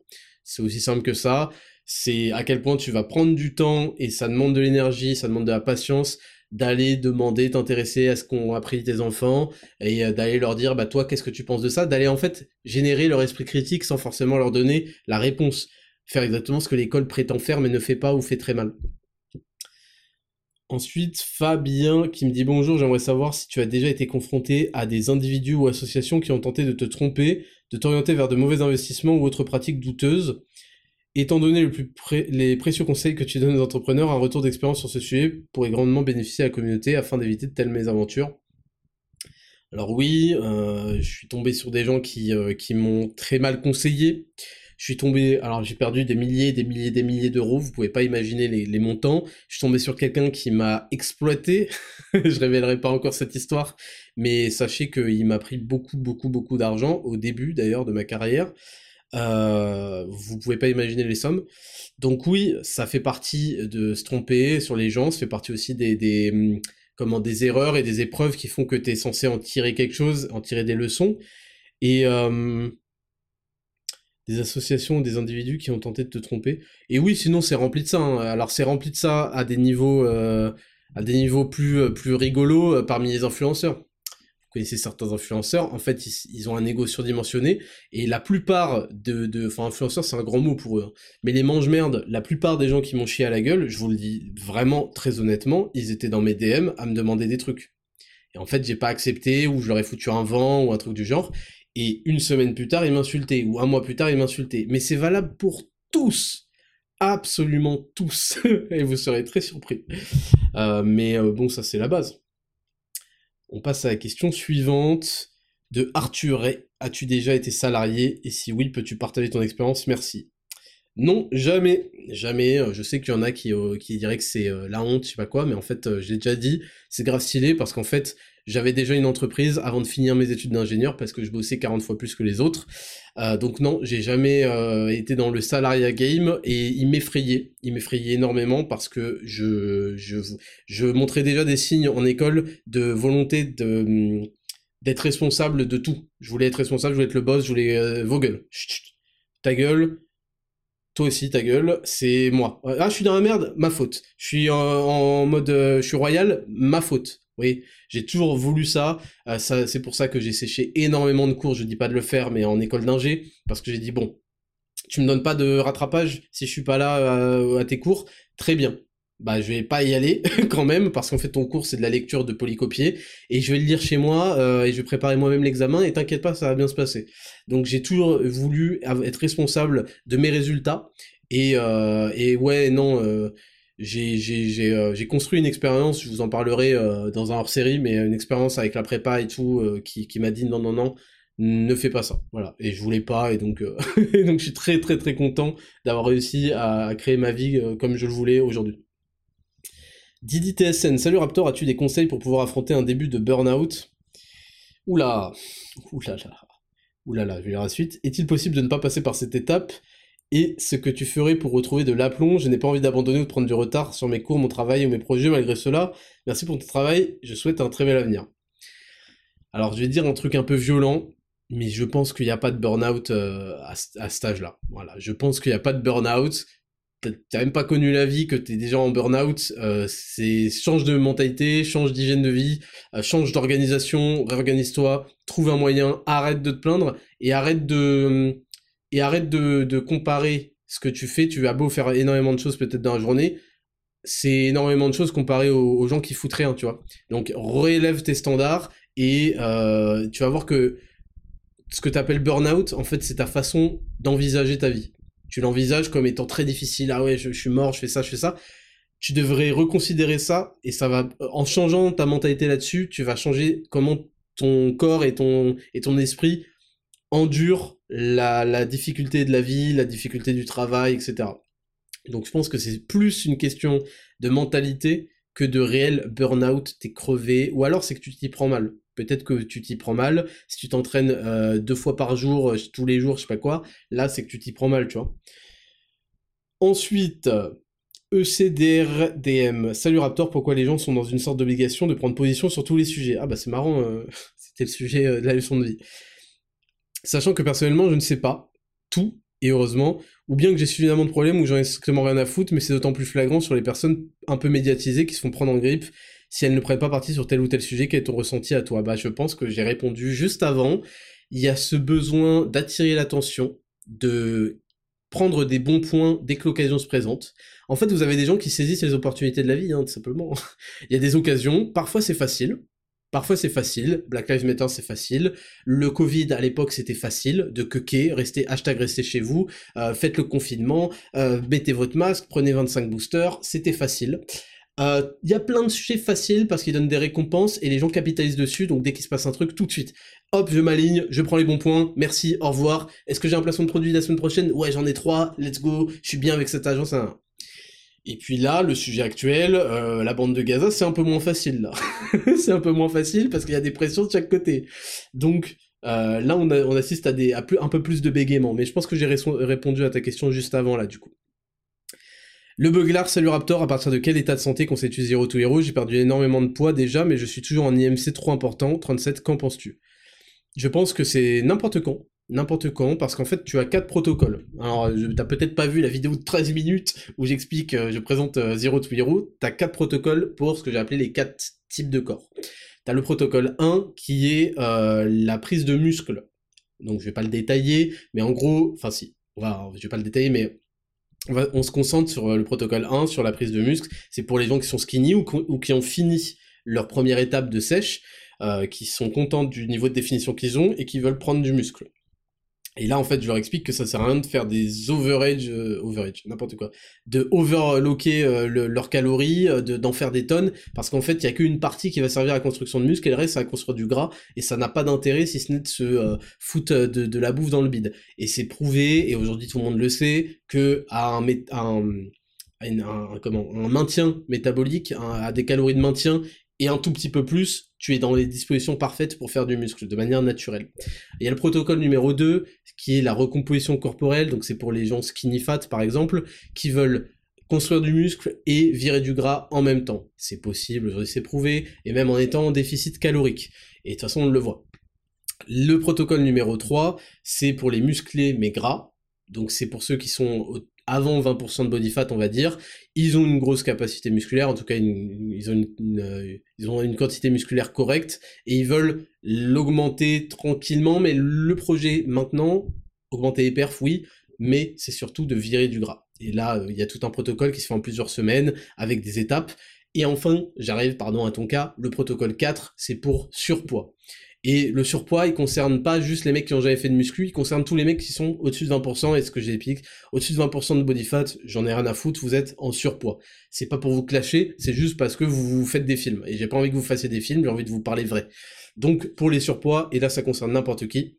C'est aussi simple que ça. C'est à quel point tu vas prendre du temps et ça demande de l'énergie, ça demande de la patience d'aller demander, t'intéresser à ce qu'ont appris tes enfants et euh, d'aller leur dire bah toi qu'est-ce que tu penses de ça, d'aller en fait générer leur esprit critique sans forcément leur donner la réponse, faire exactement ce que l'école prétend faire mais ne fait pas ou fait très mal. Ensuite, Fabien qui me dit bonjour, j'aimerais savoir si tu as déjà été confronté à des individus ou associations qui ont tenté de te tromper, de t'orienter vers de mauvais investissements ou autres pratiques douteuses. Étant donné les précieux conseils que tu donnes aux entrepreneurs, un retour d'expérience sur ce sujet pourrait grandement bénéficier à la communauté afin d'éviter de telles mésaventures. Alors oui, euh, je suis tombé sur des gens qui, euh, qui m'ont très mal conseillé. Je suis tombé, alors j'ai perdu des milliers, des milliers, des milliers d'euros, vous pouvez pas imaginer les, les, montants. Je suis tombé sur quelqu'un qui m'a exploité, [LAUGHS] je révélerai pas encore cette histoire, mais sachez qu'il m'a pris beaucoup, beaucoup, beaucoup d'argent, au début d'ailleurs de ma carrière. Euh, vous pouvez pas imaginer les sommes. Donc oui, ça fait partie de se tromper sur les gens, ça fait partie aussi des, des hum, comment des erreurs et des épreuves qui font que tu es censé en tirer quelque chose, en tirer des leçons. Et euh, des associations, des individus qui ont tenté de te tromper. Et oui, sinon c'est rempli de ça. Hein. Alors c'est rempli de ça à des niveaux, euh, à des niveaux plus plus rigolos euh, parmi les influenceurs connaissez certains influenceurs, en fait, ils, ont un ego surdimensionné, et la plupart de, enfin, influenceurs, c'est un grand mot pour eux, hein. mais les mange-merdes, la plupart des gens qui m'ont chié à la gueule, je vous le dis vraiment, très honnêtement, ils étaient dans mes DM à me demander des trucs. Et en fait, j'ai pas accepté, ou je leur ai foutu un vent, ou un truc du genre, et une semaine plus tard, ils m'insultaient, ou un mois plus tard, ils m'insultaient. Mais c'est valable pour tous absolument tous, [LAUGHS] et vous serez très surpris. Euh, mais euh, bon, ça c'est la base. On passe à la question suivante de Arthur. As-tu déjà été salarié? Et si oui, peux-tu partager ton expérience? Merci. Non, jamais, jamais. Je sais qu'il y en a qui, euh, diraient que c'est euh, la honte, je sais pas quoi, mais en fait, euh, j'ai déjà dit, c'est grave stylé parce qu'en fait, J'avais déjà une entreprise avant de finir mes études d'ingénieur parce que je bossais 40 fois plus que les autres. Euh, donc non, j'ai jamais euh, été dans le salariat game et il m'effrayait. Il m'effrayait énormément parce que je, je, je montrais déjà des signes en école de volonté de d'être responsable de tout. Je voulais être responsable, je voulais être le boss, je voulais euh, vos gueules. Ta gueule, toi aussi ta gueule, c'est moi. Ah, je suis dans la merde, ma faute. Je suis en, mode, je suis royal, ma faute. Oui, j'ai toujours voulu ça. Euh, ça c'est pour ça que j'ai séché énormément de cours. Je dis pas de le faire, mais en école d'ingé, parce que j'ai dit bon, tu me donnes pas de rattrapage si je suis pas là euh, à tes cours. Très bien. Bah je vais pas y aller [LAUGHS] quand même parce qu'en fait ton cours c'est de la lecture de polycopier et je vais le lire chez moi euh, et je vais préparer moi-même l'examen et t'inquiète pas ça va bien se passer. Donc j'ai toujours voulu être responsable de mes résultats et, et ouais non euh, j'ai construit une expérience, je vous en parlerai euh, dans un hors-série, mais une expérience avec la prépa et tout, euh, qui, m'a dit non, non, non, ne fais pas ça. Voilà. Et je voulais pas, et donc, [LAUGHS] et donc je suis très, très, très content d'avoir réussi à, créer ma vie comme je le voulais aujourd'hui. Didi TSN, salut Raptor, as-tu des conseils pour pouvoir affronter un début de burn-out? Oula, oulala, oulala, je vais lire la suite. Est-il possible de ne pas passer par cette étape? Et ce que tu ferais pour retrouver de l'aplomb. Je n'ai pas envie d'abandonner ou de prendre du retard sur mes cours, mon travail ou mes projets malgré cela. Merci pour ton travail, je souhaite un très bel avenir. Alors je vais dire un truc un peu violent, mais je pense qu'il n'y a pas de burn-out euh, à, à, cet âge-là. Voilà, je pense qu'il n'y a pas de burn-out. T'as même pas connu la vie, que t'es déjà en burn-out, euh, c'est change de mentalité, change d'hygiène de vie, euh, change d'organisation, réorganise-toi, trouve un moyen, arrête de te plaindre et arrête de et arrête de, comparer ce que tu fais. Tu as beau faire énormément de choses peut-être dans la journée, c'est énormément de choses comparé aux, gens qui foutent rien, tu vois. Donc relève tes standards et euh, tu vas voir que ce que tu appelles burn-out, en fait, c'est ta façon d'envisager ta vie. Tu l'envisages comme étant très difficile. Ah ouais, je, suis mort, je fais ça, je fais ça. Tu devrais reconsidérer ça et ça va, en changeant ta mentalité là-dessus, tu vas changer comment ton corps et ton, et ton esprit endurent la, difficulté de la vie, la difficulté du travail, etc. Donc je pense que c'est plus une question de mentalité que de réel burn-out, t'es crevé, ou alors c'est que tu t'y prends mal. Peut-être que tu t'y prends mal, si tu t'entraînes euh, deux fois par jour, euh, tous les jours, je sais pas quoi, là c'est que tu t'y prends mal, tu vois. Ensuite, ECDRDM. Salut Raptor, pourquoi les gens sont dans une sorte d'obligation de prendre position sur tous les sujets? Ah bah c'est marrant, euh, [LAUGHS] c'était le sujet de la leçon de vie. Sachant que personnellement, je ne sais pas tout, et heureusement, ou bien que j'ai suffisamment de problèmes où j'en ai strictement rien à foutre, mais c'est d'autant plus flagrant sur les personnes un peu médiatisées qui se font prendre en grippe si elles ne prennent pas parti sur tel ou tel sujet, quel est ton ressenti à toi Bah je pense que j'ai répondu juste avant, il y a ce besoin d'attirer l'attention, de prendre des bons points dès que l'occasion se présente. En fait, vous avez des gens qui saisissent les opportunités de la vie, hein, tout simplement. [LAUGHS] il y a des occasions, parfois c'est facile, Parfois c'est facile, Black Lives Matter c'est facile, le Covid à l'époque c'était facile, de quequer, restez, hashtag restez chez vous, euh, faites le confinement, euh, mettez votre masque, prenez 25 boosters, c'était facile. Il euh, y a plein de sujets faciles parce qu'ils donnent des récompenses et les gens capitalisent dessus, donc dès qu'il se passe un truc, tout de suite. Hop, je m'aligne, je prends les bons points, merci, au revoir. Est-ce que j'ai un placement de produit la semaine prochaine? Ouais, j'en ai trois, let's go, je suis bien avec cette agence. Et puis là, le sujet actuel, euh, la bande de Gaza, c'est un peu moins facile là. [LAUGHS] c'est un peu moins facile parce qu'il y a des pressions de chaque côté. Donc euh, là, on, assiste à, un peu plus de bégaiement. Mais je pense que j'ai répondu à ta question juste avant là, du coup. Le Buglar, salut Raptor, à partir de quel état de santé constitue Zero to Hero? J'ai perdu énormément de poids déjà, mais je suis toujours en IMC trop important, 37, qu'en penses-tu? Je pense que c'est n'importe quand n'importe quand, parce qu'en fait, tu as quatre protocoles. Alors, t'as peut-être pas vu la vidéo de 13 minutes où j'explique, euh, je présente euh, Zero to Hero, t'as quatre protocoles pour ce que j'ai appelé les quatre types de corps. T'as le protocole 1 qui est euh, la prise de muscle. Donc, je vais pas le détailler, mais en gros, enfin si, je vais pas le détailler, mais on, se concentre sur le protocole 1, sur la prise de muscle. C'est pour les gens qui sont skinny ou qui ont fini leur première étape de sèche, qui sont contents du niveau de définition qu'ils ont et qui veulent prendre du muscle. Et là, en fait, je leur explique que ça sert à rien de faire des overage, euh, overage, n'importe quoi, de overlocker euh, leurs calories, euh, d'en faire des tonnes, parce qu'en fait, il y a qu'une partie qui va servir à la construction de muscles, et le reste, ça va construire du gras, et ça n'a pas d'intérêt si ce n'est de se foutre de, la bouffe dans le bide. Et c'est prouvé, et aujourd'hui tout le monde le sait, que à un, un, comment, un maintien métabolique, à des calories de maintien, et un tout petit peu plus, tu es dans les dispositions parfaites pour faire du muscle de manière naturelle. Il y a le protocole numéro 2 qui est la recomposition corporelle, donc c'est pour les gens skinny fat par exemple, qui veulent construire du muscle et virer du gras en même temps. C'est possible, c'est prouvé, et même en étant en déficit calorique. Et de toute façon on le voit. Le protocole numéro 3, c'est pour les musclés mais gras, donc c'est pour ceux qui sont avant 20% de body fat, on va dire, ils ont une grosse capacité musculaire, en tout cas ils, ont une, euh, ils ont une quantité musculaire correcte, et ils veulent l'augmenter tranquillement, mais le projet maintenant, augmenter les perfs, oui, mais c'est surtout de virer du gras. Et là, il y a tout un protocole qui se fait en plusieurs semaines, avec des étapes, et enfin, j'arrive, pardon, à ton cas, le protocole 4, c'est pour surpoids. Et le surpoids, il concerne pas juste les mecs qui ont jamais fait de muscu, il concerne tous les mecs qui sont au-dessus de 20%, et ce que j'explique, au-dessus de 20% de body fat, j'en ai rien à foutre, vous êtes en surpoids. C'est pas pour vous clasher, c'est juste parce que vous, vous faites des films. Et j'ai pas envie que vous fassiez des films, j'ai envie de vous parler vrai. Donc, pour les surpoids, et là ça concerne n'importe qui,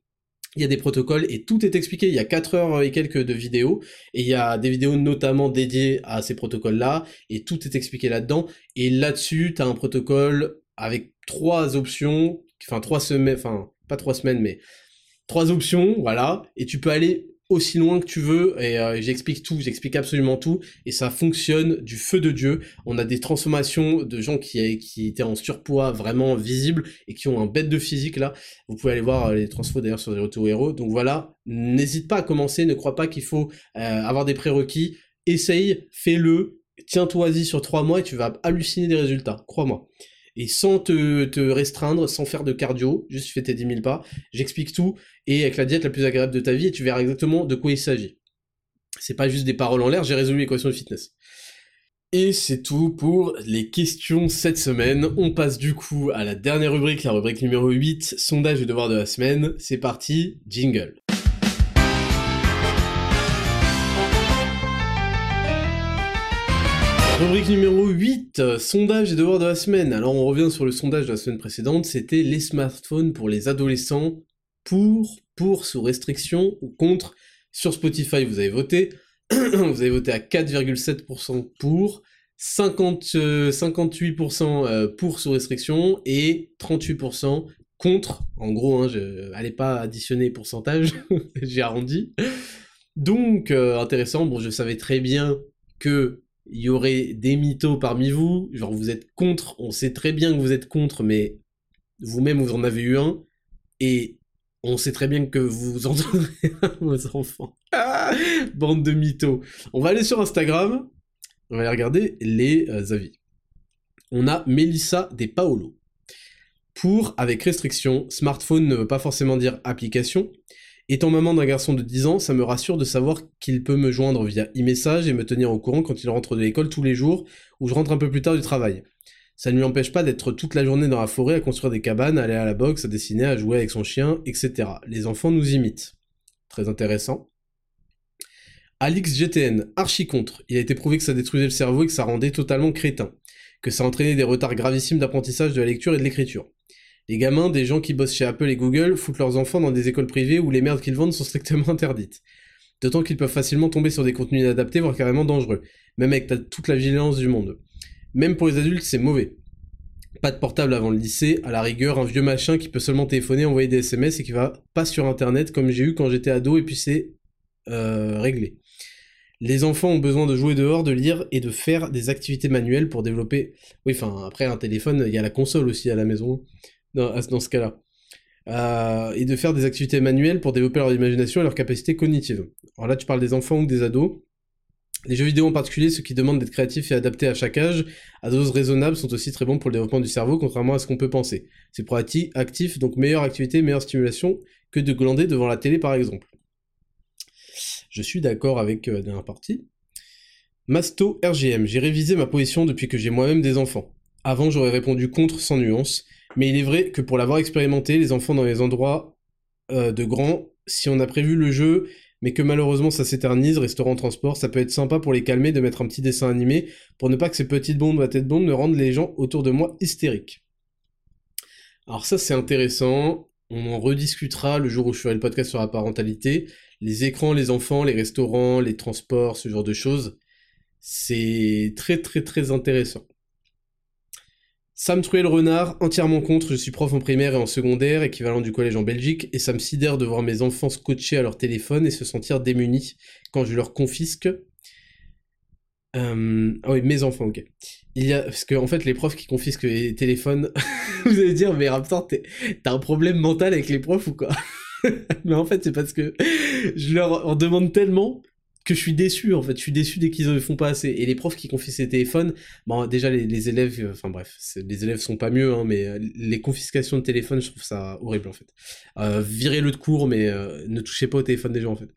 il y a des protocoles et tout est expliqué. Il y a 4 heures et quelques de vidéos et il y a des vidéos notamment dédiées à ces protocoles-là et tout est expliqué là-dedans. Et là-dessus, tu as un protocole avec trois options enfin trois semaines, enfin pas trois semaines, mais trois options, voilà, et tu peux aller aussi loin que tu veux, et euh, j'explique tout, j'explique absolument tout, et ça fonctionne du feu de Dieu. On a des transformations de gens qui, étaient en surpoids vraiment visibles, et qui ont un bête de physique là. Vous pouvez aller voir euh, les transfos d'ailleurs sur les retours héros. Donc voilà, n'hésite pas à commencer, ne crois pas qu'il faut euh, avoir des prérequis. Essaye, fais-le, tiens-toi-y sur trois mois et tu vas halluciner des résultats, crois-moi et sans te, restreindre, sans faire de cardio, juste fais tes 10 000 pas, j'explique tout, et avec la diète la plus agréable de ta vie, et tu verras exactement de quoi il s'agit. C'est pas juste des paroles en l'air, j'ai résolu l'équation de fitness. Et c'est tout pour les questions cette semaine. On passe du coup à la dernière rubrique, la rubrique numéro 8, sondage et devoir de la semaine. C'est parti, jingle. Rubrique numéro 8, sondage et devoirs de la semaine. Alors on revient sur le sondage de la semaine précédente, c'était les smartphones pour les adolescents, pour, pour, sous restriction ou contre. Sur Spotify, vous avez voté. [CLEARS THROAT] vous avez voté à 4,7% pour, 50, 58% euh, pour sous restriction et 38% contre. En gros, hein, je n'allais pas additionner pourcentage, [LAUGHS] j'ai arrondi. Donc, euh, intéressant, bon, je savais très bien que il y aurait des mythos parmi vous, genre vous êtes contre, on sait très bien que vous êtes contre, mais vous-même vous en avez eu un, et on sait très bien que vous entendrez [LAUGHS] vos enfants. Ah, bande de mythos. On va aller sur Instagram, on va aller regarder les euh, avis. On a Melissa des Paolo. Pour, avec restriction, smartphone ne veut pas forcément dire application, Étant maman d'un garçon de 10 ans, ça me rassure de savoir qu'il peut me joindre via e-message et me tenir au courant quand il rentre de l'école tous les jours ou je rentre un peu plus tard du travail. Ça ne lui empêche pas d'être toute la journée dans la forêt à construire des cabanes, à aller à la boxe, à dessiner, à jouer avec son chien, etc. Les enfants nous imitent. Très intéressant. Alix GTN, archi contre. Il a été prouvé que ça détruisait le cerveau et que ça rendait totalement crétin. Que ça entraînait des retards gravissimes d'apprentissage de la lecture et de l'écriture. Les gamins, des gens qui bossent chez Apple et Google, foutent leurs enfants dans des écoles privées où les merdes qu'ils vendent sont strictement [LAUGHS] interdites. D'autant qu'ils peuvent facilement tomber sur des contenus inadaptés, voire carrément dangereux, même avec toute la vigilance du monde. Même pour les adultes, c'est mauvais. Pas de portable avant le lycée, à la rigueur, un vieux machin qui peut seulement téléphoner, envoyer des SMS et qui va pas sur internet comme j'ai eu quand j'étais ado et puis c'est euh, réglé. Les enfants ont besoin de jouer dehors, de lire et de faire des activités manuelles pour développer. Oui, enfin, après un téléphone, il y a la console aussi à la maison dans, ce cas-là. Euh, et de faire des activités manuelles pour développer leur imagination et leur capacité cognitive. Alors là, tu parles des enfants ou des ados. Les jeux vidéo en particulier, ceux qui demandent d'être créatifs et adaptés à chaque âge, à doses raisonnables, sont aussi très bons pour le développement du cerveau, contrairement à ce qu'on peut penser. C'est pour actif, donc meilleure activité, meilleure stimulation que de glander devant la télé par exemple. Je suis d'accord avec euh, la dernière partie. Masto RGM, j'ai révisé ma position depuis que j'ai moi-même des enfants. Avant, j'aurais répondu contre sans nuance, mais il est vrai que pour l'avoir expérimenté, les enfants dans les endroits euh, de grands, si on a prévu le jeu, mais que malheureusement ça s'éternise, restaurant, transport, ça peut être sympa pour les calmer de mettre un petit dessin animé, pour ne pas que ces petites bombes à tête bonde ne rendent les gens autour de moi hystériques. Alors ça c'est intéressant, on en rediscutera le jour où je ferai le podcast sur la parentalité. Les écrans, les enfants, les restaurants, les transports, ce genre de choses, c'est très très très intéressant. Sam Truel Renard, entièrement contre, je suis prof en primaire et en secondaire, équivalent du collège en Belgique, et ça me sidère de voir mes enfants scotcher à leur téléphone et se sentir démunis quand je leur confisque. Euh... Ah oui, mes enfants, ok. Parce que, en fait, les profs qui confisquent les téléphones, [LAUGHS] vous allez dire, mais Raptor, t'as un problème mental avec les profs ou quoi? [LAUGHS] Mais en fait, c'est parce que je leur en demande tellement que je suis déçu en fait, je suis déçu dès qu'ils ne font pas assez. Et les profs qui confisquent ces téléphones, bon déjà les, élèves, euh, enfin bref, les élèves sont pas mieux, hein, mais euh, les confiscations de téléphone, je trouve ça horrible en fait. Euh, virez-le de cours, mais ne touchez pas au téléphone des gens en fait.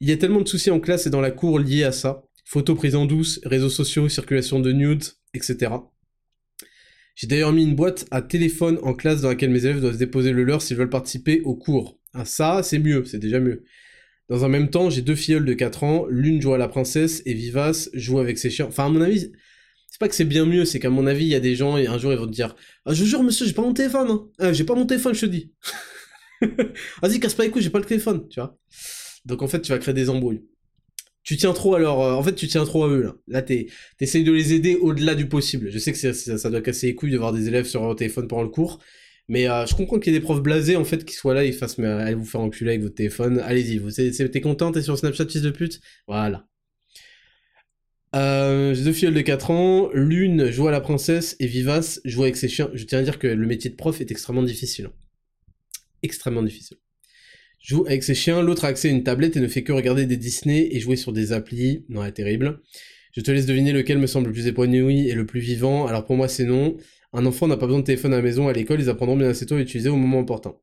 Il y a tellement de soucis en classe et dans la cour liés à ça. Photos prises en douce, réseaux sociaux, circulation de nudes, etc. J'ai d'ailleurs mis une boîte à téléphone en classe dans laquelle mes élèves doivent déposer le leur s'ils veulent participer au cours. Ah ça, c'est mieux, c'est déjà mieux. Dans un même temps, j'ai deux filleuls de 4 ans, l'une joue à la princesse et Vivace joue avec ses chiens. Enfin, à mon avis, c'est pas que c'est bien mieux, c'est qu'à mon avis, il y a des gens, et un jour, ils vont te dire ah, Je jure, monsieur, j'ai pas mon téléphone, hein. Ah, j'ai pas mon téléphone, je te dis. [LAUGHS] Vas-y, casse pas les couilles, j'ai pas le téléphone, tu vois. Donc en fait, tu vas créer des embrouilles. Tu tiens trop à leur... Euh, en fait, tu tiens trop à eux, là. Là, t'essayes de les aider au-delà du possible. Je sais que ça, doit casser les couilles de voir des élèves sur leur téléphone pendant le cours, mais euh, je comprends qu'il y ait des profs blasés, en fait, qui soient là, ils fassent, mais allez vous faire enculer avec votre téléphone, allez-y, vous t'es content, t'es sur Snapchat, fils de pute? Voilà. Euh, j'ai deux filles de 4 ans, l'une joue à la princesse et Vivace joue avec ses chiens. Je tiens à dire que le métier de prof est extrêmement difficile. Extrêmement difficile. Joue avec ses chiens, l'autre a accès à une tablette et ne fait que regarder des Disney et jouer sur des applis. Non, est terrible. Je te laisse deviner lequel me semble le plus épanoui et le plus vivant. Alors pour moi c'est non. Un enfant n'a pas besoin de téléphone à la maison, à l'école, ils apprendront bien assez tôt à l'utiliser au moment important.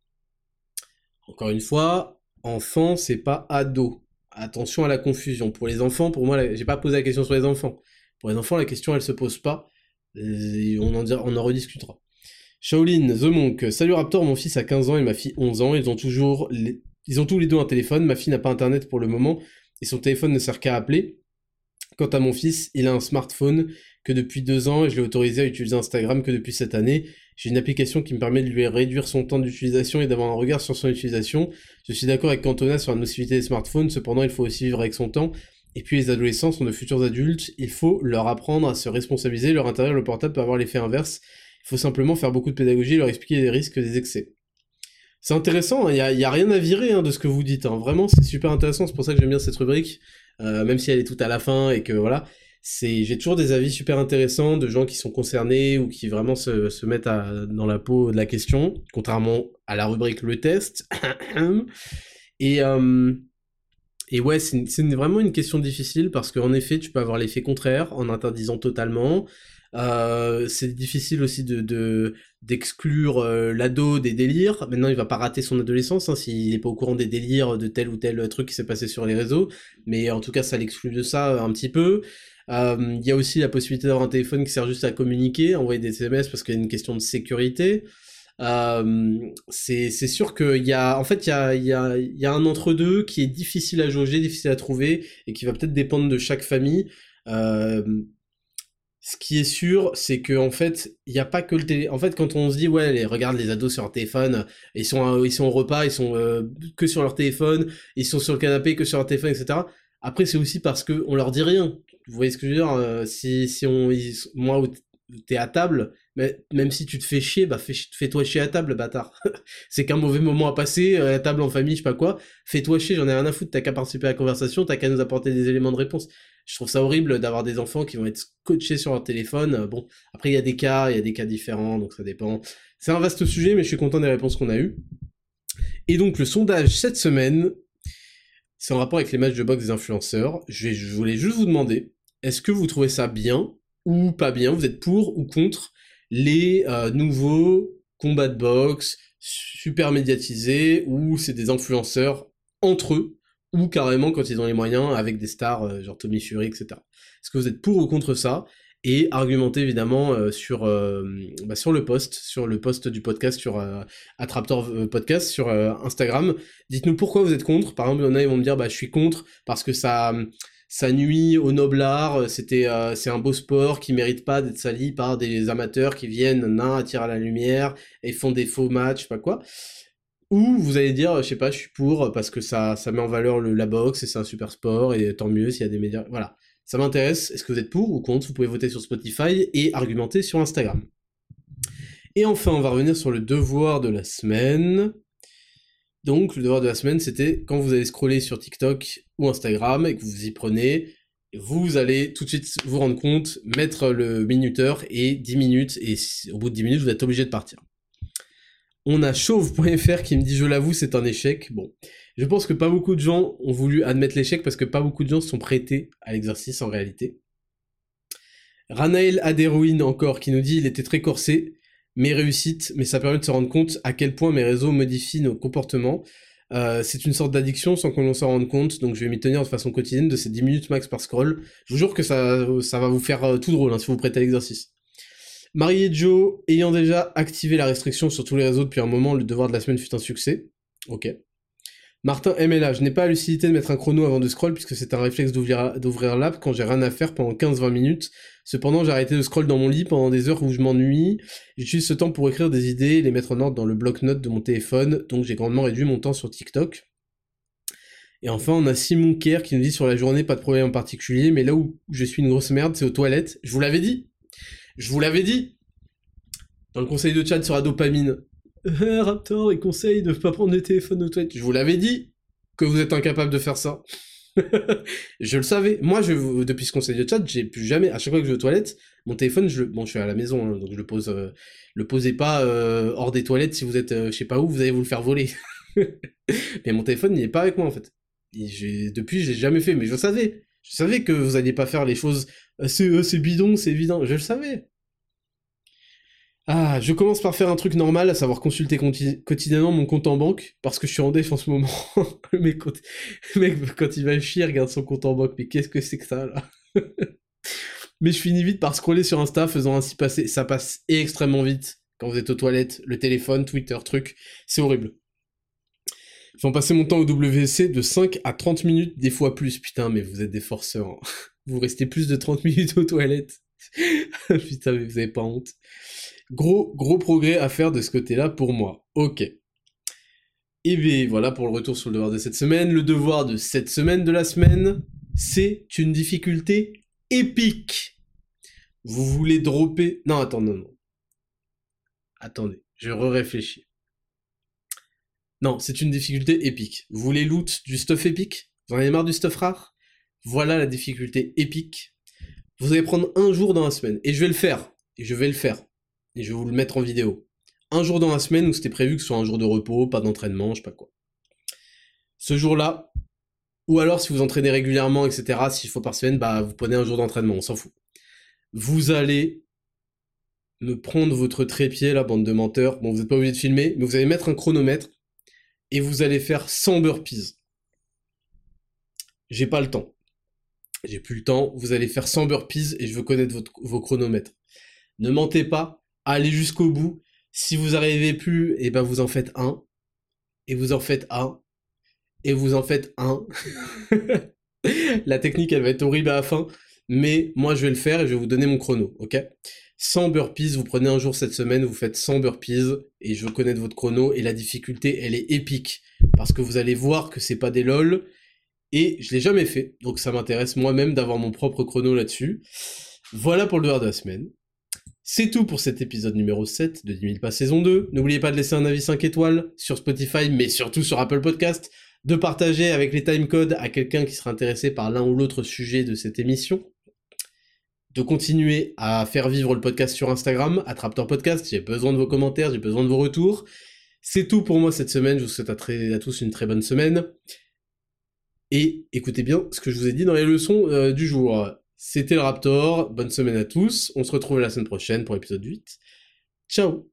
Encore une fois, enfant, c'est pas ado. Attention à la confusion. Pour les enfants, pour moi, j'ai pas posé la question sur les enfants. Pour les enfants, la question, elle se pose pas. on en, on en rediscutera. Shaolin, The Monk, salut Raptor, mon fils a 15 ans et ma fille 11 ans, ils ont toujours, ils ont tous les deux un téléphone, ma fille n'a pas internet pour le moment, et son téléphone ne sert qu'à appeler. Quant à mon fils, il a un smartphone que depuis deux ans et je l'ai autorisé à utiliser Instagram que depuis cette année. J'ai une application qui me permet de lui réduire son temps d'utilisation et d'avoir un regard sur son utilisation. Je suis d'accord avec Cantona sur la nocivité des smartphones, cependant il faut aussi vivre avec son temps. Et puis les adolescents sont de futurs adultes, il faut leur apprendre à se responsabiliser, leur intérieur le portable peut avoir l'effet inverse. Il faut simplement faire beaucoup de pédagogie et leur expliquer les risques des excès. C'est intéressant, il hein, n'y a, rien à virer hein, de ce que vous dites, hein. vraiment c'est super intéressant, c'est pour ça que j'aime bien cette rubrique, euh, même si elle est toute à la fin et que voilà, c'est j'ai toujours des avis super intéressants de gens qui sont concernés ou qui vraiment se, se mettent dans la peau de la question, contrairement à la rubrique le test. [CLEARS THROAT] et euh, et ouais, c'est vraiment une question difficile parce qu'en effet, tu peux avoir l'effet contraire en interdisant totalement. Euh, c'est difficile aussi de d'exclure euh, l'ado des délires. Maintenant, il va pas rater son adolescence hein, s'il est pas au courant des délires de tel ou tel truc qui s'est passé sur les réseaux. Mais en tout cas, ça l'exclue de ça un petit peu. Euh, il y a aussi la possibilité d'avoir un téléphone qui sert juste à communiquer, envoyer des SMS parce qu'il y a une question de sécurité. Euh, c'est sûr qu'il y a, en fait, il y a, y, a, y a un entre-deux qui est difficile à jauger, difficile à trouver, et qui va peut-être dépendre de chaque famille. Euh, ce qui est sûr, c'est que en fait, il n'y a pas que le télé. En fait, quand on se dit ouais, les, regarde les ados sur leur téléphone, ils sont ils sont au repas, ils sont que sur leur téléphone, ils sont sur le canapé que sur leur téléphone, etc. Après, c'est aussi parce que on leur dit rien. Vous voyez ce que je veux dire euh, si, si on, moi, t'es à table, mais même si tu te fais chier, bah fais-toi chier à table, bâtard. [LAUGHS] c'est qu'un mauvais moment à passer, euh, à table en famille, je sais pas quoi. Fais-toi chier, j'en ai rien à foutre, t'as qu'à participer à la conversation, t'as qu'à nous apporter des éléments de réponse. Je trouve ça horrible d'avoir des enfants qui vont être coachés sur leur téléphone. Euh, bon, après il y a des cas, il y a des cas différents, donc ça dépend. C'est un vaste sujet, mais je suis content des réponses qu'on a eues. Et donc le sondage cette semaine, c'est en rapport avec les matchs de boxe des influenceurs. Je, je voulais juste vous demander, est-ce que vous trouvez ça bien ou pas bien? Vous êtes pour ou contre les euh, nouveaux combats de boxe super médiatisés où c'est des influenceurs entre eux ou carrément quand ils ont les moyens avec des stars euh, genre Tommy Fury, etc. Est-ce que vous êtes pour ou contre ça? Et argumentez évidemment euh, sur bah, sur le post, sur le post du podcast sur Attraptor Podcast sur Instagram. Dites-nous pourquoi vous êtes contre. Par exemple, il y en a ils vont me dire bah je suis contre parce que ça ça nuit au noble art, euh, c'était, euh, c'est un beau sport qui mérite pas d'être sali par des amateurs qui viennent, nains, attirent à la lumière et font des faux matchs, je sais pas quoi. Ou vous allez dire, je sais pas, je suis pour parce que ça, ça met en valeur le, la boxe et c'est un super sport et tant mieux s'il y a des médias. Voilà. Ça m'intéresse. Est-ce que vous êtes pour ou contre? Vous pouvez voter sur Spotify et argumenter sur Instagram. Et enfin, on va revenir sur le devoir de la semaine. Donc, le devoir de la semaine, c'était quand vous allez scroller sur TikTok ou Instagram et que vous y prenez, vous allez tout de suite vous rendre compte, mettre le minuteur et 10 minutes, et au bout de 10 minutes, vous êtes obligé de partir. On a chauve.fr qui me dit, je l'avoue, c'est un échec. Bon, je pense que pas beaucoup de gens ont voulu admettre l'échec parce que pas beaucoup de gens se sont prêtés à l'exercice en réalité. Ranael Aderouine encore qui nous dit, il était très corsé, mais réussite, mais ça permet de se rendre compte à quel point mes réseaux modifient nos comportements. Euh, c'est une sorte d'addiction sans qu'on s'en rende compte, donc je vais m'y tenir de façon quotidienne de ces 10 minutes max par scroll. Je vous jure que ça, va vous faire euh, tout drôle hein, si vous, vous prêtez l'exercice. Marie et Joe, ayant déjà activé la restriction sur tous les réseaux depuis un moment, le devoir de la semaine fut un succès. Ok. Martin MLA, je n'ai pas la lucidité de mettre un chrono avant de scroll puisque c'est un réflexe d'ouvrir l'app quand j'ai rien à faire pendant 15-20 minutes. Cependant, j'ai arrêté de scroll dans mon lit pendant des heures où je m'ennuie. J'utilise ce temps pour écrire des idées et les mettre en ordre dans le bloc-notes de mon téléphone, donc j'ai grandement réduit mon temps sur TikTok. Et enfin, on a Simon Kerr qui nous dit sur la journée, pas de problème en particulier, mais là où je suis une grosse merde, c'est aux toilettes. Je vous l'avais dit Je vous l'avais dit Dans le conseil de chat sur la dopamine. [LAUGHS] Raptor, il conseille de ne pas prendre le téléphone aux toilettes. Je vous l'avais dit que vous êtes incapable de faire ça. [LAUGHS] je le savais. Moi, je, depuis ce conseil de chat, j'ai plus jamais, à chaque fois que je vais aux toilettes, mon téléphone, je bon, je suis à la maison, hein, donc je le pose, euh, le posez pas euh, hors des toilettes si vous êtes, je sais pas où, vous allez vous le faire voler. [LAUGHS] mais mon téléphone, il est pas avec moi en fait. Et depuis, je l'ai jamais fait, mais je savais. Je savais que vous alliez pas faire les choses, c'est bidon, c'est évident, je le savais. Ah, je commence par faire un truc normal, à savoir consulter quotidiennement mon compte en banque, parce que je suis en déf en ce moment. [LAUGHS] le, mec, quand... il va chier, regarde son compte en banque, mais qu'est-ce que c'est que ça, là? [LAUGHS] Mais je finis vite par scroller sur Insta, faisant ainsi passer, ça passe extrêmement vite quand vous êtes aux toilettes, le téléphone, Twitter, truc, c'est horrible. Fais passer mon temps au WC de 5 à 30 minutes, des fois plus, putain, mais vous êtes des forceurs. Hein. [LAUGHS] Vous restez plus de 30 minutes aux toilettes. putain, mais vous avez pas honte. Gros, gros progrès à faire de ce côté-là pour moi. Ok. Et bien voilà pour le retour sur le devoir de cette semaine. Le devoir de cette semaine de la semaine, c'est une difficulté épique. Vous voulez dropper... Non, attends, non, non. Attendez, je re-réfléchis. Non, c'est une difficulté épique. Vous voulez loot du stuff épique? Vous en avez marre du stuff rare? Voilà la difficulté épique. Vous allez prendre un jour dans la semaine. Et je vais le faire. Et je vais le faire je vais vous le mettre en vidéo. Un jour dans la semaine où c'était prévu que ce soit un jour de repos, pas d'entraînement, je sais pas quoi. Ce jour-là, ou alors si vous entraînez régulièrement, etc., s'il faut par semaine, bah vous prenez un jour d'entraînement, on s'en fout. Vous allez me prendre votre trépied, la bande de menteurs. Bon, vous n'êtes pas obligé de filmer, mais vous allez mettre un chronomètre et vous allez faire 100 burpees. J'ai pas le temps. J'ai plus le temps. Vous allez faire 100 burpees et je veux connaître vos chronomètres. Ne mentez pas, allez jusqu'au bout. Si vous arrivez plus, et eh ben vous en faites un, et vous en faites un, et vous en faites un. [LAUGHS] la technique, elle va être horrible à la fin, mais moi je vais le faire et je vais vous donner mon chrono, ok? 100 burpees, vous prenez un jour cette semaine, vous faites 100 burpees, et je connaître votre chrono, et la difficulté, elle est épique, parce que vous allez voir que c'est pas des lol, et je l'ai jamais fait, donc ça m'intéresse moi-même d'avoir mon propre chrono là-dessus. Voilà pour le devoir de la semaine. C'est tout pour cet épisode numéro 7 de 10 000 pas saison 2. N'oubliez pas de laisser un avis 5 étoiles sur Spotify, mais surtout sur Apple Podcast, de partager avec les timecodes à quelqu'un qui sera intéressé par l'un ou l'autre sujet de cette émission, de continuer à faire vivre le podcast sur Instagram, Attraptor Podcast, j'ai besoin de vos commentaires, j'ai besoin de vos retours. C'est tout pour moi cette semaine, je vous souhaite à, à, tous une très bonne semaine. Et écoutez bien ce que je vous ai dit dans les leçons euh, du jour. C'était le Raptor, bonne semaine à tous, on se retrouve la semaine prochaine pour l'épisode 8. Ciao